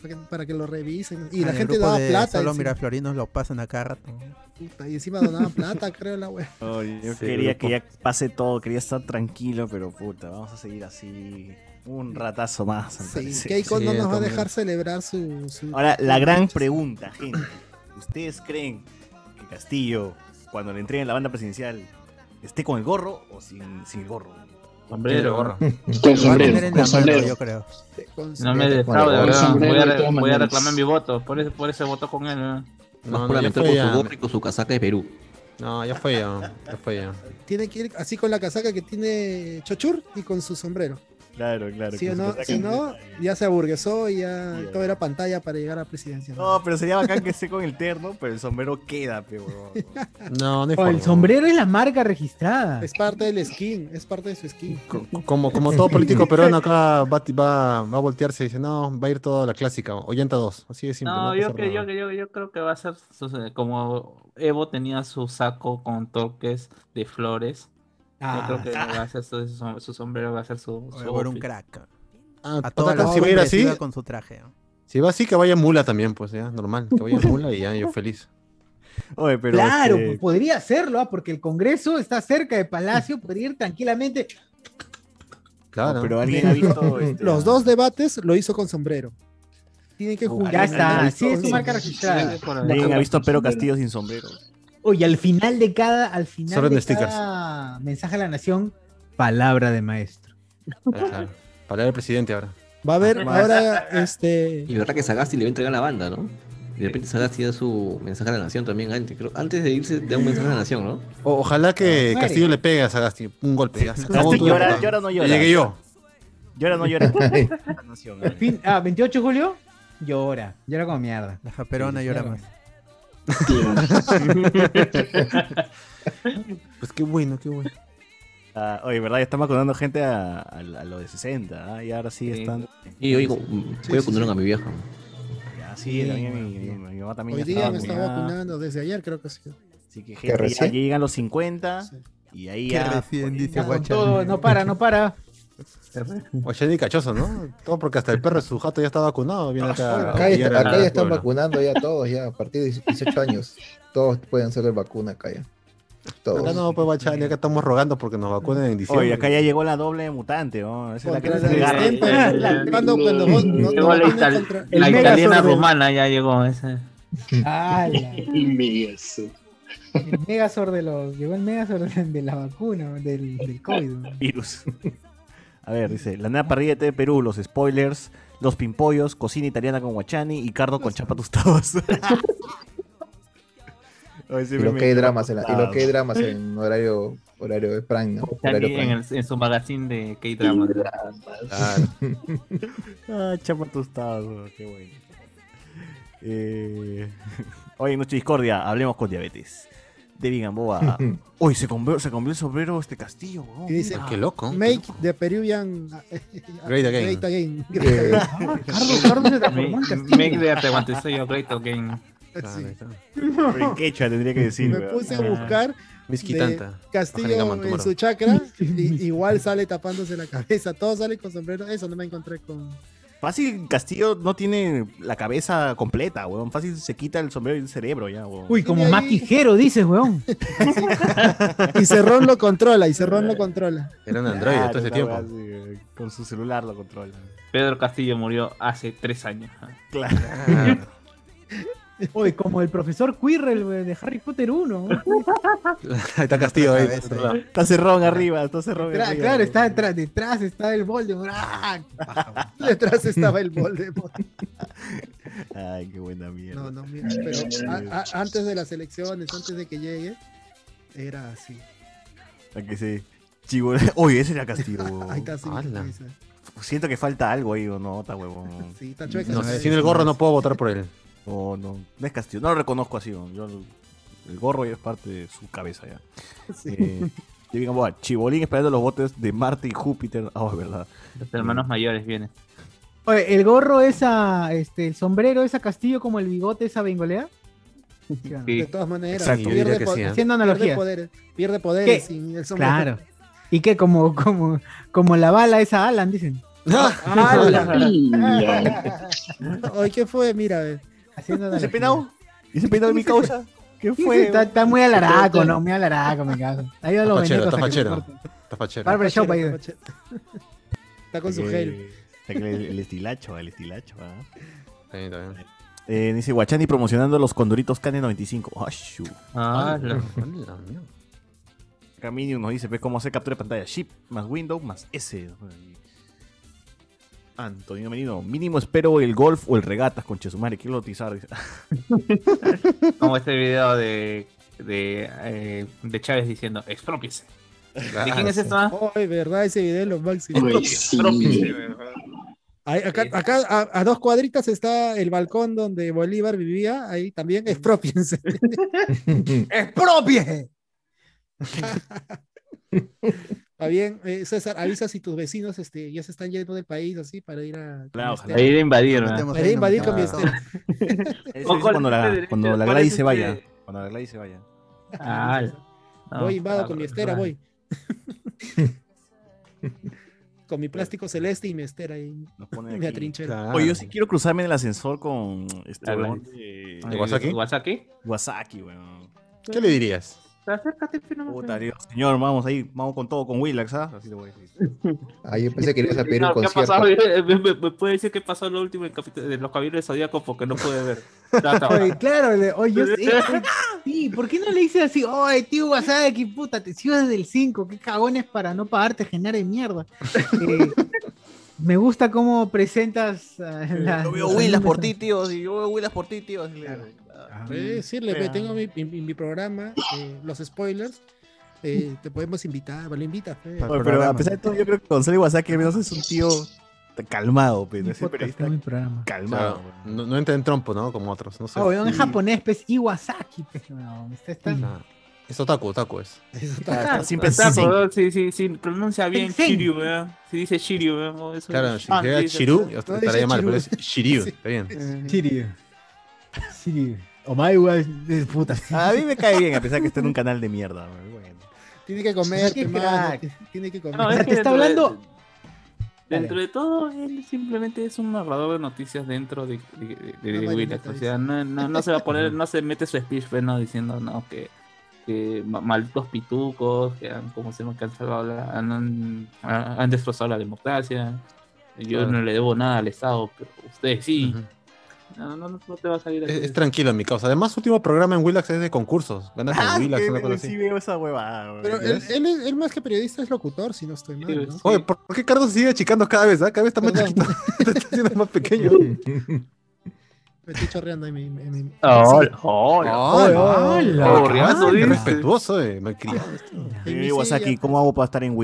Speaker 2: que, para que lo revisen. Y
Speaker 6: Ah,
Speaker 2: la gente daba plata.
Speaker 6: Solo miraflorinos lo pasan a cada rato.
Speaker 2: Puta, y encima donaban plata, creo, la wea.
Speaker 4: Oye, yo
Speaker 3: Sí,
Speaker 4: quería
Speaker 3: grupo.
Speaker 4: que ya pase todo, quería estar tranquilo, pero puta, vamos a seguir así un ratazo más. al
Speaker 2: Sí. Keiko
Speaker 3: Sí,
Speaker 2: no nos va a dejar celebrar su. su-
Speaker 4: Ahora, la gran pregunta, gente. ¿Ustedes creen que Castillo, cuando le entreguen la banda presidencial, esté con el gorro o sin, sin el gorro?
Speaker 7: Sombrero, gorro.
Speaker 9: Con sombrero, con sombrero.
Speaker 6: yo creo.
Speaker 7: No me defraude, ¿verdad? Voy voy a reclamar mi voto. Por ese, por ese voto con él. ¿no?
Speaker 3: No, no, fue
Speaker 5: con
Speaker 3: ya.
Speaker 5: su gorro y con su casaca de Perú.
Speaker 3: No, ya fue ya. Ya fue ya.
Speaker 2: Tiene que ir así con la casaca que tiene Chochur y con su sombrero.
Speaker 4: Claro, claro.
Speaker 2: Si no, si no, ya se aburguesó y ya todo era pantalla para llegar a la presidencia.
Speaker 4: No, pero sería bacán que esté con el terno, pero el sombrero queda, pe, huevón.
Speaker 3: No, no hay
Speaker 1: Oh, el sombrero es la marca registrada.
Speaker 2: Es parte del skin, es parte de su skin.
Speaker 3: Co- Como, como todo político peruano acá va, va, va a voltearse y dice, no, va a ir toda la clásica, o llanta 2. Así de simple.
Speaker 7: No,
Speaker 3: a
Speaker 7: yo, que, yo, yo, yo creo que va a ser como Evo tenía su saco con toques de flores.
Speaker 1: Ah,
Speaker 7: yo creo que va a ser su, su- su sombrero, va a ser su, su
Speaker 6: Por un crack.
Speaker 3: Ah,
Speaker 6: A las
Speaker 3: si va a ir así,
Speaker 6: con su traje. ¿no?
Speaker 3: si va así, que vaya mula también, pues ya, normal. Que vaya mula y ya, yo feliz.
Speaker 4: Oye, pero.
Speaker 1: claro,
Speaker 4: este,
Speaker 1: pues podría hacerlo, ¿ah? porque el Congreso está cerca de Palacio, podría ir tranquilamente.
Speaker 3: Claro.
Speaker 4: no, pero alguien ha visto. este,
Speaker 2: Los dos debates lo hizo con sombrero. Tienen que juntar.
Speaker 1: Ya está, sí, es su marca registrada.
Speaker 4: Alguien ha visto a Pero Castillo sin sombrero.
Speaker 1: Oye, al final de cada, al final
Speaker 3: Solo
Speaker 1: de
Speaker 3: stickers.
Speaker 1: cada mensaje a la nación, palabra de maestro.
Speaker 3: Claro. Para el presidente ahora.
Speaker 2: Va a haber ahora este.
Speaker 8: Y verdad que Sagasti le va a entregar la banda, ¿no? Y de repente Sagasti da su mensaje a la nación también antes. Creo, antes de irse, da un mensaje a la nación, ¿no?
Speaker 3: O- ojalá que. Castillo le pegue a Sagasti. Un golpe. Ya, se acabó tu
Speaker 4: llora, llora o no llora.
Speaker 3: Llegué yo.
Speaker 4: Llora o no llora. La nación,
Speaker 1: ah, 28 de julio, llora. Llora como mierda.
Speaker 6: La japerona
Speaker 1: Sí,
Speaker 6: llora más.
Speaker 3: Pues qué bueno, qué bueno.
Speaker 4: Ah, oye, ¿verdad? Ya están vacunando gente a, a, a lo de 60. ¿ah? Y ahora sí,
Speaker 7: Sí.
Speaker 4: están.
Speaker 8: Y oigo, voy a poner a mi vieja.
Speaker 4: Ya, sí, también mi, mi- mi mamá también
Speaker 2: Hoy día me está
Speaker 4: vacunada.
Speaker 2: vacunando, desde ayer creo que sí.
Speaker 4: Así que
Speaker 5: ¿Qué,
Speaker 4: gente, ya llegan los 50
Speaker 2: Sí.
Speaker 4: y ahí
Speaker 6: Que
Speaker 4: ya.
Speaker 6: recién dice
Speaker 1: con
Speaker 6: Guachani.
Speaker 1: todo, no para, no para.
Speaker 3: Guachani cachoso, ¿no? Todo porque hasta el perro de su jato ya está vacunado. Viene acá.
Speaker 5: Acá,
Speaker 3: a
Speaker 5: ya,
Speaker 3: pillar
Speaker 5: acá ya están
Speaker 3: pueblo.
Speaker 5: vacunando ya todos, ya a partir de 18 años. Todos pueden hacer vacuna acá ya. Todos.
Speaker 3: Acá no, pues Guachani, acá estamos rogando porque nos vacunen en diciembre.
Speaker 4: Oye, acá ya llegó la doble mutante, ¿no? Esa es la que
Speaker 7: italiana rumana, ya llegó ese.
Speaker 1: ¡Hala!
Speaker 9: Inmenso.
Speaker 1: El Megazord de los. Llegó el Megazord de, de la vacuna, del, del COVID.
Speaker 4: virus. A ver, dice, la nueva parrilla de TV Perú, los spoilers, los pimpollos, cocina italiana con guachani y cardo con chapa tostados. Ay, sí
Speaker 5: Y
Speaker 4: me
Speaker 5: lo que hay dramas en la- y lo que hay dramas en horario horario de Prime, ¿no? Horario
Speaker 7: en,
Speaker 5: Prime.
Speaker 7: el- en su magazine de K-Drama.
Speaker 3: Claro.
Speaker 4: Ah, chapa tostados, oh, qué bueno. Eh... Hoy en Noche Discordia, hablemos con diabetes. David Gamboa. Uy, se cambió, se cambió el sombrero este castillo, weón.
Speaker 2: Y dice,
Speaker 4: Ah,
Speaker 3: Qué loco.
Speaker 2: Make the Peruvian
Speaker 3: Great again.
Speaker 2: Great again.
Speaker 5: Eh,
Speaker 1: Ah, Carlos, Carlos se transformó en Castillo.
Speaker 7: Make the great again.
Speaker 4: En quechua tendría que decir,
Speaker 2: Me puse a buscar de
Speaker 3: tanta.
Speaker 2: Castillo en su chakra y igual sale tapándose la cabeza. Todos salen con sombrero. Eso no me encontré con.
Speaker 4: Fácil, Castillo no tiene la cabeza completa, weón. Fácil se quita el sombrero y el cerebro ya, weón.
Speaker 1: Uy, como
Speaker 2: ahí-
Speaker 1: maquijero, dices, weón.
Speaker 2: Y Cerrón lo controla, y Cerrón lo controla.
Speaker 3: Era un androide todo ese tiempo.
Speaker 4: así, con su celular lo controla.
Speaker 7: Pedro Castillo murió hace tres años.
Speaker 4: Claro.
Speaker 1: Uy, como el profesor Quirrell de Harry Potter 1. weón.
Speaker 3: Ahí está Castillo ahí.
Speaker 4: Está cerrón arriba, está cerrón arriba.
Speaker 1: claro, está detrás, detrás está el Voldemort. ¡Ah!
Speaker 2: Detrás estaba el Voldemort.
Speaker 4: Ay, qué buena mierda.
Speaker 2: No, no, mira, pero a- a- antes de las elecciones, antes de que llegue, era así.
Speaker 4: ¿A que sí? Chivo. Oye, ese era Castillo. weón.
Speaker 2: Ahí está dice.
Speaker 4: Siento que falta algo ahí, ¿o no? Está huevón.
Speaker 2: Sí, está chueca.
Speaker 3: No,
Speaker 2: ¿no?
Speaker 3: sin el gorro no puedo votar por él.
Speaker 4: No, no. No es Castillo. No lo reconozco así. Yo, el gorro ya es parte de su cabeza ya.
Speaker 2: Sí.
Speaker 4: Eh, y "Buah, Chibolín esperando los botes de Marte y Júpiter. Ah, es verdad.
Speaker 7: Los hermanos mayores vienen.
Speaker 1: Oye, el gorro esa, este, el sombrero esa Castillo como el bigote bengolea. ¿Sí o no?
Speaker 7: Sí.
Speaker 2: De todas maneras,
Speaker 4: Exacto.
Speaker 2: Pierde, po-
Speaker 3: sí, ¿eh?
Speaker 1: Haciendo
Speaker 2: pierde
Speaker 1: analogías.
Speaker 2: poderes, pierde poderes
Speaker 1: ¿Qué?
Speaker 2: sin el sombrero.
Speaker 1: Claro. ¿Y qué? Como, como, como la bala esa Alan, dicen.
Speaker 2: Oye, ¿qué fue? Mira.
Speaker 1: Haciendo
Speaker 4: ¿Ese peinado? ¿Ese peinado de mi causa? ¿Qué fue?
Speaker 1: está, está muy alaraco, ¿no? Muy alaraco, me caso. Ha ido a
Speaker 3: Está
Speaker 1: los
Speaker 3: fachero, está
Speaker 1: se
Speaker 3: fachero. Está fachero.
Speaker 1: Barber shop ahí.
Speaker 2: Está con su gel.
Speaker 4: El, el estilacho, el estilacho. ¿ah?
Speaker 3: Está bien, está bien.
Speaker 4: Eh, dice Guachani promocionando los condoritos KN95. Ah, shu.
Speaker 7: Ah, la-
Speaker 3: la mierda.
Speaker 4: Caminium nos dice, ¿ves cómo hacer captura de pantalla? Shift más Windows más S. Antonio Menino, mínimo espero el golf o el regatas con Chesumare. Quiero lotizar.
Speaker 7: Como este video de, de, eh, de Chávez diciendo, expropiese. ¿De quién es esto? ah?
Speaker 2: Ay, verdad, ese video es lo máximo.
Speaker 7: ¿verdad?
Speaker 2: Ahí, acá, acá a, a dos cuadritas está el balcón donde Bolívar vivía. Ahí también expropiense.
Speaker 1: ¡Expropie!
Speaker 2: Está bien, eh, César, avisa si tus vecinos este, ya se están yendo del país así para ir a.
Speaker 4: Claro.
Speaker 7: Ahí de invadir,
Speaker 6: metemos
Speaker 2: para ir a invadir con mi
Speaker 6: metemos.
Speaker 2: estero.
Speaker 4: Eso es
Speaker 7: ¿Cuál
Speaker 4: cuando la, cuando la? Gladys
Speaker 7: ¿Cuál
Speaker 4: se vaya. Cuando la Gladys se vaya.
Speaker 7: Ah, no,
Speaker 2: voy, invado con mi estera, voy. con mi plástico celeste y mi estera ahí.
Speaker 4: Nos ponen
Speaker 2: Mi atrinchera.
Speaker 3: Claro.
Speaker 4: Oye, yo sí quiero cruzarme en el ascensor con este de
Speaker 3: ¿De Wasaki?
Speaker 7: ¿Wasaki?
Speaker 4: Wasaki, weón.
Speaker 3: ¿Qué le dirías?
Speaker 7: Acércate, pero no
Speaker 4: Puta, Dios, señor, vamos ahí, vamos con todo, con Willax, ¿ah? Así le voy a decir.
Speaker 5: Ah, yo pensé que ibas a pedir un
Speaker 7: No, ¿qué ha
Speaker 5: concierto.
Speaker 7: pasado? ¿Me, me, me puede decir qué pasó en lo último en capítulo de los caballeros zodíacos porque no pude ver?
Speaker 1: Oye, claro, le- oye, yo sé, oye, sí, ¿por qué no le dices así, oye, tío Wasaki, puta, te sigo desde el 5, qué cagones para no pagarte generar de mierda? Eh, me gusta cómo presentas la-
Speaker 4: Yo veo Willas por ti, tío. Yo veo Willas por ti, tío. le-
Speaker 1: Ah,
Speaker 2: Puedes decirle, ve,
Speaker 7: Vea.
Speaker 2: tengo mi, mi- mi programa, eh, los spoilers. eh, te podemos invitar, lo invitas. fe.
Speaker 6: Pa-
Speaker 4: Oye, pero a pesar de todo, yo creo que Gonzalo Iwasaki al menos es un tío calmado, pero
Speaker 1: mi
Speaker 4: ese
Speaker 1: podcast,
Speaker 4: periodista
Speaker 1: tengo mi programa.
Speaker 4: calmado.
Speaker 3: Claro,
Speaker 4: weón.
Speaker 3: no, no entra en trompo, ¿no? Como otros. No sé.
Speaker 1: Oh, en japonés, pues, Iwasaki, pues, no, usted está...
Speaker 3: Nah, Es otaku, otaku es.
Speaker 4: Está- está siempre
Speaker 7: Está,
Speaker 4: sí,
Speaker 7: pero sí, sí, sí, pronuncia bien. Shiryu, ¿verdad? Si dice Shiryu, ¿verdad? O eso-
Speaker 3: Claro, si
Speaker 7: Ah,
Speaker 3: Shiru,
Speaker 2: No
Speaker 3: estaría mal, pero es Shiryu.
Speaker 2: Sí.
Speaker 3: Está bien.
Speaker 7: Eh,
Speaker 1: Shiryu. Shiryu. Omae es puta.
Speaker 4: A mí me cae bien, a pesar que está en un canal de mierda. Bueno.
Speaker 2: Tiene que comer, hermano. Tiene que comer.
Speaker 7: No, es
Speaker 1: te
Speaker 7: que
Speaker 1: está
Speaker 7: de-
Speaker 1: hablando-
Speaker 7: Dentro de todo, él simplemente es un narrador de noticias dentro de, de, de- de
Speaker 2: Una
Speaker 7: Willax.
Speaker 2: marinita,
Speaker 7: O sea, no, no, no se va a poner, no se mete su speech, pues, no, diciendo, no, que, que ma- malditos pitucos, que han, como se llama, que han han, destrozado la democracia. Yo
Speaker 3: Claro.
Speaker 7: no le debo nada al Estado, pero ustedes sí. No, no, no te va a salir así.
Speaker 3: Es, es tranquilo en mi causa. Además, su último programa en Willax es de concursos. Ganas
Speaker 4: Ah,
Speaker 3: con Willax,
Speaker 4: que
Speaker 3: una cosa
Speaker 4: sí veo esa huevada.
Speaker 2: Pero él, él, es- él más que periodista es locutor, si no estoy mal. ¿no?
Speaker 7: Sí.
Speaker 3: Oye, ¿por qué Carlos se sigue achicando cada vez? ah? Cada vez está más chiquito. está haciendo más pequeño.
Speaker 2: Me estoy chorreando ahí. Mi, mi- mi-
Speaker 7: Hola, hola.
Speaker 3: Hola,
Speaker 7: hola.
Speaker 3: hola.
Speaker 7: Borreazo,
Speaker 3: Qué
Speaker 7: dice.
Speaker 3: respetuoso, eh. Malcriado.
Speaker 2: en
Speaker 4: Wasaki,
Speaker 2: silla.
Speaker 4: ¿cómo hago para estar en?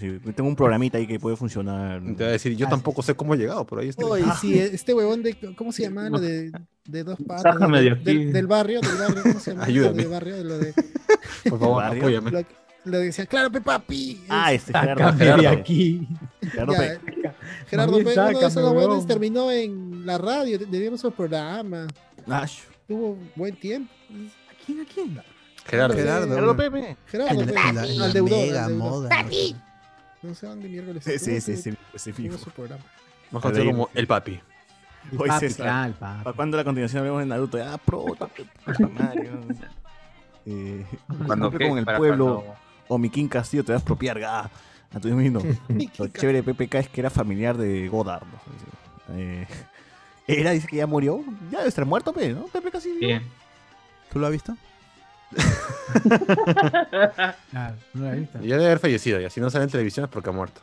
Speaker 4: Sí, Tengo un programita ahí que puede funcionar.
Speaker 3: Te voy a decir, yo tampoco sé cómo he llegado, por ahí estoy.
Speaker 2: Oye, sí, este huevón de. ¿Cómo se llama? Lo de, de dos patas.
Speaker 7: Sácame
Speaker 2: de-
Speaker 7: de aquí.
Speaker 2: del, del barrio, del barrio. ¿Cómo se llama?
Speaker 3: Ayúdame.
Speaker 2: Del barrio, de lo de.
Speaker 3: Por favor, apóyame.
Speaker 2: Lo, lo de decía, claro, Pepapi.
Speaker 4: Ah, este Gerardo.
Speaker 3: Gerardo.
Speaker 1: aquí.
Speaker 4: Gerardo
Speaker 2: Ya,
Speaker 4: Pe-
Speaker 2: Gerardo, Pe- uno de esos terminó en la radio, teníamos su programa,
Speaker 4: Ah, sh-
Speaker 2: tuvo buen tiempo.
Speaker 1: ¿A quién? ¿A quién?
Speaker 3: Gerardo.
Speaker 6: Gerardo.
Speaker 4: Gerardo Pepe.
Speaker 2: Gerardo, Pe-
Speaker 6: la
Speaker 2: al deudor,
Speaker 6: moda. no sé.
Speaker 2: No sé dónde miércoles.
Speaker 4: Sí, sí,
Speaker 2: tuvo
Speaker 4: sí, sí, ese
Speaker 2: tuvo
Speaker 4: fijo.
Speaker 2: su programa.
Speaker 3: Más conocido como el papi.
Speaker 4: Oye,
Speaker 1: Papi,
Speaker 4: César,
Speaker 1: papi.
Speaker 4: ¿Para cuándo la continuación hablemos de Naruto? Ah, pro, ¿no? Eh,
Speaker 7: Cuando
Speaker 4: con el pueblo
Speaker 7: cuando-
Speaker 4: o mi King Castillo te vas a expropiar, ga. A tu mismo. Lo chévere de PPK es que era familiar de Godard. ¿no? Eh, era, dice que ya murió. Ya debe estar muerto, pe, ¿no? PPK sí.
Speaker 7: Bien.
Speaker 6: ¿Tú lo has visto?
Speaker 1: Claro, no la he visto.
Speaker 3: Ya debe haber fallecido, y así no sale en televisión es porque ha muerto.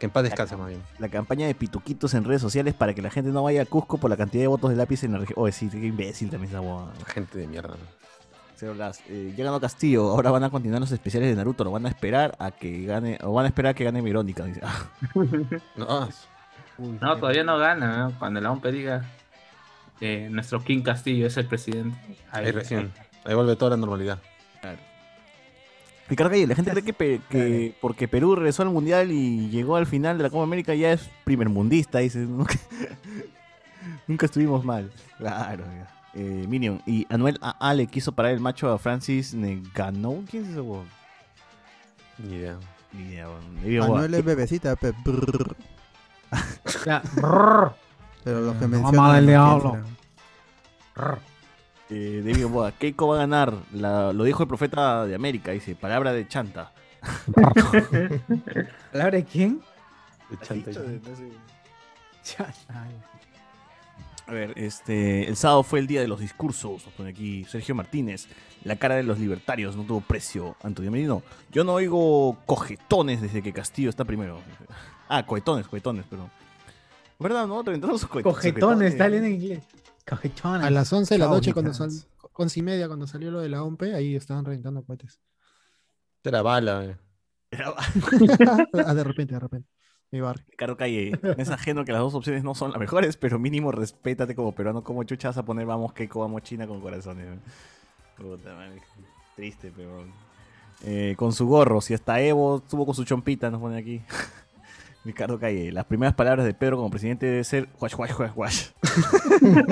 Speaker 3: Que en paz descanse más bien.
Speaker 4: La campaña de pituquitos en redes sociales para que la gente no vaya a Cusco por la cantidad de votos de lápiz en la región. Oye, sí, qué imbécil también esa huevada.
Speaker 3: Gente de mierda.
Speaker 4: Cero Blas, eh, ya ganó Castillo, ahora van a continuar los especiales de Naruto, lo van a esperar a que gane, o van a esperar a que gane Verónica. Dice. Ah,
Speaker 3: No,
Speaker 7: No, todavía no gana, ¿no? Cuando la OMP diga que nuestro King Castillo es el presidente.
Speaker 3: ahí recién. Ahí vuelve toda la normalidad.
Speaker 4: Ricardo Calle, la gente cree que, pe- que porque Perú regresó al mundial y llegó al final de la Copa América ya es primer mundista, dice. Nunca, nunca estuvimos mal. Claro, ya. Eh, Minion. Y Anuel AA le quiso parar el macho a Francis Ngannou. ¿Quién es ese huevón?
Speaker 3: Ni idea.
Speaker 4: Ni idea, digo,
Speaker 6: Manuel es bebecita, pe- brrr.
Speaker 1: Claro. Brrr.
Speaker 6: pero los que
Speaker 1: No,
Speaker 6: mencionan.
Speaker 1: mamá del
Speaker 6: no
Speaker 1: diablo.
Speaker 4: Eh, David Boa, Keiko va a ganar. La- lo dijo el profeta de América, dice. Palabra de chanta.
Speaker 1: ¿Palabra de quién?
Speaker 3: De chanta
Speaker 1: Cha- ay.
Speaker 4: A ver, este, el sábado fue el día de los discursos, nos pone aquí Sergio Martínez. La cara de los libertarios no tuvo precio. Antonio Merino, yo no oigo cojetones desde que Castillo está primero. Ah, cohetones, cohetones, pero... ¿Verdad, no? Reventaron sus cohet-
Speaker 1: Cojetones, está leyendo en inglés. Cojetones.
Speaker 2: A las 11 de la noche, cuando sal, once y media, cuando salió lo de la OMP, ahí estaban reventando cohetes.
Speaker 3: Era bala, eh.
Speaker 2: Ah, de repente, de repente. Mi barrio.
Speaker 4: Ricardo Calle, es ajeno que las dos opciones no son las mejores, pero mínimo respétate como peruano. Como chucha vas a poner vamos Keiko, vamos China con corazones? Puta madre. Triste, pero. Eh, con su gorro, si hasta Evo estuvo con su chompita, nos pone aquí. Ricardo Calle, las primeras palabras de Pedro como presidente debe ser guash, guash, guash, guash.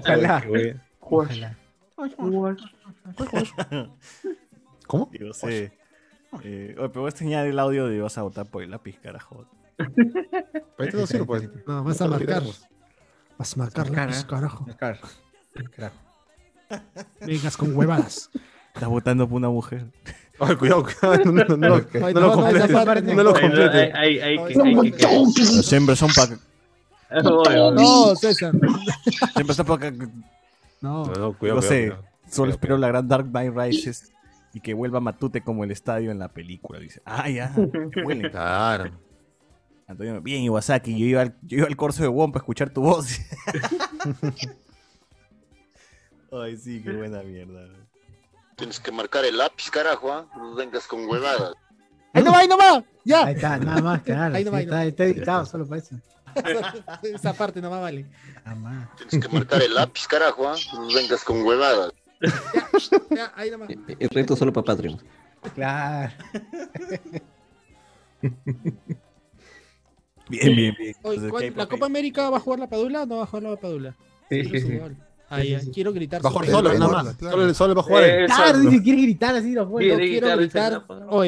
Speaker 1: Ojalá.
Speaker 7: Ojalá.
Speaker 3: ¿Cómo?
Speaker 4: Yo sé. Eh, oye, pero voy a extrañar el audio de vas a votar por el lápiz, carajo.
Speaker 3: Ahí te lo sirvo, pues.
Speaker 2: No, vas a
Speaker 3: No,
Speaker 2: marcar. Vas a marcar,
Speaker 1: Marcar,
Speaker 2: lápiz,
Speaker 1: ¿eh?
Speaker 2: carajo.
Speaker 1: Carajo. Carajo.
Speaker 2: Vengas con huevadas.
Speaker 4: Estás votando por una mujer.
Speaker 3: Ay, cuidado, cuidado. No, no, no, no, no
Speaker 2: no,
Speaker 3: lo
Speaker 2: no,
Speaker 3: complete. No lo complete.
Speaker 2: No,
Speaker 4: Los hembras son para.
Speaker 2: No, César.
Speaker 4: Siempre son para.
Speaker 2: No.
Speaker 3: No, no,
Speaker 4: No
Speaker 3: cuidado,
Speaker 4: sé.
Speaker 3: cuidado, cuidado.
Speaker 4: Solo espero la gran Dark Knight Rises y que vuelva Matute como el estadio en la película. Dice, ah, ya, vuelen.
Speaker 3: Claro.
Speaker 4: Antonio, bien, Iwasaki, yo iba al, yo iba al corso de WOM para escuchar tu voz. Ay, sí, qué buena mierda.
Speaker 10: Tienes que marcar el lápiz, carajo, ¿ah? No vengas con huevadas.
Speaker 2: ¡Ahí no va, ahí no va! ¡Ya!
Speaker 1: Ahí está, nada más, claro.
Speaker 2: Ahí no
Speaker 1: sí,
Speaker 2: va, ahí
Speaker 1: está, editado solo para eso.
Speaker 2: Esa parte no va, vale.
Speaker 1: Nada más.
Speaker 10: Tienes que marcar el lápiz, carajo, ¿ah? No vengas con huevadas.
Speaker 2: Ya, ahí.
Speaker 8: El reto solo para Patreon.
Speaker 1: Claro.
Speaker 4: Bien, bien, bien.
Speaker 2: Oye,
Speaker 4: Entonces,
Speaker 2: ¿cuál-
Speaker 4: ¿qué hay
Speaker 2: ¿La Copa América va a jugar la Padula o no va a jugar la Padula?
Speaker 7: Sí,
Speaker 2: Quiero
Speaker 7: sí,
Speaker 2: quiero gritar.
Speaker 3: Va a jugar solo, nada más. Solo, solo va a jugar.
Speaker 7: Eh,
Speaker 1: Claro, dice, quiere gritar así, no
Speaker 7: Quiere
Speaker 2: quiero
Speaker 7: gritar,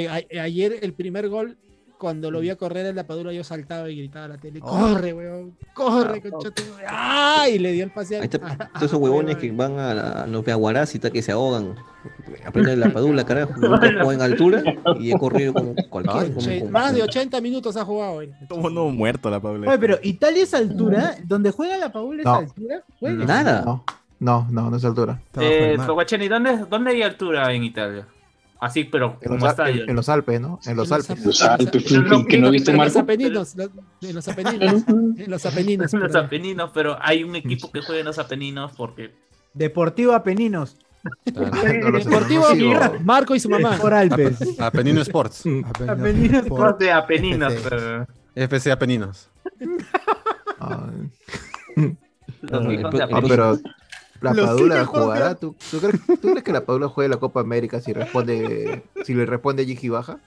Speaker 2: a- ayer el primer gol, cuando lo vi a correr en la Padula, yo saltaba y gritaba a la tele:
Speaker 3: Oh.
Speaker 2: ¡Corre, weón! ¡Corre, concha tu madre". ¡Ay! Y le dio el pase
Speaker 8: Ahí
Speaker 2: al.
Speaker 8: está, todos esos huevones que van a, la- a los peaguarás y tal que se ahogan. Aprenden la padula, carajo. Juegan en altura y he corrido como cualquiera. como-
Speaker 2: Más de 80 minutos ha jugado hoy.
Speaker 4: Como no muerto la Paula.
Speaker 1: Oye, pero Italia es altura, donde juega la Paula es
Speaker 5: No.
Speaker 1: altura, juega.
Speaker 8: Nada.
Speaker 5: No, no, no, no es altura.
Speaker 7: Eh. Guachani, ¿dónde, ¿dónde hay altura en Italia? Así, pero
Speaker 5: En los,
Speaker 7: estadio.
Speaker 5: en- en los Alpes, ¿no? En los
Speaker 2: En
Speaker 5: Alpes.
Speaker 9: Los Alpes,
Speaker 7: Pero no-
Speaker 9: que no
Speaker 2: En los
Speaker 9: Marco.
Speaker 2: Apeninos. los- En los Apeninos. En los Apeninos.
Speaker 7: En los
Speaker 2: perdón.
Speaker 7: Apeninos, pero hay un equipo que juega en los Apeninos porque
Speaker 1: Deportivo Apeninos.
Speaker 3: Claro.
Speaker 5: No
Speaker 2: Deportivo. Marco y su mamá.
Speaker 1: Por Alpes.
Speaker 3: Apenino Sports.
Speaker 6: Apenas
Speaker 1: Apeninos.
Speaker 6: por-
Speaker 7: Sport de Apeninos.
Speaker 6: FC.
Speaker 3: FC Apeninos.
Speaker 5: Ah,
Speaker 7: los
Speaker 5: ah,
Speaker 7: Apeninos.
Speaker 5: pero la
Speaker 1: Los
Speaker 5: Padula jugará. ¿Tú, tú crees, tú crees que la Padula juegue la Copa América si responde si le responde Gigi Baja?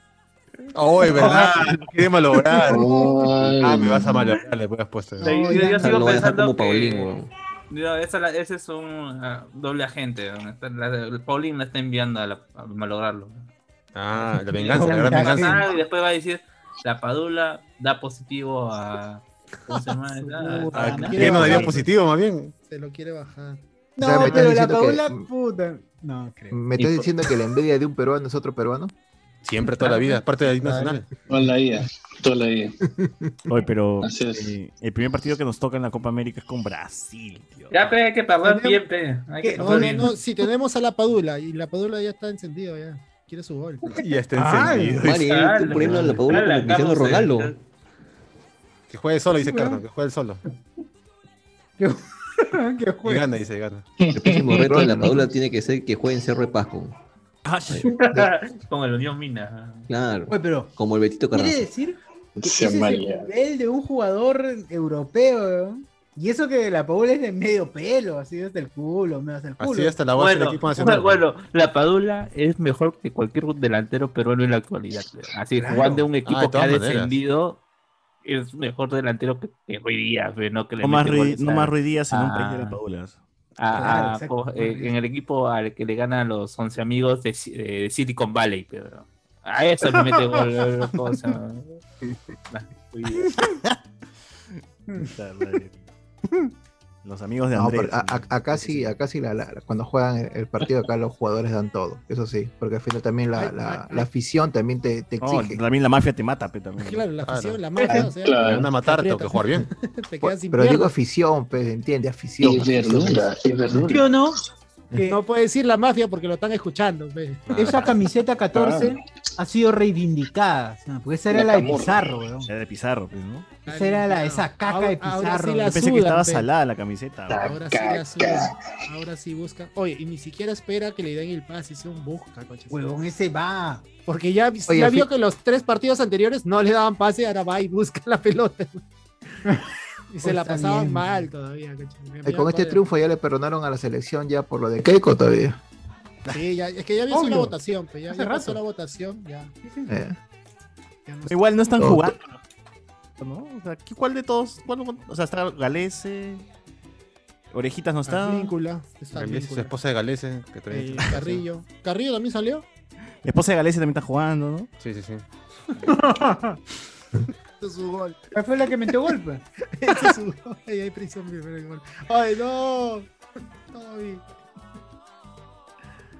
Speaker 3: Oh, es verdad. Quiere malograr.
Speaker 9: Ay,
Speaker 3: Ah, me vas a malograr, le puedes puesto.
Speaker 7: Yo, yo
Speaker 8: Ah,
Speaker 7: sigo
Speaker 8: lo
Speaker 7: pensando
Speaker 8: como Paulín,
Speaker 7: que
Speaker 8: weón.
Speaker 7: no, esa la- ese es un ah, doble agente. el Paulín la está enviando a, la- a malograrlo.
Speaker 3: Ah, la venganza, la gran
Speaker 1: Ah,
Speaker 3: venganza.
Speaker 7: Ah, y después va a decir la Padula da positivo a ¿cómo se llama?
Speaker 2: Puta,
Speaker 7: Ah, ah,
Speaker 3: ¿Qué no daría positivo, más bien?
Speaker 2: Se lo quiere bajar.
Speaker 1: No,
Speaker 5: O sea, me estás
Speaker 1: pero la
Speaker 5: diciendo que-
Speaker 1: Paula, puta. No, creo.
Speaker 5: ¿Me
Speaker 7: Y
Speaker 5: estás
Speaker 7: por-
Speaker 5: diciendo que la envidia de un peruano es otro peruano?
Speaker 3: Siempre, toda la vida. Es parte del himno nacional.
Speaker 9: Toda la vida, toda la vida.
Speaker 4: Oye, pero eh, el primer partido que nos toca en la Copa América es con Brasil, tío.
Speaker 7: Ya, pe, hay que
Speaker 2: Tenemos-
Speaker 7: bien, pe. Hay que
Speaker 1: ¿Qué?
Speaker 2: No, no, no. Si tenemos a la Padula y la Padula ya está encendido ya. Quiere su gol.
Speaker 3: Y está
Speaker 1: Ay,
Speaker 3: encendido.
Speaker 8: Mari,
Speaker 7: Ah,
Speaker 8: tú poniendo la padula
Speaker 7: la
Speaker 8: como Cristiano
Speaker 7: Carlos,
Speaker 8: Ronaldo.
Speaker 3: Que juegue solo, dice Carlos. Que juegue solo.
Speaker 1: que
Speaker 3: Y
Speaker 1: juega.
Speaker 3: gana, dice, gana.
Speaker 8: El próximo reto de la padula tiene que ser que juegue en Cerro de Pasco.
Speaker 4: Ah,
Speaker 7: Con el Unión Mina.
Speaker 8: Claro.
Speaker 1: Oye, pero
Speaker 8: Como el Betito
Speaker 1: quiere
Speaker 8: Carrasco.
Speaker 1: decir que
Speaker 9: Se
Speaker 1: ese es el nivel de un jugador europeo. Y eso que la Paula es de medio pelo, así desde el culo, medio hasta el culo.
Speaker 3: Así hasta la base del
Speaker 7: Bueno,
Speaker 3: equipo nacional.
Speaker 7: bueno, la Padula es mejor que cualquier delantero peruano en la actualidad. Así,
Speaker 1: Claro.
Speaker 7: jugando en un equipo
Speaker 3: Ah, de
Speaker 7: que ha descendido, es mejor delantero que, que Ruiz Díaz, no que le
Speaker 4: no, más
Speaker 7: mete
Speaker 4: Rui-
Speaker 7: goles
Speaker 4: no más ruidías en un
Speaker 7: Ah.
Speaker 4: país de las paulas.
Speaker 7: a-
Speaker 1: Claro,
Speaker 7: a-
Speaker 1: exacto,
Speaker 7: po-
Speaker 1: más
Speaker 7: eh,
Speaker 1: Ruiz
Speaker 7: en el equipo al que le ganan los 11 amigos de, Si- de Silicon Valley, pero a eso le mete gol, cosa. Nah, Ruiz Díaz.
Speaker 4: Los amigos de
Speaker 5: No,
Speaker 4: Andrés.
Speaker 5: a- a- acá sí, acá sí la, la- cuando juegan el, el partido acá los jugadores dan todo, eso sí, porque al final también la, la- la afición también te, te
Speaker 4: No,
Speaker 5: exige.
Speaker 4: también la mafia te mata, pe, también.
Speaker 2: Claro, la
Speaker 3: Claro.
Speaker 2: afición, la mafia, o sea,
Speaker 9: Claro.
Speaker 3: Van a matar, tengo que jugar bien.
Speaker 2: te quedas sin
Speaker 5: Pero digo
Speaker 2: piernas.
Speaker 5: afición, pues, entiende, afición.
Speaker 9: Es verdura, es verdura.
Speaker 1: ¿Sí o no?
Speaker 2: No puede decir la mafia porque lo están escuchando. ve.
Speaker 1: Esa camiseta 14 ha sido reivindicada. o sea, Porque esa era la de. Pizarro, weón.
Speaker 4: Era de Pizarro, pues, ¿no?
Speaker 1: Esa era la, esa caca de
Speaker 2: Ahora-
Speaker 1: Pizarro.
Speaker 2: sí la
Speaker 4: Yo pensé que estaba
Speaker 2: pe.
Speaker 4: salada la camiseta. weón.
Speaker 2: Ahora sí la sudan. Ahora sí buscan. Oye, y ni siquiera espera que le den el pase, es un busca, coche.
Speaker 1: Huevón, ese va.
Speaker 2: Porque ya,
Speaker 5: Oye,
Speaker 2: ya vio que los tres partidos anteriores no le daban pase, ahora va y busca la pelota. y se la pasaban
Speaker 1: bien.
Speaker 2: mal todavía, me
Speaker 5: con este triunfo ya le perdonaron a la selección ya por lo de Keiko todavía.
Speaker 2: Sí, ya, es que ya había
Speaker 1: Obvio.
Speaker 2: votación, pues ya,
Speaker 1: Hace
Speaker 2: ya pasó la votación, ya.
Speaker 5: Eh,
Speaker 2: ya no-
Speaker 4: Igual no están
Speaker 5: Todo.
Speaker 4: jugando. ¿no? O sea, ¿qué- ¿cuál de todos? ¿Cuál- o sea, está Galese. Orejitas no está.
Speaker 3: Galese, su esposa de Galese. Que también
Speaker 2: Eh, Carrillo. Carrillo también salió.
Speaker 4: La esposa de Galese también está jugando, ¿no?
Speaker 3: Sí, sí, sí.
Speaker 2: Es su gol.
Speaker 1: ¿Cuál fue la que metió golpe?
Speaker 2: Este es su gol. Ay, hay prisión primero el gol. Ay, no. Todo bien.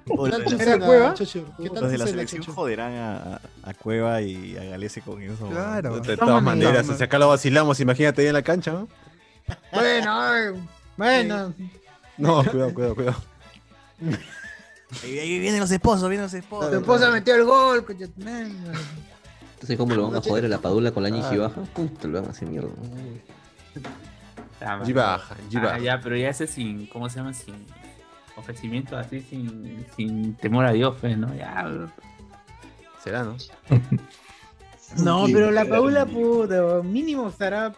Speaker 2: ¿Qué
Speaker 4: O
Speaker 2: tal
Speaker 4: los
Speaker 2: tu
Speaker 1: ¿Era
Speaker 2: cena,
Speaker 1: Cueva?
Speaker 2: Chocho? ¿Qué tal
Speaker 4: los de la selección
Speaker 2: Chocho?
Speaker 4: joderán a, a- Cueva y a Galese con eso.
Speaker 6: Claro.
Speaker 3: De
Speaker 1: todas maneras.
Speaker 3: si acá lo vacilamos, imagínate ahí en la cancha, ¿no?
Speaker 1: Bueno, bueno.
Speaker 3: No, cuidado, cuidado, cuidado.
Speaker 4: Ahí, ahí vienen los esposos, vienen los esposos.
Speaker 1: Tu esposa metió el gol, coño.
Speaker 8: Entonces, ¿cómo lo van a joder a la padula con la ñiji baja? Puta, lo van a hacer mierda.
Speaker 7: Ah,
Speaker 3: G baja, G
Speaker 7: Ah,
Speaker 3: baja.
Speaker 7: ya, pero ya ese sin, ¿cómo se llama? Sin ofrecimiento así, sin, sin temor a Dios, pues, ¿no? Ya,
Speaker 3: Será, ¿no?
Speaker 1: No, pero la. Paula, puta, mínimo estará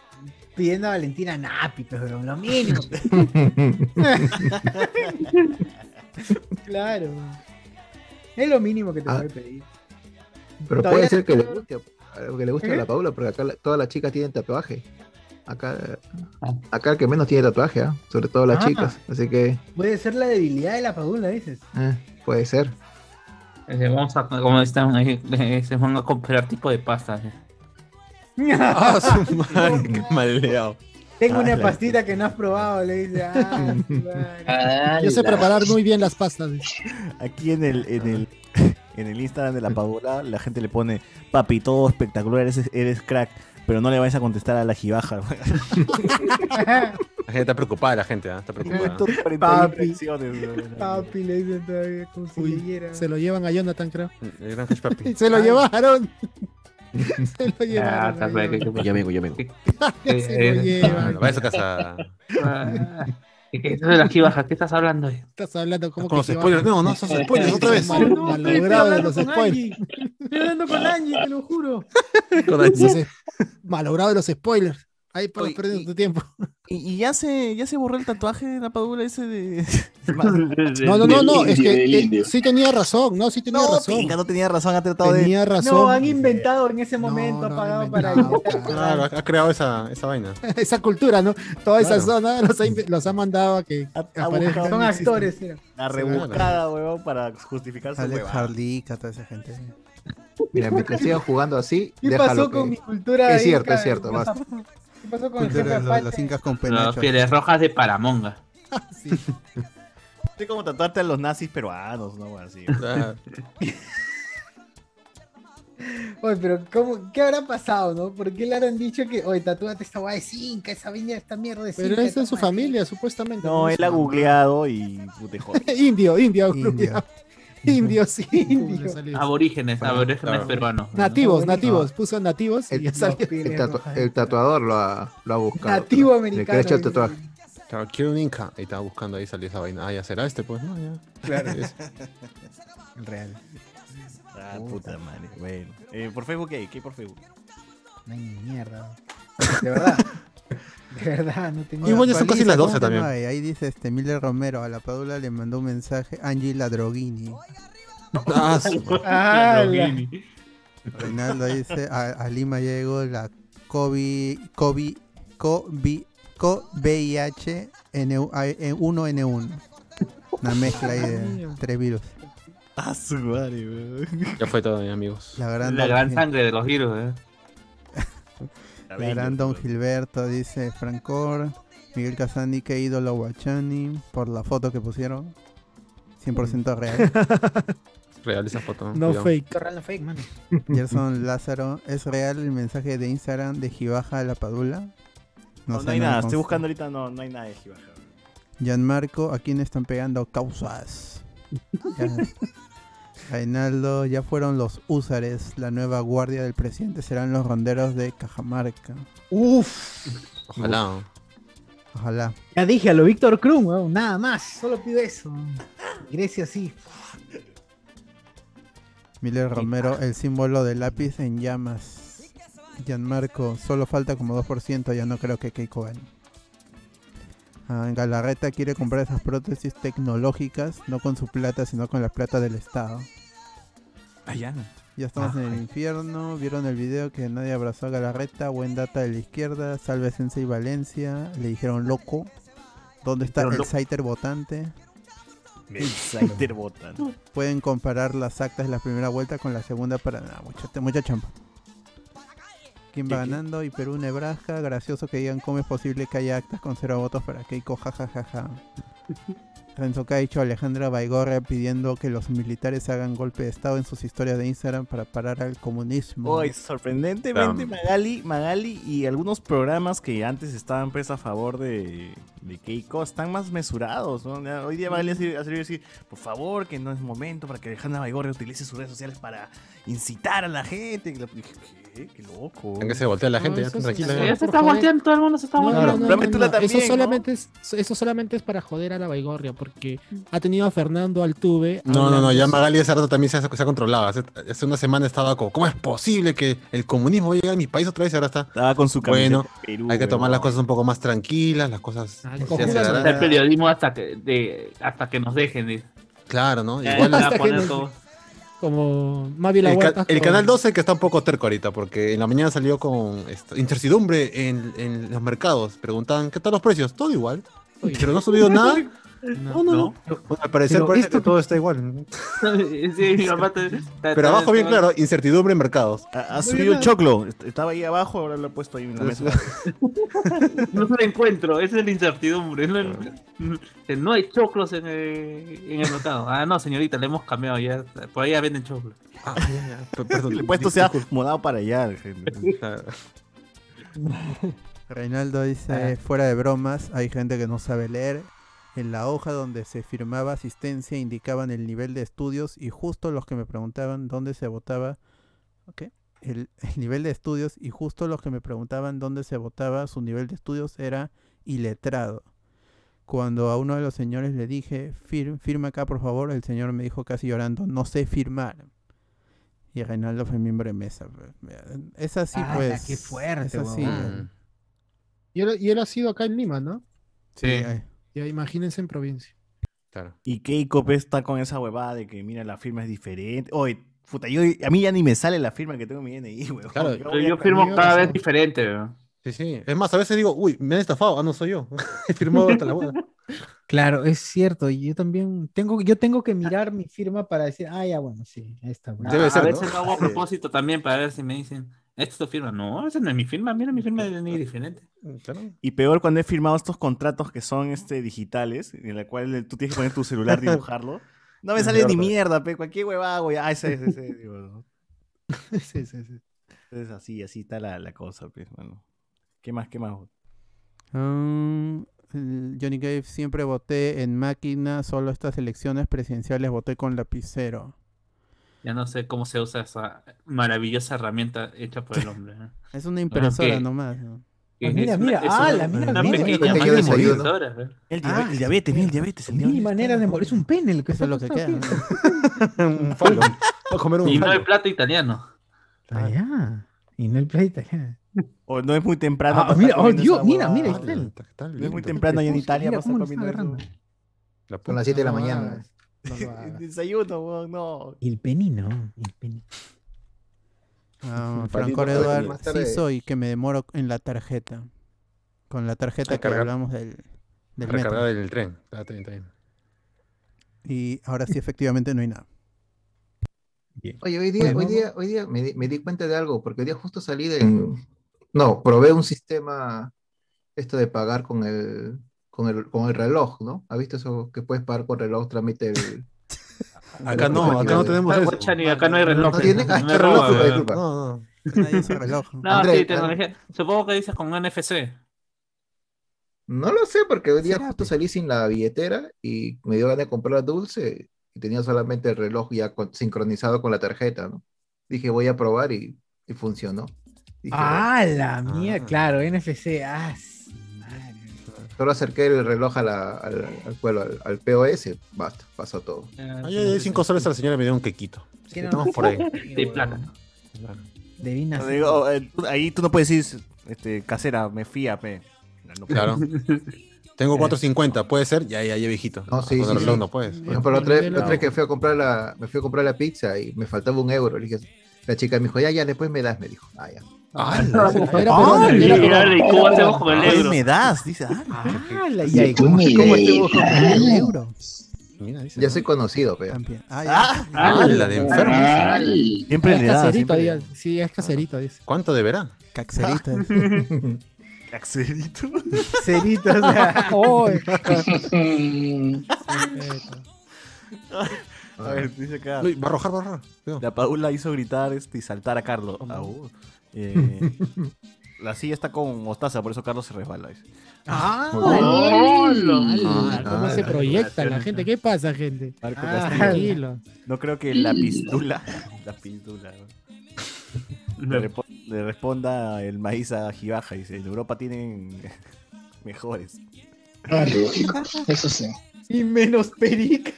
Speaker 1: pidiendo a Valentina Napi, pero lo mínimo. claro. Es lo mínimo que te
Speaker 5: Ah.
Speaker 1: puede pedir.
Speaker 5: Pero puede ser que le guste, que le guste a la Paula, porque acá la- todas las chicas tienen tatuaje. Acá,
Speaker 7: Ah.
Speaker 5: acá el que menos tiene tatuaje, ¿ah? sobre todo las
Speaker 1: Ah.
Speaker 5: chicas. Así que
Speaker 1: Puede ser la debilidad de la Paula, dices.
Speaker 5: eh, puede ser.
Speaker 7: vamos a, como están ahí, se van a comprar tipo de pasta.
Speaker 3: Ah, su madre, qué.
Speaker 1: Tengo
Speaker 4: Ah,
Speaker 1: una pastita que no has probado, le dice. Ah, su madre.
Speaker 2: Yo sé preparar muy bien las pastas.
Speaker 4: Aquí en el, en el, en el Instagram de la Paola, la gente le pone, papi, todo espectacular, eres, eres crack, pero no le vayas a contestar a la jibaja.
Speaker 3: La gente está preocupada, la gente, ¿ah? Está preocupada.
Speaker 1: Papi. Papi, le dicen todavía como si leyera.
Speaker 2: Se lo llevan a Jonathan, creo.
Speaker 3: El gran Hash Papi.
Speaker 2: Se lo llevaron. Se lo
Speaker 7: Ya,
Speaker 2: llevaron.
Speaker 7: está
Speaker 2: se lo
Speaker 7: que-
Speaker 8: Ya vengo, ya vengo.
Speaker 2: Se lo
Speaker 7: eh,
Speaker 2: llevan.
Speaker 3: Vaya a su casa.
Speaker 7: ¿Qué de la jibaja? ¿Qué estás hablando?
Speaker 2: Estás hablando como
Speaker 3: Con los spoilers. No, no, son spoilers otra vez.
Speaker 1: No,
Speaker 2: malogrado
Speaker 1: estoy
Speaker 2: de los spoilers.
Speaker 1: Estoy hablando con Angie, te lo juro.
Speaker 2: Malogrado de los spoilers. Ahí para perder
Speaker 4: y-
Speaker 2: tu tiempo.
Speaker 4: Y, y ya se ya se borró el tatuaje de la Padula ese de.
Speaker 2: No, no, no, no. Es que eh, sí tenía razón. No, sí tenía
Speaker 4: no,
Speaker 2: razón.
Speaker 4: pinga, no tenía razón, ha tratado de.
Speaker 2: Tenía razón.
Speaker 1: No, han inventado en ese momento,
Speaker 2: no
Speaker 1: ha pagado para
Speaker 3: Claro, ha creado esa, esa vaina.
Speaker 2: Esa cultura, ¿no? Toda esa
Speaker 3: Claro.
Speaker 2: zona los ha, los ha mandado a que
Speaker 1: Son actores.
Speaker 4: La rebuscada, weón, para justificar su.
Speaker 6: Hardica, toda esa gente.
Speaker 5: Mira, mientras sigan jugando así,
Speaker 1: ¿Qué pasó
Speaker 5: que-
Speaker 1: con mi cultura?
Speaker 5: Es cierto, es cierto, basta.
Speaker 1: ¿Qué pasó con el jefe
Speaker 6: los,
Speaker 1: Apache?
Speaker 6: los incas con
Speaker 7: Las
Speaker 6: penacho.
Speaker 7: pieles rojas de Paramonga.
Speaker 2: Sí.
Speaker 4: Es como tatuarte a los nazis peruanos, ¿no? Así.
Speaker 3: Claro.
Speaker 1: Oye, pero ¿cómo, ¿qué habrá pasado, no? ¿Por qué le habrán dicho que, oye, tatúate esta guay de cinca, esa vaina, esta mierda de cinca?
Speaker 2: Pero es de su familia, supuestamente.
Speaker 4: No, él ha googleado y puta, joder.
Speaker 2: Indio, indio,
Speaker 6: Indio.
Speaker 2: Indio, sí.
Speaker 1: Indio.
Speaker 2: le salió.
Speaker 7: Aborígenes, aborígenes
Speaker 3: claro.
Speaker 7: peruanos. ¿no?
Speaker 2: Nativos,
Speaker 1: No,
Speaker 2: nativos. Puso nativos y
Speaker 5: El-
Speaker 2: ya salió.
Speaker 5: El, tatu- el tatuador lo ha, lo ha buscado.
Speaker 1: Nativo
Speaker 5: Le
Speaker 1: americano.
Speaker 5: quiere echar el
Speaker 1: dice.
Speaker 5: tatuaje.
Speaker 3: Claro, quiero un Inca. Ahí estaba buscando, ahí salió esa vaina. Ah, ya será este, pues, ¿no? Ya.
Speaker 1: Claro.
Speaker 3: Es-
Speaker 1: Real.
Speaker 4: Ah, puta madre. Bueno. Eh, por Facebook, ¿qué? ¿Qué por Facebook?
Speaker 1: No hay ni mierda. De verdad. De verdad, no tenía.
Speaker 3: Y bueno, son casi las 12
Speaker 6: ¿cómo
Speaker 3: también.
Speaker 6: hay? Ahí dice este Miller Romero, a la Padula le mandó un mensaje Angie Ladroguini.
Speaker 3: Ah,
Speaker 1: Ah,
Speaker 6: Reinaldo dice, a, a Lima llegó la COVID, COVID, COVID, VIH N1N1. Una mezcla ahí de tres virus.
Speaker 4: Ah, su madre,
Speaker 3: ya fue todo, amigos.
Speaker 6: La gran,
Speaker 7: La gran sangre de los virus, ¿eh?
Speaker 6: La gran Don Gilberto dice Francor. Miguel Casani, qué ídolo Guachani. Por la foto que pusieron. 100% real.
Speaker 3: Real esa foto.
Speaker 2: No
Speaker 3: cuidado.
Speaker 2: fake.
Speaker 1: Qué raro fake, mano.
Speaker 6: Gerson Lázaro, ¿es real el mensaje de Instagram de Jibaja a la Padula?
Speaker 4: No, no
Speaker 6: sé,
Speaker 4: hay nada, estoy buscando ahorita, no, no hay nada de Jibaja.
Speaker 6: Gianmarco, ¿a quién están pegando causas? Reinaldo, ya fueron los húsares, la nueva guardia del presidente serán los ronderos de Cajamarca.
Speaker 1: Uf.
Speaker 3: Ojalá.
Speaker 6: Ojalá.
Speaker 1: Ya dije a lo Víctor Cruz, weón, nada más. Solo pido eso. Grecia sí.
Speaker 6: Miller Romero, el símbolo del lápiz en llamas. Gianmarco, solo falta como 2%, ya no creo que Keiko gane. Ah, Galarreta quiere comprar esas prótesis tecnológicas, no con su plata, sino con la plata del Estado.
Speaker 4: Allá.
Speaker 6: Ya estamos en el infierno, vieron el video que nadie abrazó a Galarreta, buen data de la izquierda, salve Sensei Valencia, le dijeron loco. ¿Dónde está el. Saiter votante?
Speaker 4: El Saiter votan.
Speaker 6: Pueden comparar las actas de la primera vuelta con la segunda para nada, mucha, mucha champa. ¿Quién va ganando? Y Perú, Nebraska. Gracioso que digan cómo es posible que haya actas con cero votos para Keiko, jajajaja. Renzo Caicho, Alejandra Baigorria pidiendo que los militares hagan golpe de estado en sus historias de Instagram para parar al comunismo.
Speaker 4: Hoy, sorprendentemente. Magali, Magali y algunos programas que antes estaban pues a favor de, de Keiko están más mesurados. ¿no? Hoy día Magali ha salido ha salido a decir, por favor, que no es momento para que Alejandra Baigorria utilice sus redes sociales para incitar a la gente. ¿Qué? Qué loco.
Speaker 3: En que se voltea la gente, ya
Speaker 2: eso
Speaker 3: tranquila.
Speaker 2: sí,
Speaker 3: ya.
Speaker 2: se está volteando,
Speaker 7: todo el mundo se está volteando.
Speaker 2: no, no,
Speaker 4: también,
Speaker 2: eso, solamente es, eso solamente es para joder a la Baigorria, porque ha tenido a Fernando Altuve.
Speaker 3: No, no, no, ya Magali hace rato también se ha, se ha controlado. Hace, hace una semana estaba como, ¿cómo es posible que el comunismo llegue a mi país otra vez? Y ahora está.
Speaker 4: Estaba con su
Speaker 3: Bueno,
Speaker 4: Perú,
Speaker 3: hay que tomar las cosas un poco más tranquilas, las cosas.
Speaker 2: Ah.
Speaker 7: El periodismo hasta que, de, hasta que nos dejen.
Speaker 3: Claro, ¿no?
Speaker 7: Ya,
Speaker 3: Igual
Speaker 2: Hasta
Speaker 7: va a poner
Speaker 2: que
Speaker 7: todo.
Speaker 2: Como Mavi La
Speaker 3: el, ca- canal 12 que está un poco terco ahorita, porque en la mañana salió con esto, incertidumbre en, en los mercados. Preguntaban, ¿qué tal los precios? Todo igual.
Speaker 2: Oye.
Speaker 3: Pero no ha subido nada.
Speaker 2: No.
Speaker 3: No, no, no. Bueno, al parecer
Speaker 1: Pero
Speaker 3: parece
Speaker 1: esto-
Speaker 3: que todo está igual.
Speaker 7: sí,
Speaker 3: Pero abajo bien claro, incertidumbre en mercados.
Speaker 4: Ha, ha subido el choclo. Est- Estaba ahí abajo, ahora lo he puesto ahí en la mesa.
Speaker 7: No lo encuentro, esa es la incertidumbre. No, no hay choclos en el, en el mercado. Ah, no, señorita, le hemos cambiado ya. Por ahí ya venden choclos.
Speaker 3: Ah, ya, ya. P- Perdón.
Speaker 4: Le he puesto se ha mudado para allá.
Speaker 6: Reinaldo dice, fuera de bromas, hay gente que no sabe leer. En la hoja donde se firmaba asistencia indicaban el nivel de estudios y justo los que me preguntaban dónde se votaba, ¿ok? El, el nivel de estudios y justo los que me preguntaban dónde se votaba, su nivel de estudios era iletrado. Cuando a uno de los señores le dije, "Fir- firma acá por favor, el señor me dijo casi llorando, no sé firmar. Y Reinaldo fue miembro de mesa. pues. Es así
Speaker 1: ¡Hala,
Speaker 6: pues.
Speaker 1: qué fuerte,
Speaker 6: Es así.
Speaker 1: huevón!
Speaker 2: Y él, y él ha sido acá en Lima, ¿no?
Speaker 3: Sí,
Speaker 6: ay.
Speaker 2: Ya imagínense en provincia.
Speaker 3: claro.
Speaker 4: Y Keiko está con esa huevada de que, mira, la firma es diferente. Oye, puta, yo, a mí ya ni me sale la firma que tengo en mi DNI, huevón.
Speaker 3: Claro,
Speaker 4: Yo
Speaker 7: Pero yo firmo cada vez diferente. weón.
Speaker 3: Sí, sí. Es más, a veces digo, uy, me han estafado. Ah, no soy yo. He firmado hasta la boda.
Speaker 1: Claro, es cierto. y Yo también tengo, yo tengo que mirar mi firma para decir, ah, ya, bueno, sí, ahí está. bueno".
Speaker 3: Debe
Speaker 7: a,
Speaker 3: ser,
Speaker 7: a
Speaker 3: ¿no?
Speaker 7: veces lo hago a propósito también para ver si me dicen, ¿esta es tu firma? No, esa no es mi firma. Mira, mi firma es ni diferente.
Speaker 3: Claro.
Speaker 4: Y peor cuando he firmado estos contratos que son este, digitales, en la cual tú tienes que poner tu celular, dibujarlo. No me sale ni mierda, pe, cualquier huevada, güey. Ah, ese, ese, ese. digo, ¿no?
Speaker 2: sí, sí, sí.
Speaker 4: Entonces así, así está la, la cosa, pues, bueno. ¿Qué más, qué más?
Speaker 6: El Johnny Cave siempre voté en máquina, solo estas elecciones presidenciales voté con lapicero.
Speaker 7: Ya no sé cómo se usa esa maravillosa herramienta hecha por el hombre. ¿no?
Speaker 6: Es una impresora nomás. ¿no?
Speaker 1: Ah, mira, mira,
Speaker 7: es
Speaker 1: ala, mira,
Speaker 7: una
Speaker 1: mira,
Speaker 7: pequeña ¿no?
Speaker 4: El,
Speaker 1: Ah,
Speaker 4: diabetes, el diabetes, mira, el diabetes. El
Speaker 1: Mini
Speaker 4: diabetes.
Speaker 1: manera de morir. Es un pene el que
Speaker 6: Eso es lo que queda.
Speaker 3: un falo. Voy a comer un
Speaker 7: Y no el plato italiano.
Speaker 1: Ah, ya. Y no el plata, ya.
Speaker 4: O no es muy temprano.
Speaker 1: Ah, mira, oh, Dios, mira, mira,
Speaker 3: Ah,
Speaker 1: está el-
Speaker 3: está- está
Speaker 4: No es muy temprano allá en Italia para estar comiendo eso.
Speaker 3: La
Speaker 5: Son las 7 de la mañana.
Speaker 2: Hagas, no lo hagas.
Speaker 4: Desayuno, weón, no.
Speaker 1: El penino. El penino.
Speaker 6: Ah, Franco
Speaker 5: palito,
Speaker 6: Eduard,
Speaker 5: más
Speaker 6: sí soy que me demoro en la tarjeta. Con la tarjeta que
Speaker 3: cargar.
Speaker 6: hablamos del, del metro.
Speaker 3: Recargar el tren. Ah, está bien, está bien.
Speaker 6: Y ahora sí, efectivamente, no hay nada.
Speaker 5: Oye, hoy día,
Speaker 1: Bueno.
Speaker 5: hoy día, hoy día me, di- me di cuenta de algo, porque hoy día justo salí de... No, probé un sistema, esto de pagar con el, con el, con el reloj, ¿no? ¿Has visto eso que puedes pagar con reloj, tramite el...
Speaker 3: Acá no, acá no tenemos
Speaker 7: Ah,
Speaker 3: eso.
Speaker 7: Chani, acá no hay reloj.
Speaker 5: ¿No tiene? Ah, reloj,
Speaker 7: roba,
Speaker 5: disculpa, disculpa.
Speaker 3: No, no.
Speaker 6: Nadie usa reloj.
Speaker 7: No,
Speaker 5: Andrés,
Speaker 7: sí, tecnología. Supongo que dices con NFC.
Speaker 5: No lo sé, porque hoy día justo salí sin la billetera y me dio ganas de comprar dulce y tenía solamente el reloj ya con- sincronizado con la tarjeta, ¿no? Dije, voy a probar y, y funcionó. Dije,
Speaker 1: Ah, la mía, claro, NFC. Ah, madre.
Speaker 5: Solo acerqué el reloj a la- al, al, cuelo, al, al POS, basta, pasó todo.
Speaker 3: Ay, ay, ay, cinco soles a la señora me dio un quequito.
Speaker 1: Sí, no.
Speaker 3: Estamos por ahí.
Speaker 7: De plata.
Speaker 1: Debí
Speaker 4: No,
Speaker 1: nacer.
Speaker 4: digo, eh, ahí tú no puedes decir, este, casera, me fía, pe. No, no
Speaker 3: Claro. Tengo 4.50, puede ser, ya, ya, ya viejito.
Speaker 5: No, sí,
Speaker 3: Con el
Speaker 5: sí,
Speaker 3: reloj
Speaker 5: sí.
Speaker 3: no puedes.
Speaker 5: Por ejemplo, la otra, vez- otra vez que fui a comprar la, me fui a comprar la pizza y me faltaba un euro. Le dije, la chica me dijo, ya, ya, después me das, me dijo. Ah, ya.
Speaker 3: Ah,
Speaker 4: Ah,
Speaker 2: peruano.
Speaker 7: dale, ¿cómo hacemos con el euro?
Speaker 4: me das, dice. Ah,
Speaker 1: Ah, la- y ahí, ¿cómo, cómo estuvo con el euro?
Speaker 3: Mira, dice,
Speaker 5: Ya soy conocido, pero.
Speaker 6: También. Ah, ya.
Speaker 3: Ah, la de enfermo.
Speaker 9: Ay,
Speaker 4: siempre
Speaker 2: Es
Speaker 4: le
Speaker 2: caserito,
Speaker 4: siempre-
Speaker 2: diga. Sí, es caserito, dice.
Speaker 3: ¿Cuánto deberá?
Speaker 6: Caxerita.
Speaker 4: Caserito.
Speaker 1: Cerito, o sea.
Speaker 2: Oh,
Speaker 4: A ver, dice acá.
Speaker 3: Va a arrojar, va a arrojar.
Speaker 4: La Paula hizo gritar este, y saltar a Carlos. Ah, uh. Eh, la silla está con mostaza, por eso Carlos se resbala. dice.
Speaker 1: Ah,
Speaker 2: Ala, ¿Cómo
Speaker 5: Ah,
Speaker 2: se
Speaker 5: la
Speaker 2: proyecta la gente? ¿Qué pasa, gente?
Speaker 4: Marco
Speaker 1: Ah,
Speaker 4: Castillo. No creo que la pistula. La pistula. ¿no? Le, repo- le responda el maíz a Gibaja. Dice: En Europa tienen mejores.
Speaker 9: ah, lógico. Eso sí.
Speaker 1: Y menos perica.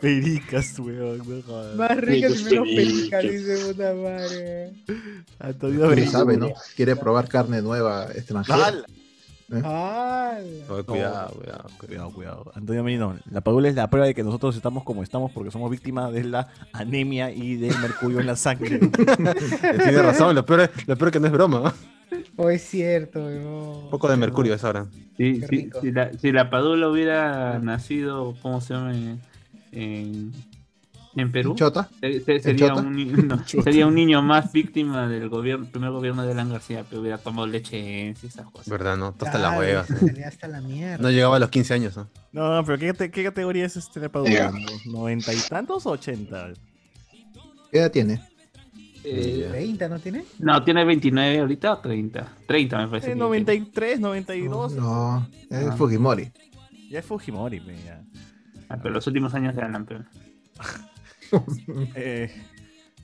Speaker 4: Pericas, weón. No.
Speaker 1: Más ricas y menos
Speaker 9: perica.
Speaker 1: perica, dice puta madre.
Speaker 4: Antonio
Speaker 5: ¿Quién
Speaker 4: Brito.
Speaker 5: sabe, no? Quiere probar carne nueva extranjera.
Speaker 1: Ah,
Speaker 3: Oye, Cuidado, cuidado.
Speaker 4: Cuidado, cuidado. Antonio Merino, la padula es la prueba de que nosotros estamos como estamos porque somos víctimas de la anemia y del mercurio en la sangre.
Speaker 3: Tiene razón, lo peor, es, lo peor es que no es broma.
Speaker 1: o es cierto.
Speaker 3: Un poco de mercurio es ahora.
Speaker 7: Si,
Speaker 1: Qué
Speaker 7: si, la, si la Padula hubiera nacido, ¿cómo se llama? En, en Perú,
Speaker 5: ¿Chota?
Speaker 7: se- se- sería,
Speaker 5: chota?
Speaker 7: un, no, sería un niño más víctima del gobierno, primer gobierno de Alan García, que hubiera tomado leche y esas cosas.
Speaker 3: ¿Verdad, no? Hasta la hueva.
Speaker 1: hasta la mierda.
Speaker 3: No llegaba a los 15 años, ¿no?
Speaker 4: No, no, pero ¿qué, qué categoría es este la padula?
Speaker 9: Ya.
Speaker 4: ¿90 y tantos o 80?
Speaker 5: ¿Qué edad tiene?
Speaker 7: Eh,
Speaker 1: 30, ¿no tiene?
Speaker 7: no, tiene 29 ahorita o 30. 30 me parece.
Speaker 4: Eh,
Speaker 7: que
Speaker 4: 93, 92.
Speaker 5: No, es
Speaker 7: Ah.
Speaker 5: Fujimori.
Speaker 4: Ya es Fujimori, ya.
Speaker 7: tiene. Ah, pero los últimos años de Alan, pero-
Speaker 4: Eh,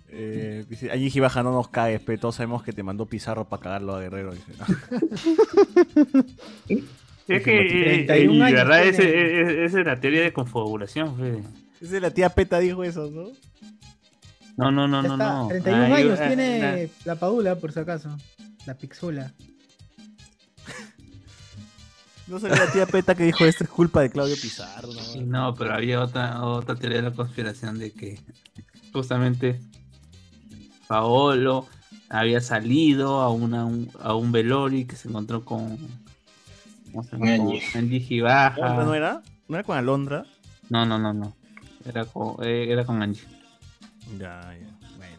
Speaker 4: eh, dice, allí Gibaja no nos caes, pero todos sabemos que te mandó Pizarro para cagarlo a Guerrero. Dice.
Speaker 7: Es que, eh,
Speaker 1: 31
Speaker 7: y
Speaker 1: años
Speaker 7: verdad, esa es la teoría de confabulación. fe.
Speaker 4: Esa es la tía Peta dijo eso, ¿no?
Speaker 7: No, no, no,
Speaker 1: Ya
Speaker 7: no,
Speaker 1: está,
Speaker 7: no.
Speaker 1: 31
Speaker 7: Ay,
Speaker 1: años
Speaker 7: eh,
Speaker 1: tiene
Speaker 7: eh,
Speaker 1: la Padula, por si acaso. La Pixula.
Speaker 4: No sería la tía Peta que dijo esto es culpa de Claudio Pizarro. ¿no?
Speaker 7: No, pero había otra, otra teoría de la conspiración de que justamente Paolo había salido a, una, un, a un velorio y que se encontró con. ¿Cómo se llama? Con
Speaker 9: Angie.
Speaker 7: Angie Gibaja.
Speaker 4: ¿Alondra no era? ¿No era con Alondra?
Speaker 7: No, no, no, no. Era con, eh, era con Angie.
Speaker 4: Ya, ya. Bueno.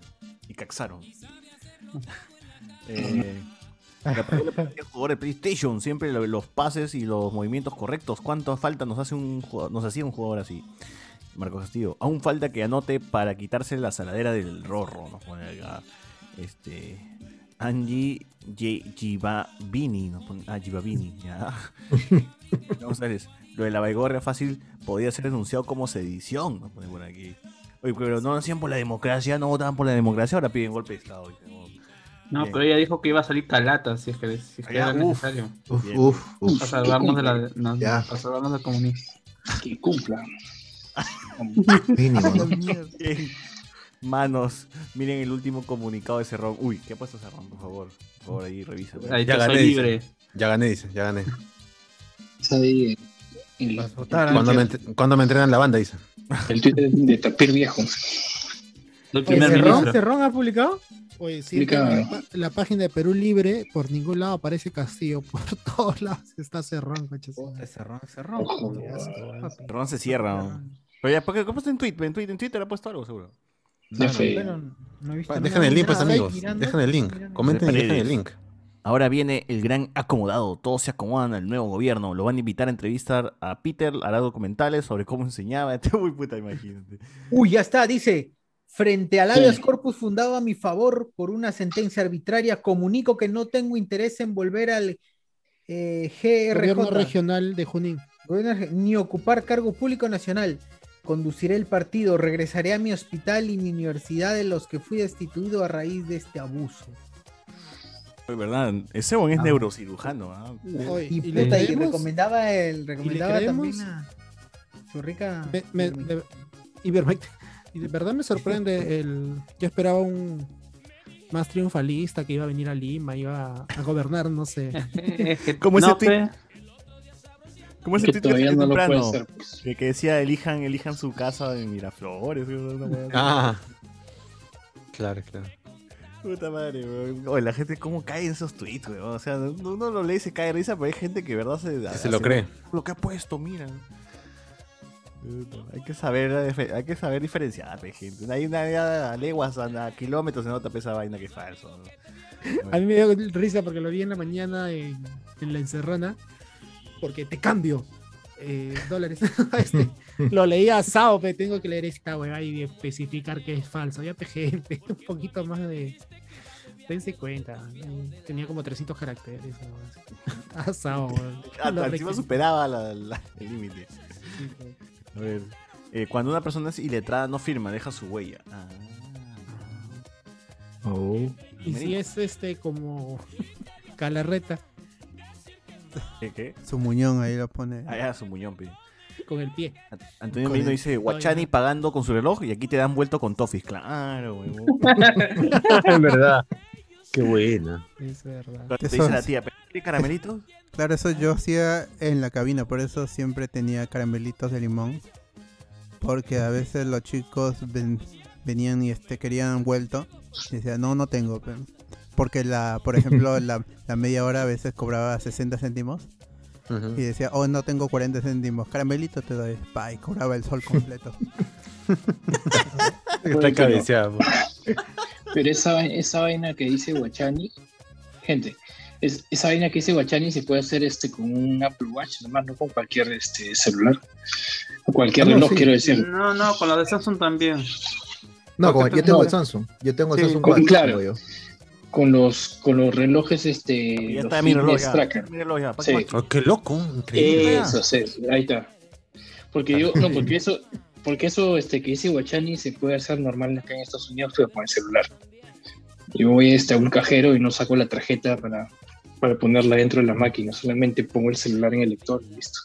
Speaker 4: Y caxaron. eh, parecía jugador de PlayStation, siempre lo- los pases y los movimientos correctos. ¿Cuánto falta nos hace un nos hacía un jugador así? Marcos Castillo, aún falta que anote para quitarse la saladera del rorro. Nos pone acá. Este. Angie Givabini. Nos pone, ah, Givabini, ya. Vamos a ver, lo de la baigorria fácil podía ser denunciado como sedición. Nos pone por aquí. Oye, pero no hacían por la democracia, no votaban por la democracia, ahora piden golpe de Estado.
Speaker 7: No,
Speaker 4: Bien.
Speaker 7: pero ella dijo que iba a salir calata si es que, si es que era
Speaker 4: uf.
Speaker 7: necesario.
Speaker 5: Uf, uf, uf.
Speaker 7: Para salvarnos, de la, no, para salvarnos del comunismo.
Speaker 9: Que cumpla.
Speaker 5: Mínimo.
Speaker 4: Manos, miren el último comunicado de Cerrón. Uy, ¿qué ha puesto Cerrón? Por favor, por favor, ahí revisa.
Speaker 7: Ahí
Speaker 3: Ya gané, dice.
Speaker 7: libre.
Speaker 3: Ya gané, dice, ya gané. Me, cuando me entrenan la banda, dice.
Speaker 9: El Twitter de Tapir Viejo.
Speaker 1: Oye,
Speaker 7: primer
Speaker 1: ¿Cerrón. ¿Cerrón ha publicado?
Speaker 2: Oye, en
Speaker 9: Explica.
Speaker 2: la, página de Perú Libre, por ningún lado aparece Castillo, por todos lados está Cerrón, coche.
Speaker 1: Cerrón, Cerrón. Asco, papi.
Speaker 4: Cerrón se cierra. ¿no? Pero ya, ¿por qué? ¿Qué ha puesto en Twitter? En Twitter, en Twitter ha puesto algo, seguro.
Speaker 1: No he visto
Speaker 3: Pa-
Speaker 1: nada.
Speaker 3: Dejen el link, pues amigos. Dejen el link. Comenten y dejen el link.
Speaker 4: Ahora viene el gran acomodado. Todos se acomodan al nuevo gobierno. Lo van a invitar a entrevistar a Peter. Hará documentales sobre cómo enseñaba. Uy, puta, imagínate.
Speaker 1: Uy, ya está, dice. Frente al habeas
Speaker 9: Sí.
Speaker 1: corpus fundado a mi favor por una sentencia arbitraria, comunico que no tengo interés en volver al Eh, GRJ.
Speaker 2: Gobierno regional de Junín.
Speaker 1: Ni ocupar cargo público nacional. Conduciré el partido, regresaré a mi hospital y mi universidad de los que fui destituido a raíz de este abuso.
Speaker 4: De verdad, ese buen es
Speaker 1: Ah.
Speaker 4: neurocirujano. ¿ah?
Speaker 1: Y,
Speaker 2: ¿y le
Speaker 1: puta, y
Speaker 2: creemos?
Speaker 1: recomendaba el, recomendaba también a su rica.
Speaker 2: Me- me- de- Ivermectin. Y de verdad me sorprende el. Yo esperaba un más triunfalista que iba a venir a Lima, iba a gobernar, no sé.
Speaker 4: ¿Cómo ese ese
Speaker 9: Que
Speaker 4: de
Speaker 9: no
Speaker 4: temprano?
Speaker 9: pues.
Speaker 4: Que, que decía elijan, elijan su casa en Miraflores.
Speaker 3: Ah. Claro, claro.
Speaker 4: Puta madre, weón. Oye, la gente cómo cae en esos tweets, weón. O sea, uno lo lee y se cae de risa, pero hay gente que de verdad se,
Speaker 3: se lo cree.
Speaker 4: Lo que ha puesto, mira. Hay que saber, dife- hay que saber diferenciar, gente. Hay una a leguas, a, kilómetros se nota esa vaina que es falso. ¿no?
Speaker 2: A mí me dio risa porque lo vi en la mañana en, en la encerrona. Porque te cambio eh, dólares. Este, lo leía a Sao, pero tengo que leer esta weá y especificar que es falso. Ya, pe, gente, un poquito más de. Dense cuenta. Tenía como 300 caracteres. ¿no? A Sao, weón.
Speaker 4: Hasta encima superaba la- la- el límite.
Speaker 2: Sí.
Speaker 4: A ver. eh, cuando una persona es iletrada no firma, deja su huella. Ah.
Speaker 5: Oh.
Speaker 2: Y si es este como Calarreta
Speaker 4: ¿Qué? qué?
Speaker 6: Su muñón ahí lo pone.
Speaker 4: Ah, ya, su muñón, pe.
Speaker 2: Con el pie.
Speaker 4: Antonio Merino dice, Guachani pagando con su reloj y aquí te dan vuelto con Toffees. Claro, huevón.
Speaker 3: Es verdad. Qué buena.
Speaker 2: Es verdad.
Speaker 4: Te
Speaker 6: Eso
Speaker 4: dice la tía, ¿pero ¿quiere caramelitos?
Speaker 6: Claro, eso yo hacía en la cabina, por eso siempre tenía caramelitos de limón. Porque a veces los chicos ven- venían y este querían vuelto. Y decía, no, no tengo. pe". Porque la, por ejemplo, la, la media hora a veces cobraba 60 céntimos. Y decía, oh, no tengo 40 céntimos. Caramelito te doy. Pa, y cobraba el sol completo.
Speaker 3: Está cabeceado.
Speaker 9: Pero esa, esa vaina que dice Guachani, gente, es, esa vaina que dice Guachani se puede hacer este con un Apple Watch, nomás no con cualquier este celular. O cualquier
Speaker 5: Ah, no,
Speaker 9: reloj,
Speaker 5: sí.
Speaker 9: quiero decir.
Speaker 7: No, no, con la de Samsung también.
Speaker 5: No, como- yo tengo
Speaker 9: No.
Speaker 5: el Samsung. Yo tengo el
Speaker 9: Sí,
Speaker 5: Samsung
Speaker 9: con-
Speaker 5: Watch.
Speaker 9: claro.
Speaker 5: yo.
Speaker 9: Con los, con los relojes, este.
Speaker 4: Ya
Speaker 9: los
Speaker 4: está mi reloj
Speaker 9: fitness
Speaker 4: ya.
Speaker 9: tracker.
Speaker 4: Mi reloj ya, ¿para
Speaker 9: Sí.
Speaker 4: qué más?
Speaker 3: Oh, qué loco. Increíble.
Speaker 9: Eso, sí, ahí está. Porque yo, no, porque eso, porque eso este, que dice Guachani se puede hacer normal acá en Estados Unidos, pero con el celular. Yo voy este, a un cajero y no saco la tarjeta para, para ponerla dentro de la máquina, solamente pongo el celular en el lector y listo.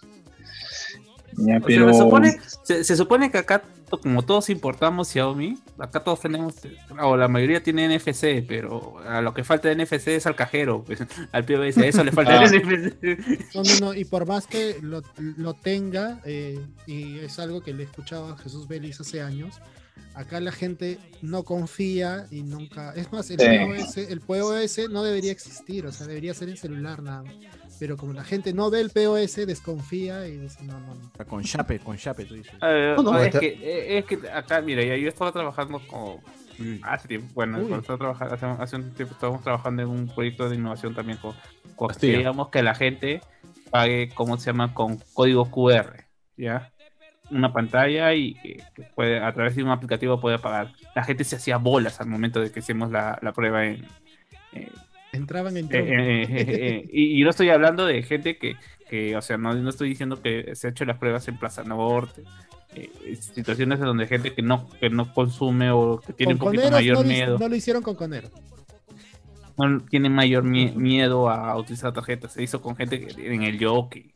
Speaker 9: Ya,
Speaker 7: O sea,
Speaker 9: pero
Speaker 7: se, supone, se, se supone que acá, como todos importamos Xiaomi, acá todos tenemos, o la mayoría tiene NFC, pero a lo que falta de NFC es al cajero, pues, al POS, a eso le falta
Speaker 9: Ah.
Speaker 7: el NFC.
Speaker 2: No, no, no, y por más que lo, lo tenga, eh, y es algo que le escuchaba a Jesús Vélez hace años, acá la gente no confía y nunca. Es más, el,
Speaker 9: Sí.
Speaker 2: POS, el POS no debería existir, o sea, debería ser en celular nada más. Pero como la gente no ve el POS, desconfía y dice, no, no, no.
Speaker 4: Con chape, con chape, tú dices.
Speaker 7: Eh,
Speaker 5: No, no,
Speaker 7: es,
Speaker 5: está-
Speaker 7: que, eh, es que acá, mira, yo estaba trabajando con. Hace tiempo, bueno, trabajando, hace, hace un tiempo estábamos trabajando en un proyecto de innovación también con, con que digamos que la gente pague, ¿cómo se llama? Con código QR, ¿ya? Una pantalla y que que puede, a través de un aplicativo puede pagar. La gente se hacía bolas al momento de que hicimos la, la prueba en, eh,
Speaker 2: Entraban en
Speaker 7: eh, eh, eh, eh, y, y no estoy hablando de gente que, que, o sea, no, no estoy diciendo que se ha hecho las pruebas en Plaza Norte, eh, situaciones en donde gente que no, que no consume o que tiene un poquito
Speaker 2: Coneros
Speaker 7: mayor
Speaker 2: no, lo-
Speaker 7: miedo,
Speaker 2: no lo hicieron con Conero.
Speaker 7: no tiene mayor mie- miedo a utilizar tarjetas. Se hizo con gente que- en el jockey,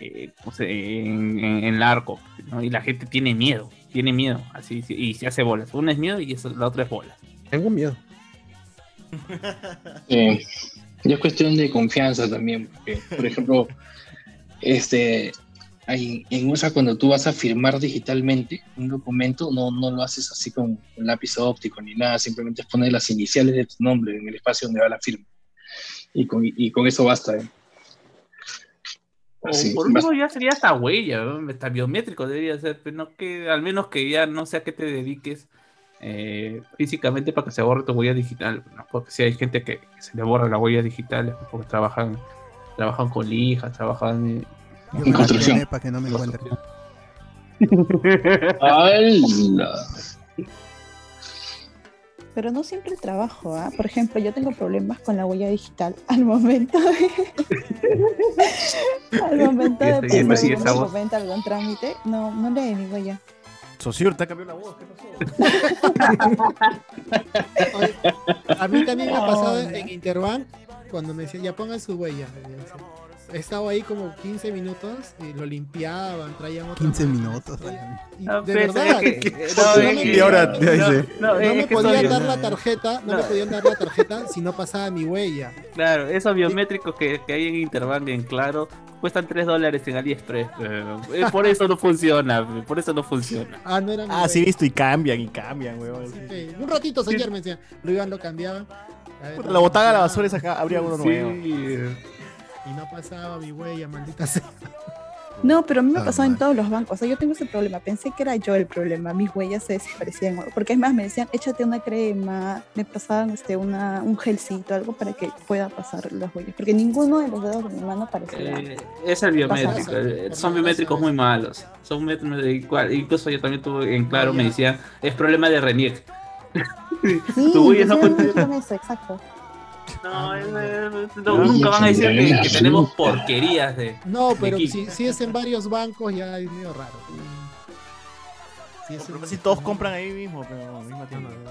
Speaker 7: eh, o sea, en, en, en el arco, ¿no? y la gente tiene miedo, tiene miedo, así y se hace bolas. Una es miedo y eso- la otra es bolas.
Speaker 3: Tengo miedo.
Speaker 9: Eh, y es cuestión de confianza también, porque, por ejemplo, este, hay- en USA cuando tú vas a firmar digitalmente un documento, no, no lo haces así con un lápiz óptico ni nada, simplemente pones las iniciales de tu nombre en el espacio donde va la firma. Y con, y con eso basta. ¿eh? Así,
Speaker 7: por último ya sería hasta huella, ¿no? hasta biométrico debería ser, pero no que al menos que ya no sé a qué te dediques eh, físicamente para que se borre tu huella digital, ¿no? porque si hay gente que, se le borra la huella digital porque trabajan, trabajan con lijas, trabajan
Speaker 9: En construcción.
Speaker 6: para que no me.
Speaker 11: Pero no siempre el trabajo, ¿ah? Por ejemplo, yo tengo problemas con la huella digital al momento de... al momento de poner algún trámite, no, no lee mi huella.
Speaker 4: Sociur, te ha cambiado la voz, ¿qué pasó?
Speaker 2: A mí también me ha pasado en Interbank cuando me decían, ya pongan su huella. He estado ahí como 15 minutos y lo limpiaban, traían otra
Speaker 6: 15
Speaker 2: más.
Speaker 6: minutos.
Speaker 2: Y
Speaker 7: No,
Speaker 2: de
Speaker 7: pues,
Speaker 2: verdad,
Speaker 7: es que-
Speaker 2: porque
Speaker 7: no,
Speaker 2: no
Speaker 7: es
Speaker 2: me-
Speaker 3: ahora
Speaker 7: no, es
Speaker 2: me podían dar la tarjeta, no, me podían dar la tarjeta si no pasaba mi huella.
Speaker 7: Claro, esos biométricos que, que hay en Interbank en Claro cuestan 3 dólares en AliExpress. eh, eh, por eso no funciona, por eso no funciona.
Speaker 2: Ah, no era
Speaker 4: Ah, sí, visto y cambian y cambian, weón.
Speaker 2: Sí, Un ratito, señor, me decían. Lo iban, lo cambiaban. Ver,
Speaker 4: La botaga a la
Speaker 2: ah,
Speaker 4: basura es acá, habría uno
Speaker 7: Sí.
Speaker 4: nuevo.
Speaker 2: Y no pasaba mi huella, maldita sea.
Speaker 11: No, pero a mí me
Speaker 5: Ah,
Speaker 11: pasaba en
Speaker 5: mal.
Speaker 11: todos los bancos. O sea, yo tengo ese problema. Pensé que era yo el problema. Mis huellas se desaparecían. Porque es más, me decían, échate una crema. Me pasaban este, una, un gelcito, algo para que pueda pasar las huellas. Porque ninguno de los dedos de mi mano parecía.
Speaker 7: Eh, es el biométrico. Eh, Son biométricos muy malos. Son incluso yo también tuve en claro, me decían, es problema de Renier.
Speaker 11: Sí,
Speaker 7: tu huella no puede-
Speaker 11: con eso, exacto.
Speaker 7: No, es- es- no, nunca van a decir que, que tenemos porquerías de.
Speaker 2: No, pero si, si es en varios bancos ya es medio raro. Si es en-
Speaker 4: casi todos compran ahí mismo, pero
Speaker 2: no, no.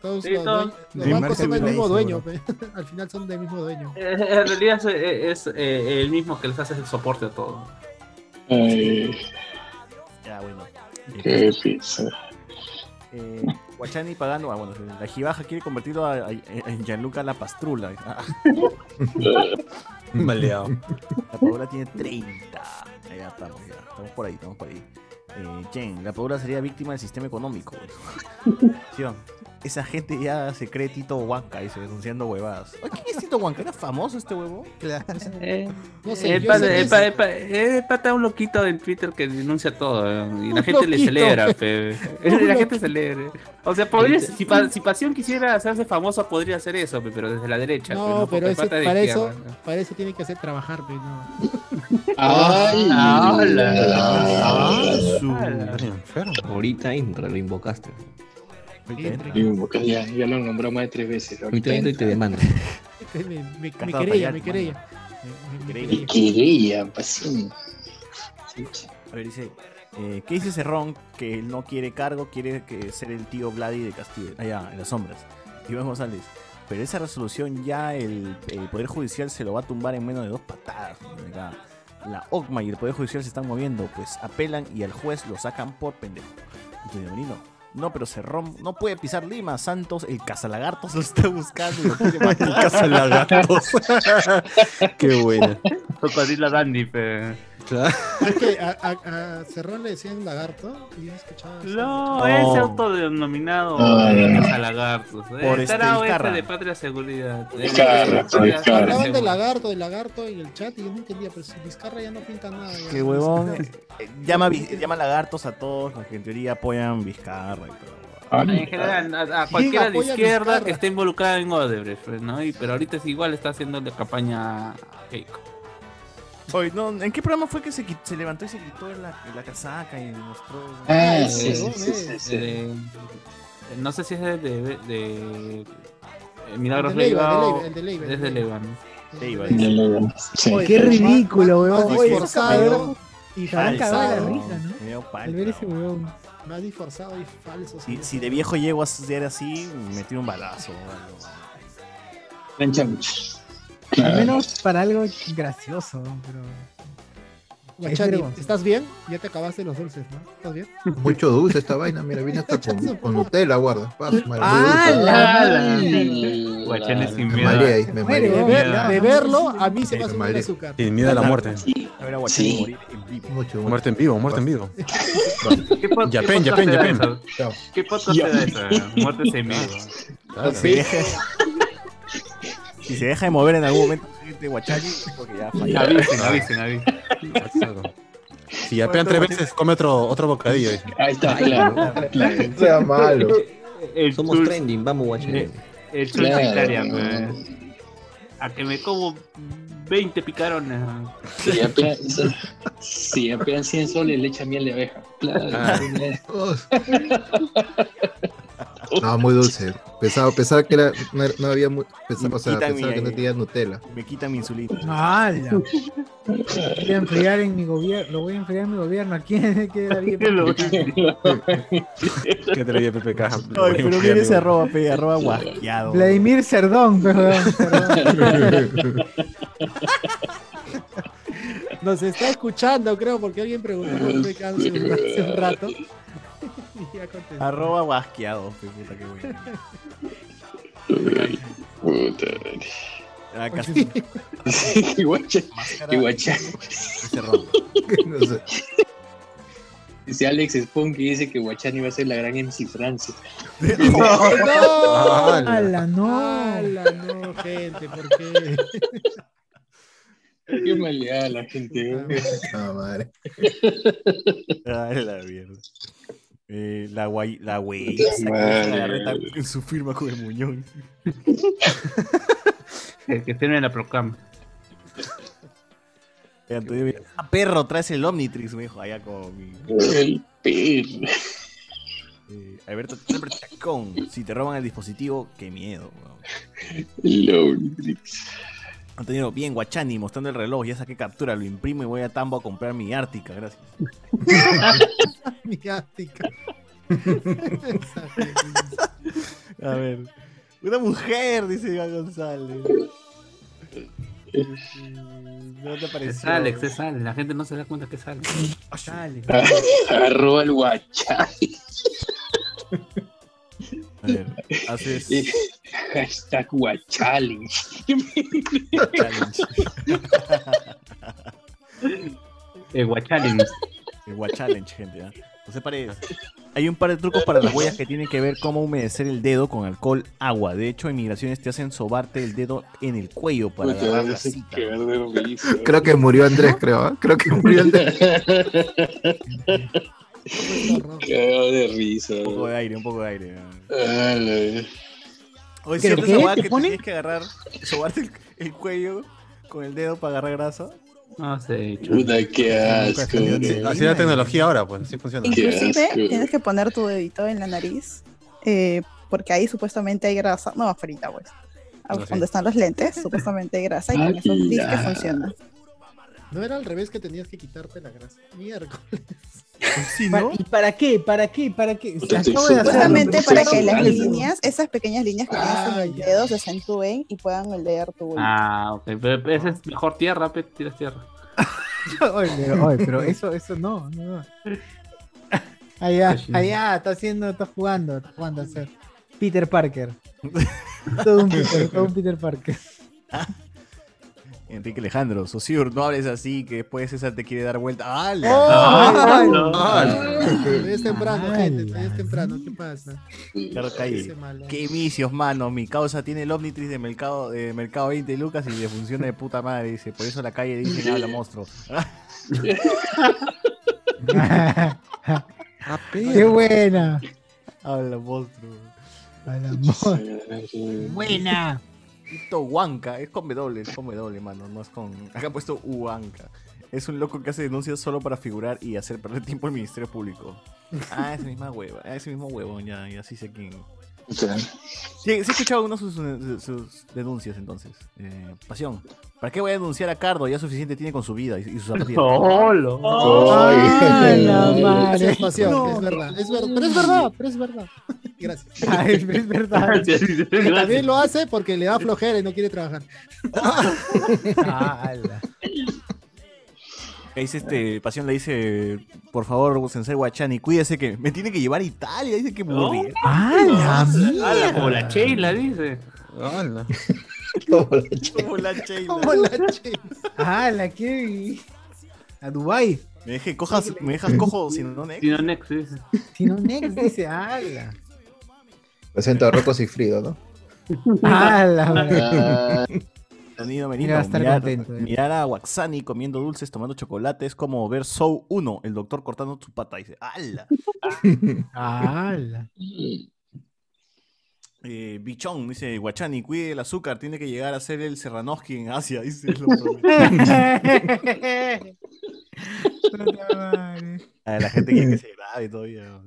Speaker 2: Todos
Speaker 7: Sí,
Speaker 2: los,
Speaker 7: todos.
Speaker 2: dueños- los
Speaker 6: Sí,
Speaker 2: bancos son del mismo dueño. Al final son del mismo dueño.
Speaker 7: Eh, En realidad es, es, eh, el mismo que les hace el soporte a todo.
Speaker 9: Ay,
Speaker 4: Ya, bueno.
Speaker 9: qué pizza.
Speaker 4: Eh, Guachani pagando, ah, bueno, la Jibaja quiere convertirlo a, a- en Gianluca La Pastrula. Ah,
Speaker 3: Maleado.
Speaker 4: la Padula tiene 30. Ahí ya estamos, ya. Estamos por ahí, estamos por ahí. Eh, Jen, la Padula sería víctima del sistema económico. ¿Sí? Esa gente ya se cree Tito Huanca y se denunciando huevadas. ¿Quién es Tito Huanca? ¿Era famoso este huevo?
Speaker 6: Claro.
Speaker 7: Eh,
Speaker 2: No sé,
Speaker 7: el pata,
Speaker 2: es-
Speaker 7: el pata un loquito en Twitter que denuncia todo eh, y la gente le
Speaker 2: loquito.
Speaker 7: celebra. pe. La gente celebra. O sea, podría, si, pa- si Pasión quisiera hacerse famoso, podría hacer eso, pe, pero desde la derecha. pe,
Speaker 2: No,
Speaker 7: Porque
Speaker 2: pero ese,
Speaker 7: de
Speaker 2: para, eso, para eso tiene que hacer trabajar, pe, no.
Speaker 9: Ay.
Speaker 7: Ala.
Speaker 3: enfermo.
Speaker 8: Ahorita entra, lo invocaste.
Speaker 9: Ya, ya lo nombró más de tres veces.
Speaker 8: Ahorita entra y te demanda.
Speaker 2: Me, me, me querella, me querella. Me-
Speaker 4: Querella.
Speaker 9: pasión.
Speaker 4: A ver, dice. eh, ¿Qué dice Cerrón? Que él no quiere cargo, quiere que ser el tío Vladi de Castillo. Allá, en las sombras. Iván González. Pero esa resolución ya el, el Poder Judicial se lo va a tumbar en menos de dos patadas. La OCMA y el Poder Judicial se están moviendo, pues apelan y al juez lo sacan por pendejo. Antonio Merino. No, pero Cerrón no puede pisar Lima. Santos, el cazalagartos lo está buscando y lo quiere matar.
Speaker 3: Casa lagartos. Qué.
Speaker 7: Cocodrilo Dandy, pe.
Speaker 2: Es que a, a, a Cerrón le decían lagarto y eso.
Speaker 7: No,
Speaker 3: No.
Speaker 7: ese autodenominado
Speaker 9: Ah,
Speaker 7: eh,
Speaker 9: no.
Speaker 7: Cazalagartos. Eh,
Speaker 4: Por este
Speaker 7: ese
Speaker 4: Vizcarra.
Speaker 7: de Patria Seguridad. Eh,
Speaker 9: Vizcarra.
Speaker 2: Hablaban de lagarto, de lagarto en el chat y yo no entendía, pero si Vizcarra ya no pinta nada. ya
Speaker 4: Qué huevón.
Speaker 2: sé.
Speaker 4: eh, llama, llama lagartos a todos los que en teoría apoyan Vizcarra y todo.
Speaker 7: En general, a, a cualquiera de izquierda que esté involucrada en Odebrecht, pues, ¿no? Y, pero ahorita es igual está haciendo la campaña a Keiko.
Speaker 4: Oye, no, ¿en qué programa fue que se, se levantó y se quitó la, la casaca y mostró?
Speaker 9: Ah,
Speaker 2: Ese
Speaker 9: sí, sí, sí, sí, sí.
Speaker 7: Eh, no sé si es de, de, de- eh, Milagros
Speaker 2: de Leiva, de
Speaker 7: o
Speaker 2: Leiva, el de Leiva, de
Speaker 7: es de
Speaker 2: Leiva.
Speaker 7: Leiva. ¿no?
Speaker 1: Qué ridículo, weón.
Speaker 2: Más
Speaker 1: Oye,
Speaker 2: disforzado,
Speaker 1: Y se van a cagar de la risa, ¿no? Al ver ese
Speaker 4: weón.
Speaker 1: weón.
Speaker 2: más disforzado y falso.
Speaker 4: Si, si de viejo llego a ser así, me tiro un balazo. o algo.
Speaker 1: Al menos para algo gracioso, pero.
Speaker 2: Guachani. ¿estás bien? Ya te acabaste los dulces, ¿no? ¿Estás bien?
Speaker 5: Mucho dulce esta vaina, mira, viene hasta con, con Nutella, guarda. Paso, madre.
Speaker 1: ¡Ah, la
Speaker 7: sin
Speaker 5: me
Speaker 7: miedo.
Speaker 5: mareé ahí, me
Speaker 1: Muere,
Speaker 2: De, ver- verlo, a mí se me hace azúcar.
Speaker 3: Sin miedo a la muerte.
Speaker 4: A ver a Guachani
Speaker 9: Sí.
Speaker 4: morir en vivo.
Speaker 5: Mucho, mucho.
Speaker 3: Muerte en vivo, muerte en vivo.
Speaker 7: ¿Qué pod-
Speaker 3: Ya
Speaker 7: qué
Speaker 3: pen, ya
Speaker 7: podcast
Speaker 3: pen,
Speaker 7: te
Speaker 3: ya
Speaker 7: da
Speaker 3: pen.
Speaker 7: eso?
Speaker 5: Chao.
Speaker 7: ¿Qué podcast
Speaker 4: Si, se deja de mover en algún momento, gente Guachani, porque ya falló.
Speaker 7: Avisen, avisen, avisen.
Speaker 3: Si ya pegan tres veces, come otro, otro bocadillo. dice.
Speaker 9: Ahí está, claro. claro.
Speaker 5: Sea malo.
Speaker 7: El
Speaker 8: Somos
Speaker 7: Chul-
Speaker 8: trending, vamos, guachín.
Speaker 7: Eh, El chul
Speaker 9: Claro.
Speaker 7: picaria, pues. A que me como 20 picarones.
Speaker 9: Si apenas, si apenas 100 soles le echa miel de abeja. Claro.
Speaker 3: Ah.
Speaker 5: No, muy dulce. Pensaba, pensaba que era, no, no había, mu- pensaba, o sea, pensaba
Speaker 4: mi-
Speaker 5: que no tenía Nutella.
Speaker 4: Me quita mi insulina.
Speaker 1: Voy a enfriar en mi gobierno. Lo voy a enfriar en mi gobierno. ¿A quién queda bien?
Speaker 3: ¿Qué traía PPK?
Speaker 4: Ay, pero mira ese arroba, pe, arroba guasqueado.
Speaker 1: Vladimir Cerdón, pe, weón, Cerdón.
Speaker 2: Nos está escuchando, creo, porque alguien preguntó qué hace un rato.
Speaker 4: Arroba guasqueado, pe, puta que bueno.
Speaker 9: Puta.
Speaker 4: Ah, casi.
Speaker 9: Qué guacha.
Speaker 4: Máscara
Speaker 9: Qué guacha.
Speaker 4: ese ron.
Speaker 5: No sé.
Speaker 9: Dice Alex que dice que Guachani va a ser la gran MC Francia.
Speaker 1: ¡Hala, no!
Speaker 2: ¡Hala, no, gente! ¿Por qué?
Speaker 9: Qué maleada la gente.
Speaker 5: Ah, madre.
Speaker 4: Ay, la mierda. Eh, la guay, la güey, en su firma con el muñón.
Speaker 7: Que, que firme la proclama.
Speaker 4: Eh, Antonio, mira, "Ah, perro, traes el Omnitrix, me dijo allá con mi.
Speaker 9: El perro.
Speaker 4: Eh, Alberto, Alberto Chacón, si te roban el dispositivo, qué miedo. weón.
Speaker 9: El Omnitrix.
Speaker 4: Antonio, bien, Guachani, mostrando el reloj, ya saqué captura, lo imprimo y voy a Tambo a comprar mi Ártica, gracias.
Speaker 2: Mi ástica.
Speaker 4: A ver. Una mujer, dice Iván González. Eh, ¿No te
Speaker 7: Es
Speaker 4: pareció?
Speaker 7: Alex, es Alex. La gente no se da cuenta que es Alex.
Speaker 9: Arroba el Guachani.
Speaker 4: A ver, haces
Speaker 9: Hashtag Guachali.
Speaker 4: Challenge.
Speaker 7: El Guachallenge.
Speaker 4: El Guachallenge, gente. ¿ah? No se parece. Hay un par de trucos para las huellas que tienen que ver cómo humedecer el dedo con alcohol, agua. De hecho, en migraciones te hacen sobarte el dedo en el cuello para agarrar la cita.
Speaker 9: risa.
Speaker 5: Creo que murió Andrés, creo. ¿ah? Creo que murió Andrés.
Speaker 9: Cagado de risa.
Speaker 4: Un poco de aire, un poco de aire. ¿Ah?
Speaker 9: Ah,
Speaker 4: O es
Speaker 1: ¿Qué,
Speaker 4: cierto que tienes que agarrar, sobarte el, el cuello con el dedo para agarrar grasa.
Speaker 7: No sé,
Speaker 9: Puta, qué asco.
Speaker 3: Sí, Así es la tecnología ahora, pues así funciona.
Speaker 11: Inclusive tienes que poner tu dedito en la nariz, eh, porque ahí supuestamente hay grasa, no afuera pues.
Speaker 3: Ah, sí.
Speaker 11: Donde están los lentes, supuestamente hay grasa y con eso dice que
Speaker 9: Ala.
Speaker 11: funciona.
Speaker 2: No era al revés que tenías que quitarte la grasa. Miércoles.
Speaker 4: Sí,
Speaker 1: Pa- ¿Y para qué? ¿Para qué? ¿para qué?
Speaker 11: Supuestamente para que las líneas, esas pequeñas líneas que tienes en
Speaker 2: Ah,
Speaker 11: el
Speaker 2: ya.
Speaker 11: dedo se acentúen y puedan leer tu
Speaker 7: Ah, ok. Pero ese es mejor tierra, pe, tiras tierra.
Speaker 1: Oye, pero, oye, pero eso, eso no, no. no. Allá, allá, está haciendo, está jugando, está jugando a ser Peter Parker. todo un Peter, todo un Peter Parker.
Speaker 4: Enrique Alejandro, Sosur, no hables así, que después esa te quiere dar vuelta. ¡Hala!
Speaker 1: Ay,
Speaker 2: Todavía es temprano,
Speaker 1: Ala.
Speaker 2: gente. Todavía es temprano. ¿Qué pasa?
Speaker 4: Claro, calle. Qué vicios, mano. Mi causa tiene el Omnitrix de mercado, de mercado 20 lucas y le funciona de puta madre. Dice, por eso la calle dice habla monstruo.
Speaker 1: Qué buena.
Speaker 4: habla monstruo.
Speaker 1: Al amor. Buena.
Speaker 4: Huanca, es con W, es con W, mano, no es con. Acá han puesto Huanca. Es un loco que hace denuncias solo para figurar y hacer perder tiempo al Ministerio Público. Ah, esa misma hueva, ah, ese mismo huevón, ya, ya sí sé quién. Sí, sí he escuchado uno de sus, sus- sus denuncias entonces. Eh, pasión. ¿Para qué voy a denunciar a Cardo? Ya suficiente tiene con su vida y, y sus zapatillas.
Speaker 7: ¡Holo!
Speaker 1: Ay, la madre.
Speaker 2: Es pasión,
Speaker 1: No.
Speaker 2: es verdad. Es verdad. Pero es verdad, pero es verdad. Gracias.
Speaker 1: Ay, es verdad.
Speaker 2: Que también lo hace porque le da flojera y no quiere trabajar.
Speaker 1: Ala.
Speaker 4: Ahí dice este, Pasión le dice, por favor, Sensei Guachani, cuídese que me tiene que llevar a Italia, dice que morir.
Speaker 1: ¡Hala,
Speaker 7: Ala, como la! Sheila, dice.
Speaker 3: Hala.
Speaker 4: Como la Sheila.
Speaker 2: Como la che.
Speaker 1: ¡Hala, qué! A Dubai.
Speaker 4: Me, deje, cojas, me dejas cojo sin no next.
Speaker 7: Tino Next, dice.
Speaker 1: Si no, next dice, ¡hala!
Speaker 5: Presento a Rocco Sigfrido, ¿no?
Speaker 1: ¡Hala!
Speaker 4: Danilo
Speaker 1: va a
Speaker 4: Merino,
Speaker 1: estar
Speaker 4: mirar,
Speaker 1: contento, eh.
Speaker 4: mirar a Waxani comiendo dulces, tomando chocolate, es como ver Soul 1, el doctor cortando su pata. Dice, ¡ala!
Speaker 1: ¡Hala!
Speaker 4: Eh, Bichón, dice, Guachani, cuide el azúcar, tiene que llegar a ser el Serranoski en Asia, dice. lo
Speaker 1: madre.
Speaker 4: Ah, la gente quiere que se grabe todavía.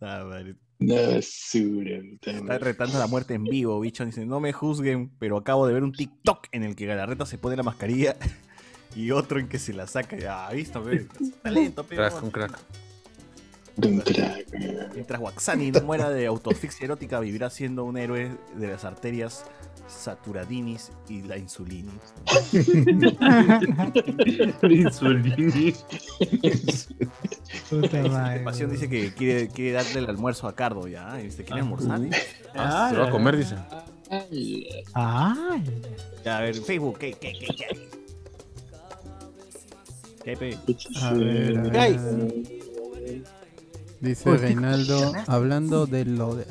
Speaker 4: Ah, madre.
Speaker 9: Basura.
Speaker 4: Está retando la muerte en vivo, bicho. Dice, no me juzguen, pero acabo de ver un TikTok en el que Galarreta se pone la mascarilla y otro en que se la saca. Ya, visto, pe? Talento, pe,
Speaker 3: Crack, un crack.
Speaker 9: Un crack.
Speaker 4: Mientras Waxani no muera de autoasfixia erótica, vivirá siendo un héroe de las arterias saturadinis y la insulinis.
Speaker 7: Insulini.
Speaker 1: Puta madre.
Speaker 4: Pasión dice que quiere, quiere darle el almuerzo a Cardo ya. y Dice, ¿quiere almorzar?
Speaker 3: Ah, se va a comer, dice.
Speaker 1: Ah,
Speaker 4: Ya, a ver, Facebook, ¿qué, qué, qué, qué hay? ¿Qué pe?
Speaker 6: A ver, a ver. Dice Reinaldo, hablando de lo de,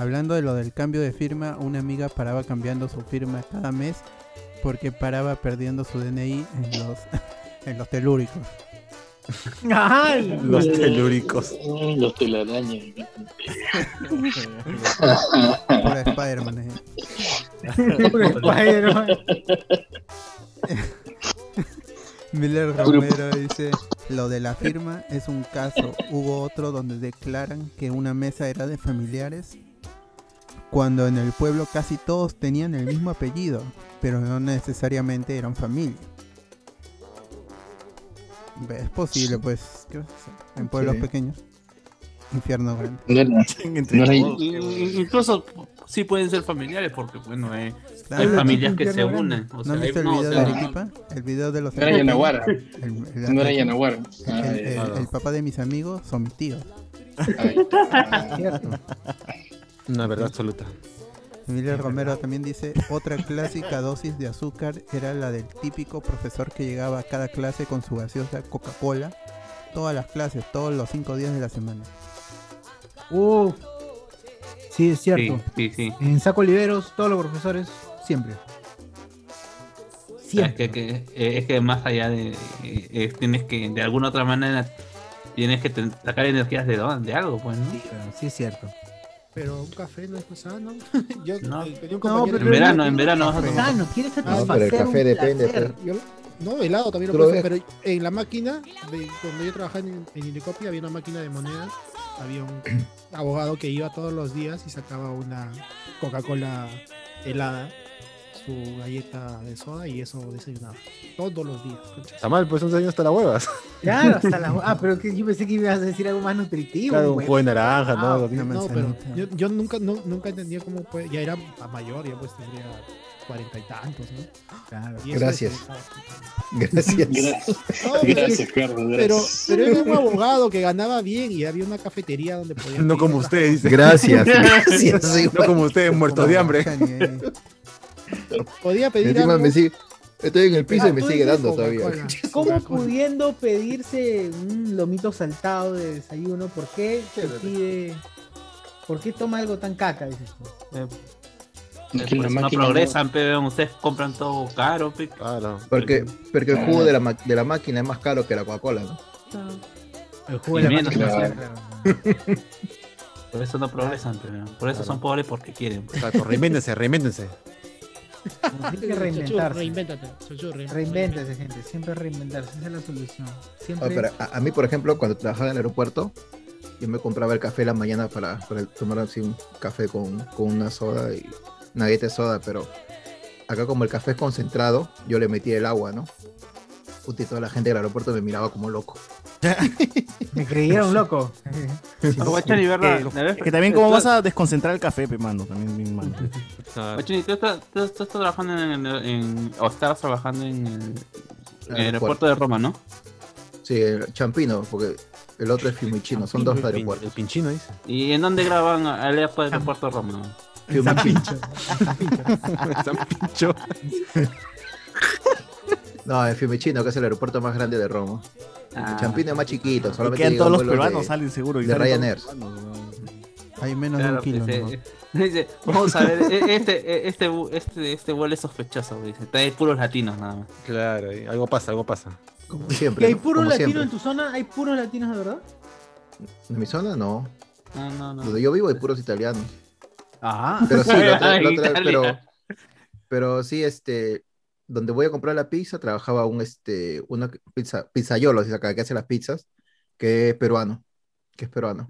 Speaker 6: hablando de lo del cambio de firma, una amiga paraba cambiando su firma cada mes porque paraba perdiendo su DNI en los en los telúricos.
Speaker 3: Los telúricos.
Speaker 9: Los telarañas.
Speaker 6: Pura Spider-Man. eh.
Speaker 1: Puro Spider-Man.
Speaker 6: Miller Romero dice, lo de la firma es un caso. Hubo otro donde declaran que una mesa era de familiares cuando en el pueblo casi todos tenían el mismo apellido, pero no necesariamente eran familia. Es posible, pues, ¿qué vas a hacer? En pueblos
Speaker 5: Sí.
Speaker 6: pequeños. Infierno grande.
Speaker 9: No No.
Speaker 7: Incluso sí pueden ser familiares porque, bueno, eh, hay
Speaker 6: Claro.
Speaker 7: familias que se unen. O
Speaker 6: ¿No
Speaker 7: sea, hay-
Speaker 6: visto el
Speaker 7: no, o
Speaker 6: video
Speaker 7: sea,
Speaker 6: de Arequipa? El video de los
Speaker 9: No era Yanaguara.
Speaker 6: El- el-
Speaker 9: No era Yanaguara.
Speaker 6: el-
Speaker 9: Ah,
Speaker 6: el-
Speaker 9: ya.
Speaker 6: el papá de mis amigos son mis tíos.
Speaker 9: Ahí está.
Speaker 1: Cierto.
Speaker 3: Una verdad absoluta.
Speaker 6: Emilio Romero también dice, otra clásica dosis de azúcar era la del típico profesor que llegaba a cada clase con su gaseosa Coca-Cola, todas las clases, todos los cinco días de la semana.
Speaker 1: Uf. Sí, es
Speaker 7: sí,
Speaker 1: cierto.
Speaker 7: sí, sí.
Speaker 1: En Saco Oliveros, todos los profesores, siempre.
Speaker 7: Sea, es
Speaker 1: Siempre.
Speaker 7: que, que- eh, es que más allá de. eh, tienes que, de alguna otra manera, tienes que sacar energías de, de algo, pues, ¿no?
Speaker 1: Sí, sí es cierto.
Speaker 2: Pero un café no es más sano. Yo
Speaker 7: No.
Speaker 2: eh, tenía un
Speaker 1: No,
Speaker 2: compañero
Speaker 1: pero
Speaker 7: En verano, en verano vas a tomar.
Speaker 1: Sano, quieres
Speaker 2: Ah,
Speaker 1: satisfacer
Speaker 5: pero el café
Speaker 1: un
Speaker 5: depende.
Speaker 2: Yo- no, helado también lo
Speaker 5: lo
Speaker 2: pero en la máquina, de, cuando yo trabajaba en, en había una máquina de monedas, había un abogado que iba todos los días y sacaba una Coca-Cola helada, su galleta de soda y eso desayunaba. Todos los días.
Speaker 3: Está mal, pues un años hasta las huevas.
Speaker 1: Claro, hasta la. Ah, pero que yo pensé que ibas a decir algo más nutritivo.
Speaker 3: Claro, un jugo de naranja,
Speaker 1: Ah,
Speaker 3: ¿no?
Speaker 2: No, pero yo, yo nunca, no- nunca entendía cómo puede, ya era mayor, ya pues tendría cuarenta y tantos, ¿no?
Speaker 1: Claro.
Speaker 2: Y eso
Speaker 5: Gracias.
Speaker 2: estaba-
Speaker 5: Gracias.
Speaker 9: Gracias,
Speaker 2: No, es
Speaker 9: gracias, Carlos.
Speaker 2: Pero,
Speaker 9: Gracias.
Speaker 2: pero era un abogado que ganaba bien y había una cafetería donde podía.
Speaker 3: No como usted, dice.
Speaker 5: Gracias. Gracias.
Speaker 3: No como ustedes, muertos de hambre.
Speaker 2: Podía pedir
Speaker 5: Encima
Speaker 2: algo.
Speaker 5: me sigue. Estoy en el piso y
Speaker 1: Ah,
Speaker 5: me sigue dando todavía.
Speaker 1: ¿Cómo pudiendo pedirse un lomito saltado de desayuno? ¿Por qué se pide? ¿Por qué toma algo tan caca? Dices tú?
Speaker 7: Eh, no progresan, pero ustedes compran todo caro, pe.
Speaker 3: Claro.
Speaker 5: Porque, porque el jugo de la, de la máquina es más caro que la Coca-Cola, ¿no?
Speaker 1: El jugo
Speaker 7: Y
Speaker 1: de la
Speaker 7: menos,
Speaker 1: máquina,
Speaker 9: claro.
Speaker 7: Por eso no progresan, pero por eso son pobres porque quieren. pues.
Speaker 3: Exacto, reinvéntense, reinvéntense.
Speaker 1: Hay que reinventarse.
Speaker 2: Reinvéntate.
Speaker 1: Gente. Siempre reinventarse. Esa es la solución. Siempre.
Speaker 5: Pero a, a mí, por ejemplo, cuando trabajaba en el aeropuerto, yo me compraba el café en la mañana para, para tomar así un café con, con una soda y una galleta de soda, pero acá como el café es concentrado, yo le metía el agua, ¿no? Puta, y toda la gente del aeropuerto me miraba como loco.
Speaker 1: Me creyeron loco.
Speaker 7: Guachani, ¿verdad?
Speaker 4: Que, también cómo
Speaker 7: tú-
Speaker 4: vas a desconcentrar el café, pe, mano. También, bien, mano.
Speaker 7: Guachani, ¿tú estás, tú estás trabajando en, en- o estabas trabajando en el, en el aeropuerto de Roma, ¿no?
Speaker 5: Sí, el Champino, porque el otro es Fiumicino, son dos
Speaker 3: El
Speaker 5: aeropuertos.
Speaker 3: pinchino dice.
Speaker 7: ¿Y en dónde graban el aeropuerto de Roma?
Speaker 5: Fiumicino.
Speaker 3: San Pincho.
Speaker 5: No, el Fiumicino, que es el aeropuerto más grande de Roma.
Speaker 7: Ah.
Speaker 5: El Champino es más chiquito,
Speaker 4: Y
Speaker 5: solamente
Speaker 4: quedan todos los peruanos,
Speaker 5: de-
Speaker 4: salen seguro. y
Speaker 5: de Ryanair.
Speaker 6: Hay menos
Speaker 7: Claro,
Speaker 6: de un kilo.
Speaker 7: dice, vamos a ver, e- este, e- este, este, este vuelo es sospechoso, dice. Trae puros latinos nada más.
Speaker 3: Claro, y algo pasa, algo pasa.
Speaker 5: Como
Speaker 1: ¿Y
Speaker 5: siempre.
Speaker 1: hay
Speaker 5: ¿no?
Speaker 1: puros latinos en tu zona? ¿Hay puros latinos de verdad?
Speaker 5: En mi zona no.
Speaker 7: No, no, no.
Speaker 5: Donde yo vivo hay puros italianos.
Speaker 1: Ah.
Speaker 5: Pero sí,
Speaker 7: Italia.
Speaker 5: pero, pero sí, este, donde voy a comprar la pizza, trabajaba un, este, una pizza, pizzaiolo, si acá, que hace las pizzas, que es peruano, que es peruano.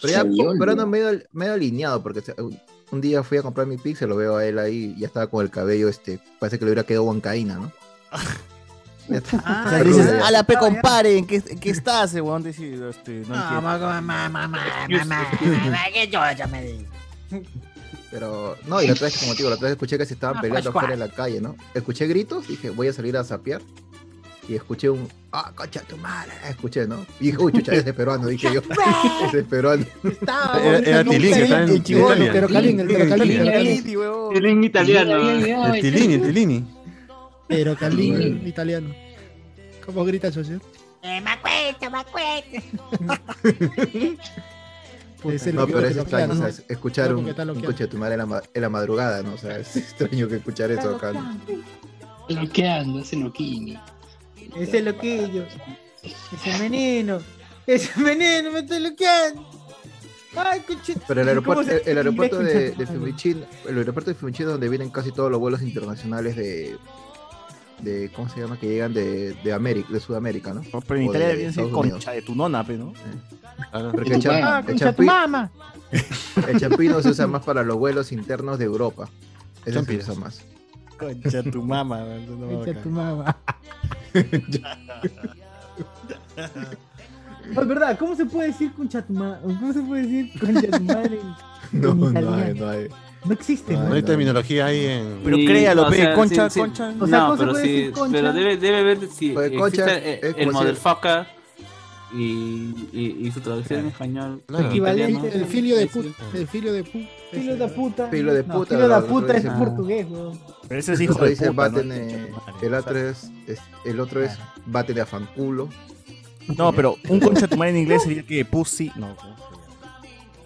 Speaker 5: Pero, ya, ando medio, medio alineado, porque un- un día fui a comprar mi pixel, lo veo a él ahí, ya estaba con el cabello, este, parece que le hubiera quedado huancaína, ¿no?
Speaker 4: O sea, dices, a la pe compare, ¿en qué, en qué estás, eh, weón? Dice, este, no.
Speaker 5: Pero, no, y la otra vez, como te digo, la otra vez escuché que se estaban
Speaker 1: Ah,
Speaker 5: peleando
Speaker 1: pues,
Speaker 5: afuera en la calle, ¿no? Escuché gritos, dije, voy a salir a sapear. Y escuché un, ah, concha tu madre, escuché, ¿no? Y dije, uy, chucha, ese es peruano, dije yo. ese es peruano.
Speaker 3: Era, era Tilín, que está en
Speaker 2: chivolo, pero Calín, el pero Calín.
Speaker 7: El italiano.
Speaker 3: El Tilini, el Tilini.
Speaker 2: Pero Calín italiano. ¿Cómo grita José? Es el
Speaker 5: No, pero es extraño, o
Speaker 2: ¿no?
Speaker 5: sea, escuchar un, un coche de tu madre en la, en la madrugada, ¿no? O sea, es extraño que escuchar eso acá. ¿no?
Speaker 9: Bloqueando, ese loquini.
Speaker 1: Ese loquillo. Ese veneno. Ese veneno me está loqueando. Ay, conche-
Speaker 5: Pero el
Speaker 1: ¿Cómo
Speaker 5: aeropuerto, el, el aeropuerto de, de? Fiumicino, el aeropuerto de Fiumicino donde vienen casi todos los vuelos internacionales de, de ¿cómo se llama? Que llegan de, de América, de Sudamérica, ¿no?
Speaker 4: No, Pero en
Speaker 5: O
Speaker 4: Italia
Speaker 5: de
Speaker 4: debería ser concha de tu nona, pe, ¿no?
Speaker 5: Porque el.
Speaker 1: Ah,
Speaker 5: champi- el champino se usa más para los vuelos internos de Europa. Ese se usa más.
Speaker 4: Concha tu no,
Speaker 1: Concha tu mamá. Oh, Es verdad, ¿cómo se puede decir concha tu madre? ¿Cómo se puede decir concha tu madre?
Speaker 5: No, no hay, no hay.
Speaker 1: No existe,
Speaker 5: No
Speaker 1: ¿no?
Speaker 3: Hay terminología ahí en.
Speaker 4: Pero
Speaker 7: Sí,
Speaker 4: créalo,
Speaker 7: o
Speaker 4: pe,
Speaker 7: sea,
Speaker 4: concha,
Speaker 7: sí, sí.
Speaker 4: concha.
Speaker 1: O sea,
Speaker 7: no,
Speaker 1: ¿cómo se
Speaker 7: pero
Speaker 1: puede
Speaker 7: sí,
Speaker 1: decir concha?
Speaker 7: pero debe, debe ver si
Speaker 5: Pues,
Speaker 7: existe
Speaker 5: concha
Speaker 7: el, motherfucker y, y, y su traducción en español.
Speaker 3: Claro.
Speaker 1: Equivalente.
Speaker 2: El filio de puta. El filio de puta.
Speaker 1: Filo de puta.
Speaker 5: Filo de
Speaker 1: No,
Speaker 5: puta,
Speaker 1: filo de puta es portugués, weón.
Speaker 4: Pero ese es hijo de
Speaker 5: dice
Speaker 4: puta,
Speaker 5: el otro es, es- el otro es bate de afanculo.
Speaker 4: No, pero un concha tu madre en inglés sería que pussy. No.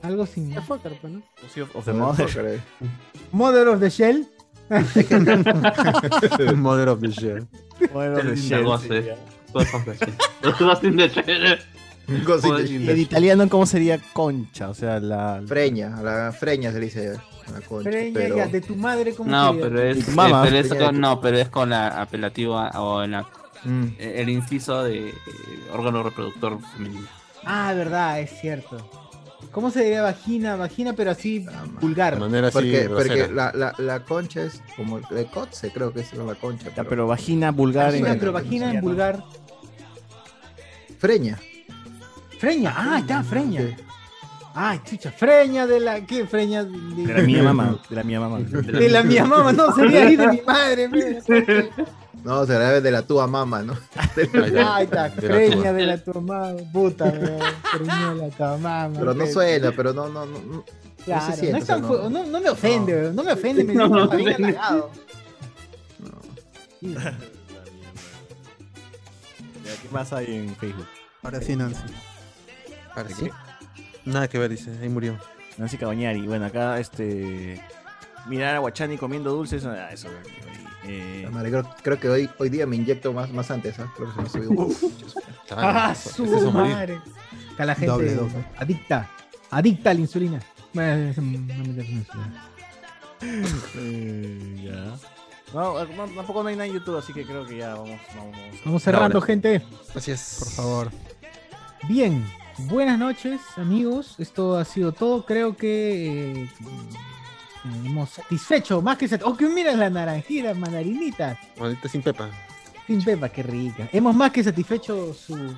Speaker 1: Algo sin.
Speaker 2: Fucker, pues, ¿no?
Speaker 4: Pussy of, of the mother.
Speaker 1: Mother of the Shell.
Speaker 3: Mother of the Shell.
Speaker 4: Mother of the
Speaker 7: El
Speaker 4: shell Y en italiano, ¿cómo sería concha? O sea, la.
Speaker 5: Freña, a la freña se le dice a la concha.
Speaker 1: Freña,
Speaker 5: pero-
Speaker 1: ya, de tu madre, ¿cómo
Speaker 7: No,
Speaker 1: sería?
Speaker 7: pero es, eh, pero con,
Speaker 5: tu-
Speaker 7: no, pero es con la apelativa o la,
Speaker 5: Mm.
Speaker 7: el inciso de eh, órgano reproductor femenino.
Speaker 1: Ah, verdad, es cierto. ¿Cómo se diría vagina? Vagina, pero así
Speaker 5: Ah.
Speaker 3: De
Speaker 1: vulgar.
Speaker 3: manera así.
Speaker 5: Porque, porque
Speaker 3: grosera.
Speaker 5: la, la, la concha es como de cotze, creo que es la concha.
Speaker 4: Ya,
Speaker 5: pero-
Speaker 4: pero vagina vulgar
Speaker 1: Vagina,
Speaker 4: en.
Speaker 1: pero vagina en vulgar.
Speaker 5: Freña.
Speaker 1: Freña, ah, está, freña.
Speaker 5: Sí.
Speaker 1: Ay, chucha, freña de la. ¿Qué freña? De,
Speaker 4: De la mía mamá. De la mía mamá.
Speaker 1: de la mía mamá, no, sería ahí de mi madre. mira.
Speaker 5: No, se la debe de la tuya mamá, ¿no?
Speaker 3: Ahí está,
Speaker 1: Ay, está,
Speaker 3: de la
Speaker 1: freña
Speaker 3: tuya.
Speaker 1: de la tu mamá, puta, weón. Freña de la tu mamá.
Speaker 5: Pero no suena, pero no, no, no. no.
Speaker 1: Claro,
Speaker 5: se
Speaker 1: no,
Speaker 5: siente,
Speaker 1: es
Speaker 5: o sea,
Speaker 1: tan
Speaker 5: no.
Speaker 1: no, no me ofende,
Speaker 5: No.
Speaker 1: weón, no me ofende, me
Speaker 7: No,
Speaker 1: dice,
Speaker 7: no
Speaker 4: ¿Qué más hay en Facebook?
Speaker 6: Ahora sí, Nancy.
Speaker 3: Ahora sí. Nada que ver, dice. Ahí murió.
Speaker 4: Nancy Cabañari. Bueno, acá este. Mirar a Guachani comiendo dulces. ah, eso. Eh,
Speaker 5: Madre, creo, creo que hoy, hoy día me inyecto más, más antes, ¿ah? Creo que se me ha subido un poco.
Speaker 1: Ah, su
Speaker 3: es
Speaker 1: madre. Está la gente
Speaker 6: Doble
Speaker 1: adicta, adicta a la insulina. Bueno, es- no me metas en insulina.
Speaker 4: eh, ya. No, no, tampoco no hay nada en YouTube, así que creo que ya vamos. Vamos, vamos.
Speaker 1: Cerrando,
Speaker 3: Ahora.
Speaker 1: gente.
Speaker 3: Así es.
Speaker 6: Por favor.
Speaker 1: Bien, buenas noches, amigos. Esto ha sido todo. Creo que eh, hemos satisfecho, más que satisfecho. Oh, que mira la naranjita, mandarinita.
Speaker 3: Maldita sin pepa.
Speaker 1: Sin pepa, qué rica. Hemos más que satisfecho su,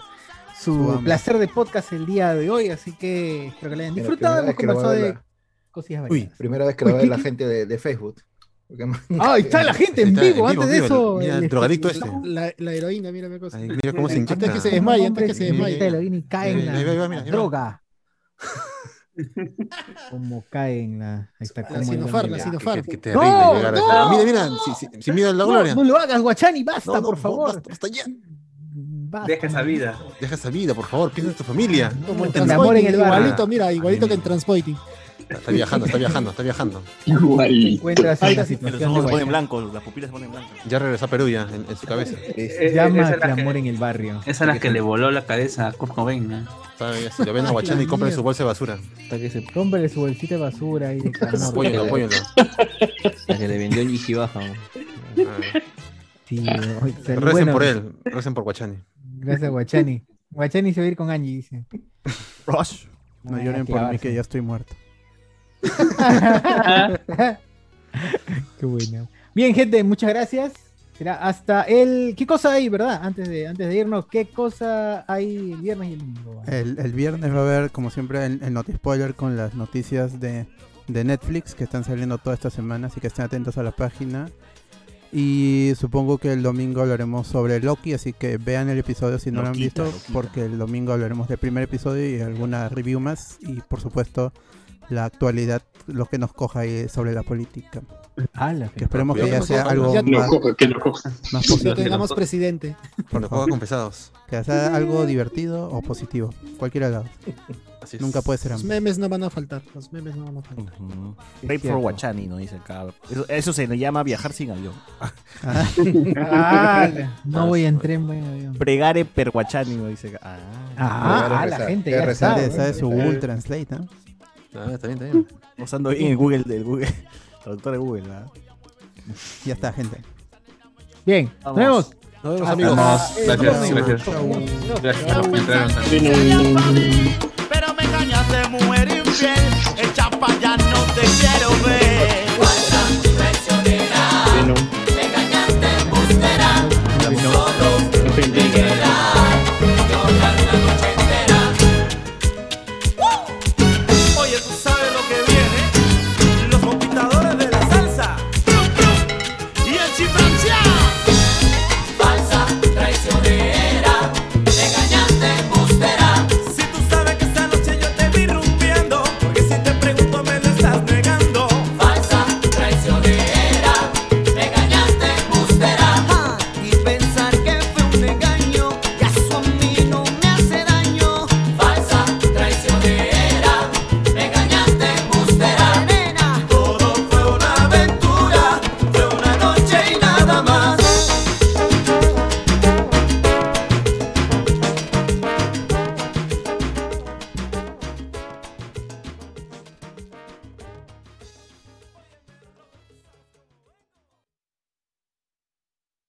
Speaker 1: su placer de podcast el día de hoy, así que espero que lo hayan disfrutado.
Speaker 5: primera
Speaker 1: Hemos
Speaker 5: vez que lo va a
Speaker 1: conversado
Speaker 5: ver
Speaker 1: de
Speaker 5: la-
Speaker 1: cosillas
Speaker 3: Uy,
Speaker 1: variadas.
Speaker 5: Primera vez que lo
Speaker 1: Uy,
Speaker 5: ve
Speaker 1: ¿qué-
Speaker 5: la gente de, de Facebook. Porque me-
Speaker 1: Ah, ahí está la gente en
Speaker 3: Está
Speaker 1: vivo.
Speaker 3: en vivo,
Speaker 1: Antes de eso.
Speaker 3: Mira, el drogadicto este.
Speaker 2: La, la heroína, mira qué cosa.
Speaker 3: Ahí, mira cómo se
Speaker 2: Antes
Speaker 3: inyecta.
Speaker 2: que se desmaye, antes que se desmaye.
Speaker 1: viene y cae en la,
Speaker 3: mira,
Speaker 1: droga. Como cae en la. Ahí está,
Speaker 2: La
Speaker 1: como
Speaker 2: Sinofar,
Speaker 1: el-
Speaker 2: la Sinofar.
Speaker 3: qué- qué terrible
Speaker 1: No,
Speaker 3: llegar a
Speaker 1: no.
Speaker 3: esa- Mira, mira, si- si- sin miedo a la
Speaker 1: No,
Speaker 3: gloria.
Speaker 1: no lo hagas, Guachani, basta,
Speaker 3: No, no,
Speaker 1: por favor.
Speaker 3: basta, basta ya.
Speaker 1: Basta,
Speaker 7: Deja esa
Speaker 1: man.
Speaker 7: vida.
Speaker 3: Deja esa vida, por favor, piensa en tu familia.
Speaker 2: Como en
Speaker 1: El amor en el barrio.
Speaker 2: igualito, mira, igualito que en Transpoiting.
Speaker 3: Está viajando, está viajando, está viajando.
Speaker 9: Igual.
Speaker 1: Encuentras en la
Speaker 4: Los
Speaker 1: situación
Speaker 4: ojos se ponen blancos, las pupilas se ponen blancas.
Speaker 3: Ya regresó a Perú ya, en, en su cabeza.
Speaker 1: Llama
Speaker 7: es la que-
Speaker 1: clamor en el barrio.
Speaker 7: Esa es la que le voló la cabeza a Kurt Cobain, ¿no?
Speaker 3: Lo ven a Guachani, compren su bolsa de basura.
Speaker 8: Hasta que, se,
Speaker 1: Cómprale su bolsita de basura y de.
Speaker 3: Apóyenlo, apóyenlo.
Speaker 8: hasta que le vendió Nishi Baja. ¿no?
Speaker 3: Ah,
Speaker 1: Sí,
Speaker 3: Recen
Speaker 1: bueno,
Speaker 3: por él, recen por Guachani.
Speaker 1: Gracias, Guachani. Guachani se va a ir con Angie, dice.
Speaker 4: Rush.
Speaker 6: No
Speaker 1: Ah,
Speaker 6: lloren por mí que ya estoy muerto.
Speaker 1: Qué bueno. Bien, gente, muchas gracias. Será hasta el. ¿Qué cosa hay, verdad? Antes de, antes de irnos, ¿qué cosa hay el viernes y el domingo?
Speaker 6: El, el viernes va a haber, como siempre, el, el Noti Spoiler con las noticias de, de Netflix que están saliendo toda esta semana, así que estén atentos a la página. Y supongo que el domingo hablaremos sobre Loki, así que vean el episodio si no lo han
Speaker 4: Loquita,
Speaker 6: visto,
Speaker 4: loquita.
Speaker 6: porque el domingo hablaremos del primer episodio y alguna review más. Y por supuesto, la actualidad, lo que nos coja ahí sobre la política. Que esperemos que ya sea algo
Speaker 2: Ya-
Speaker 6: más,
Speaker 9: que lo coja.
Speaker 6: más positivo.
Speaker 2: tengamos presidente.
Speaker 3: Cuando juega con pesados.
Speaker 6: Que sea algo divertido o positivo, cualquiera de los dos.
Speaker 3: Así es.
Speaker 6: Nunca puede ser
Speaker 2: Los
Speaker 6: ambos.
Speaker 2: memes no van a faltar. Los memes no van a faltar.
Speaker 1: Es
Speaker 4: Pray for. Guachani, ¿no? Dice acá. Eso, eso se le llama viajar sin avión.
Speaker 1: Ah, no voy a entrar en buen avión.
Speaker 4: Pregare per Guachani, ¿no? Dice acá. Ah.
Speaker 1: Ah, ah, la gente
Speaker 5: ya.
Speaker 1: Sabe,
Speaker 6: sabe su Google Translate, ¿no?
Speaker 3: Ah, está bien, está bien.
Speaker 4: Usando bien el Google del Google. Traductor de Google, ¿verdad?
Speaker 6: Ya está, gente.
Speaker 1: Bien, nos vemos.
Speaker 3: Nos vemos, amigos.
Speaker 1: el
Speaker 7: Gracias, gracias. Gracias.
Speaker 12: Pero me engañaste, mujer infiel. Echa pa' allá, no te quiero ver.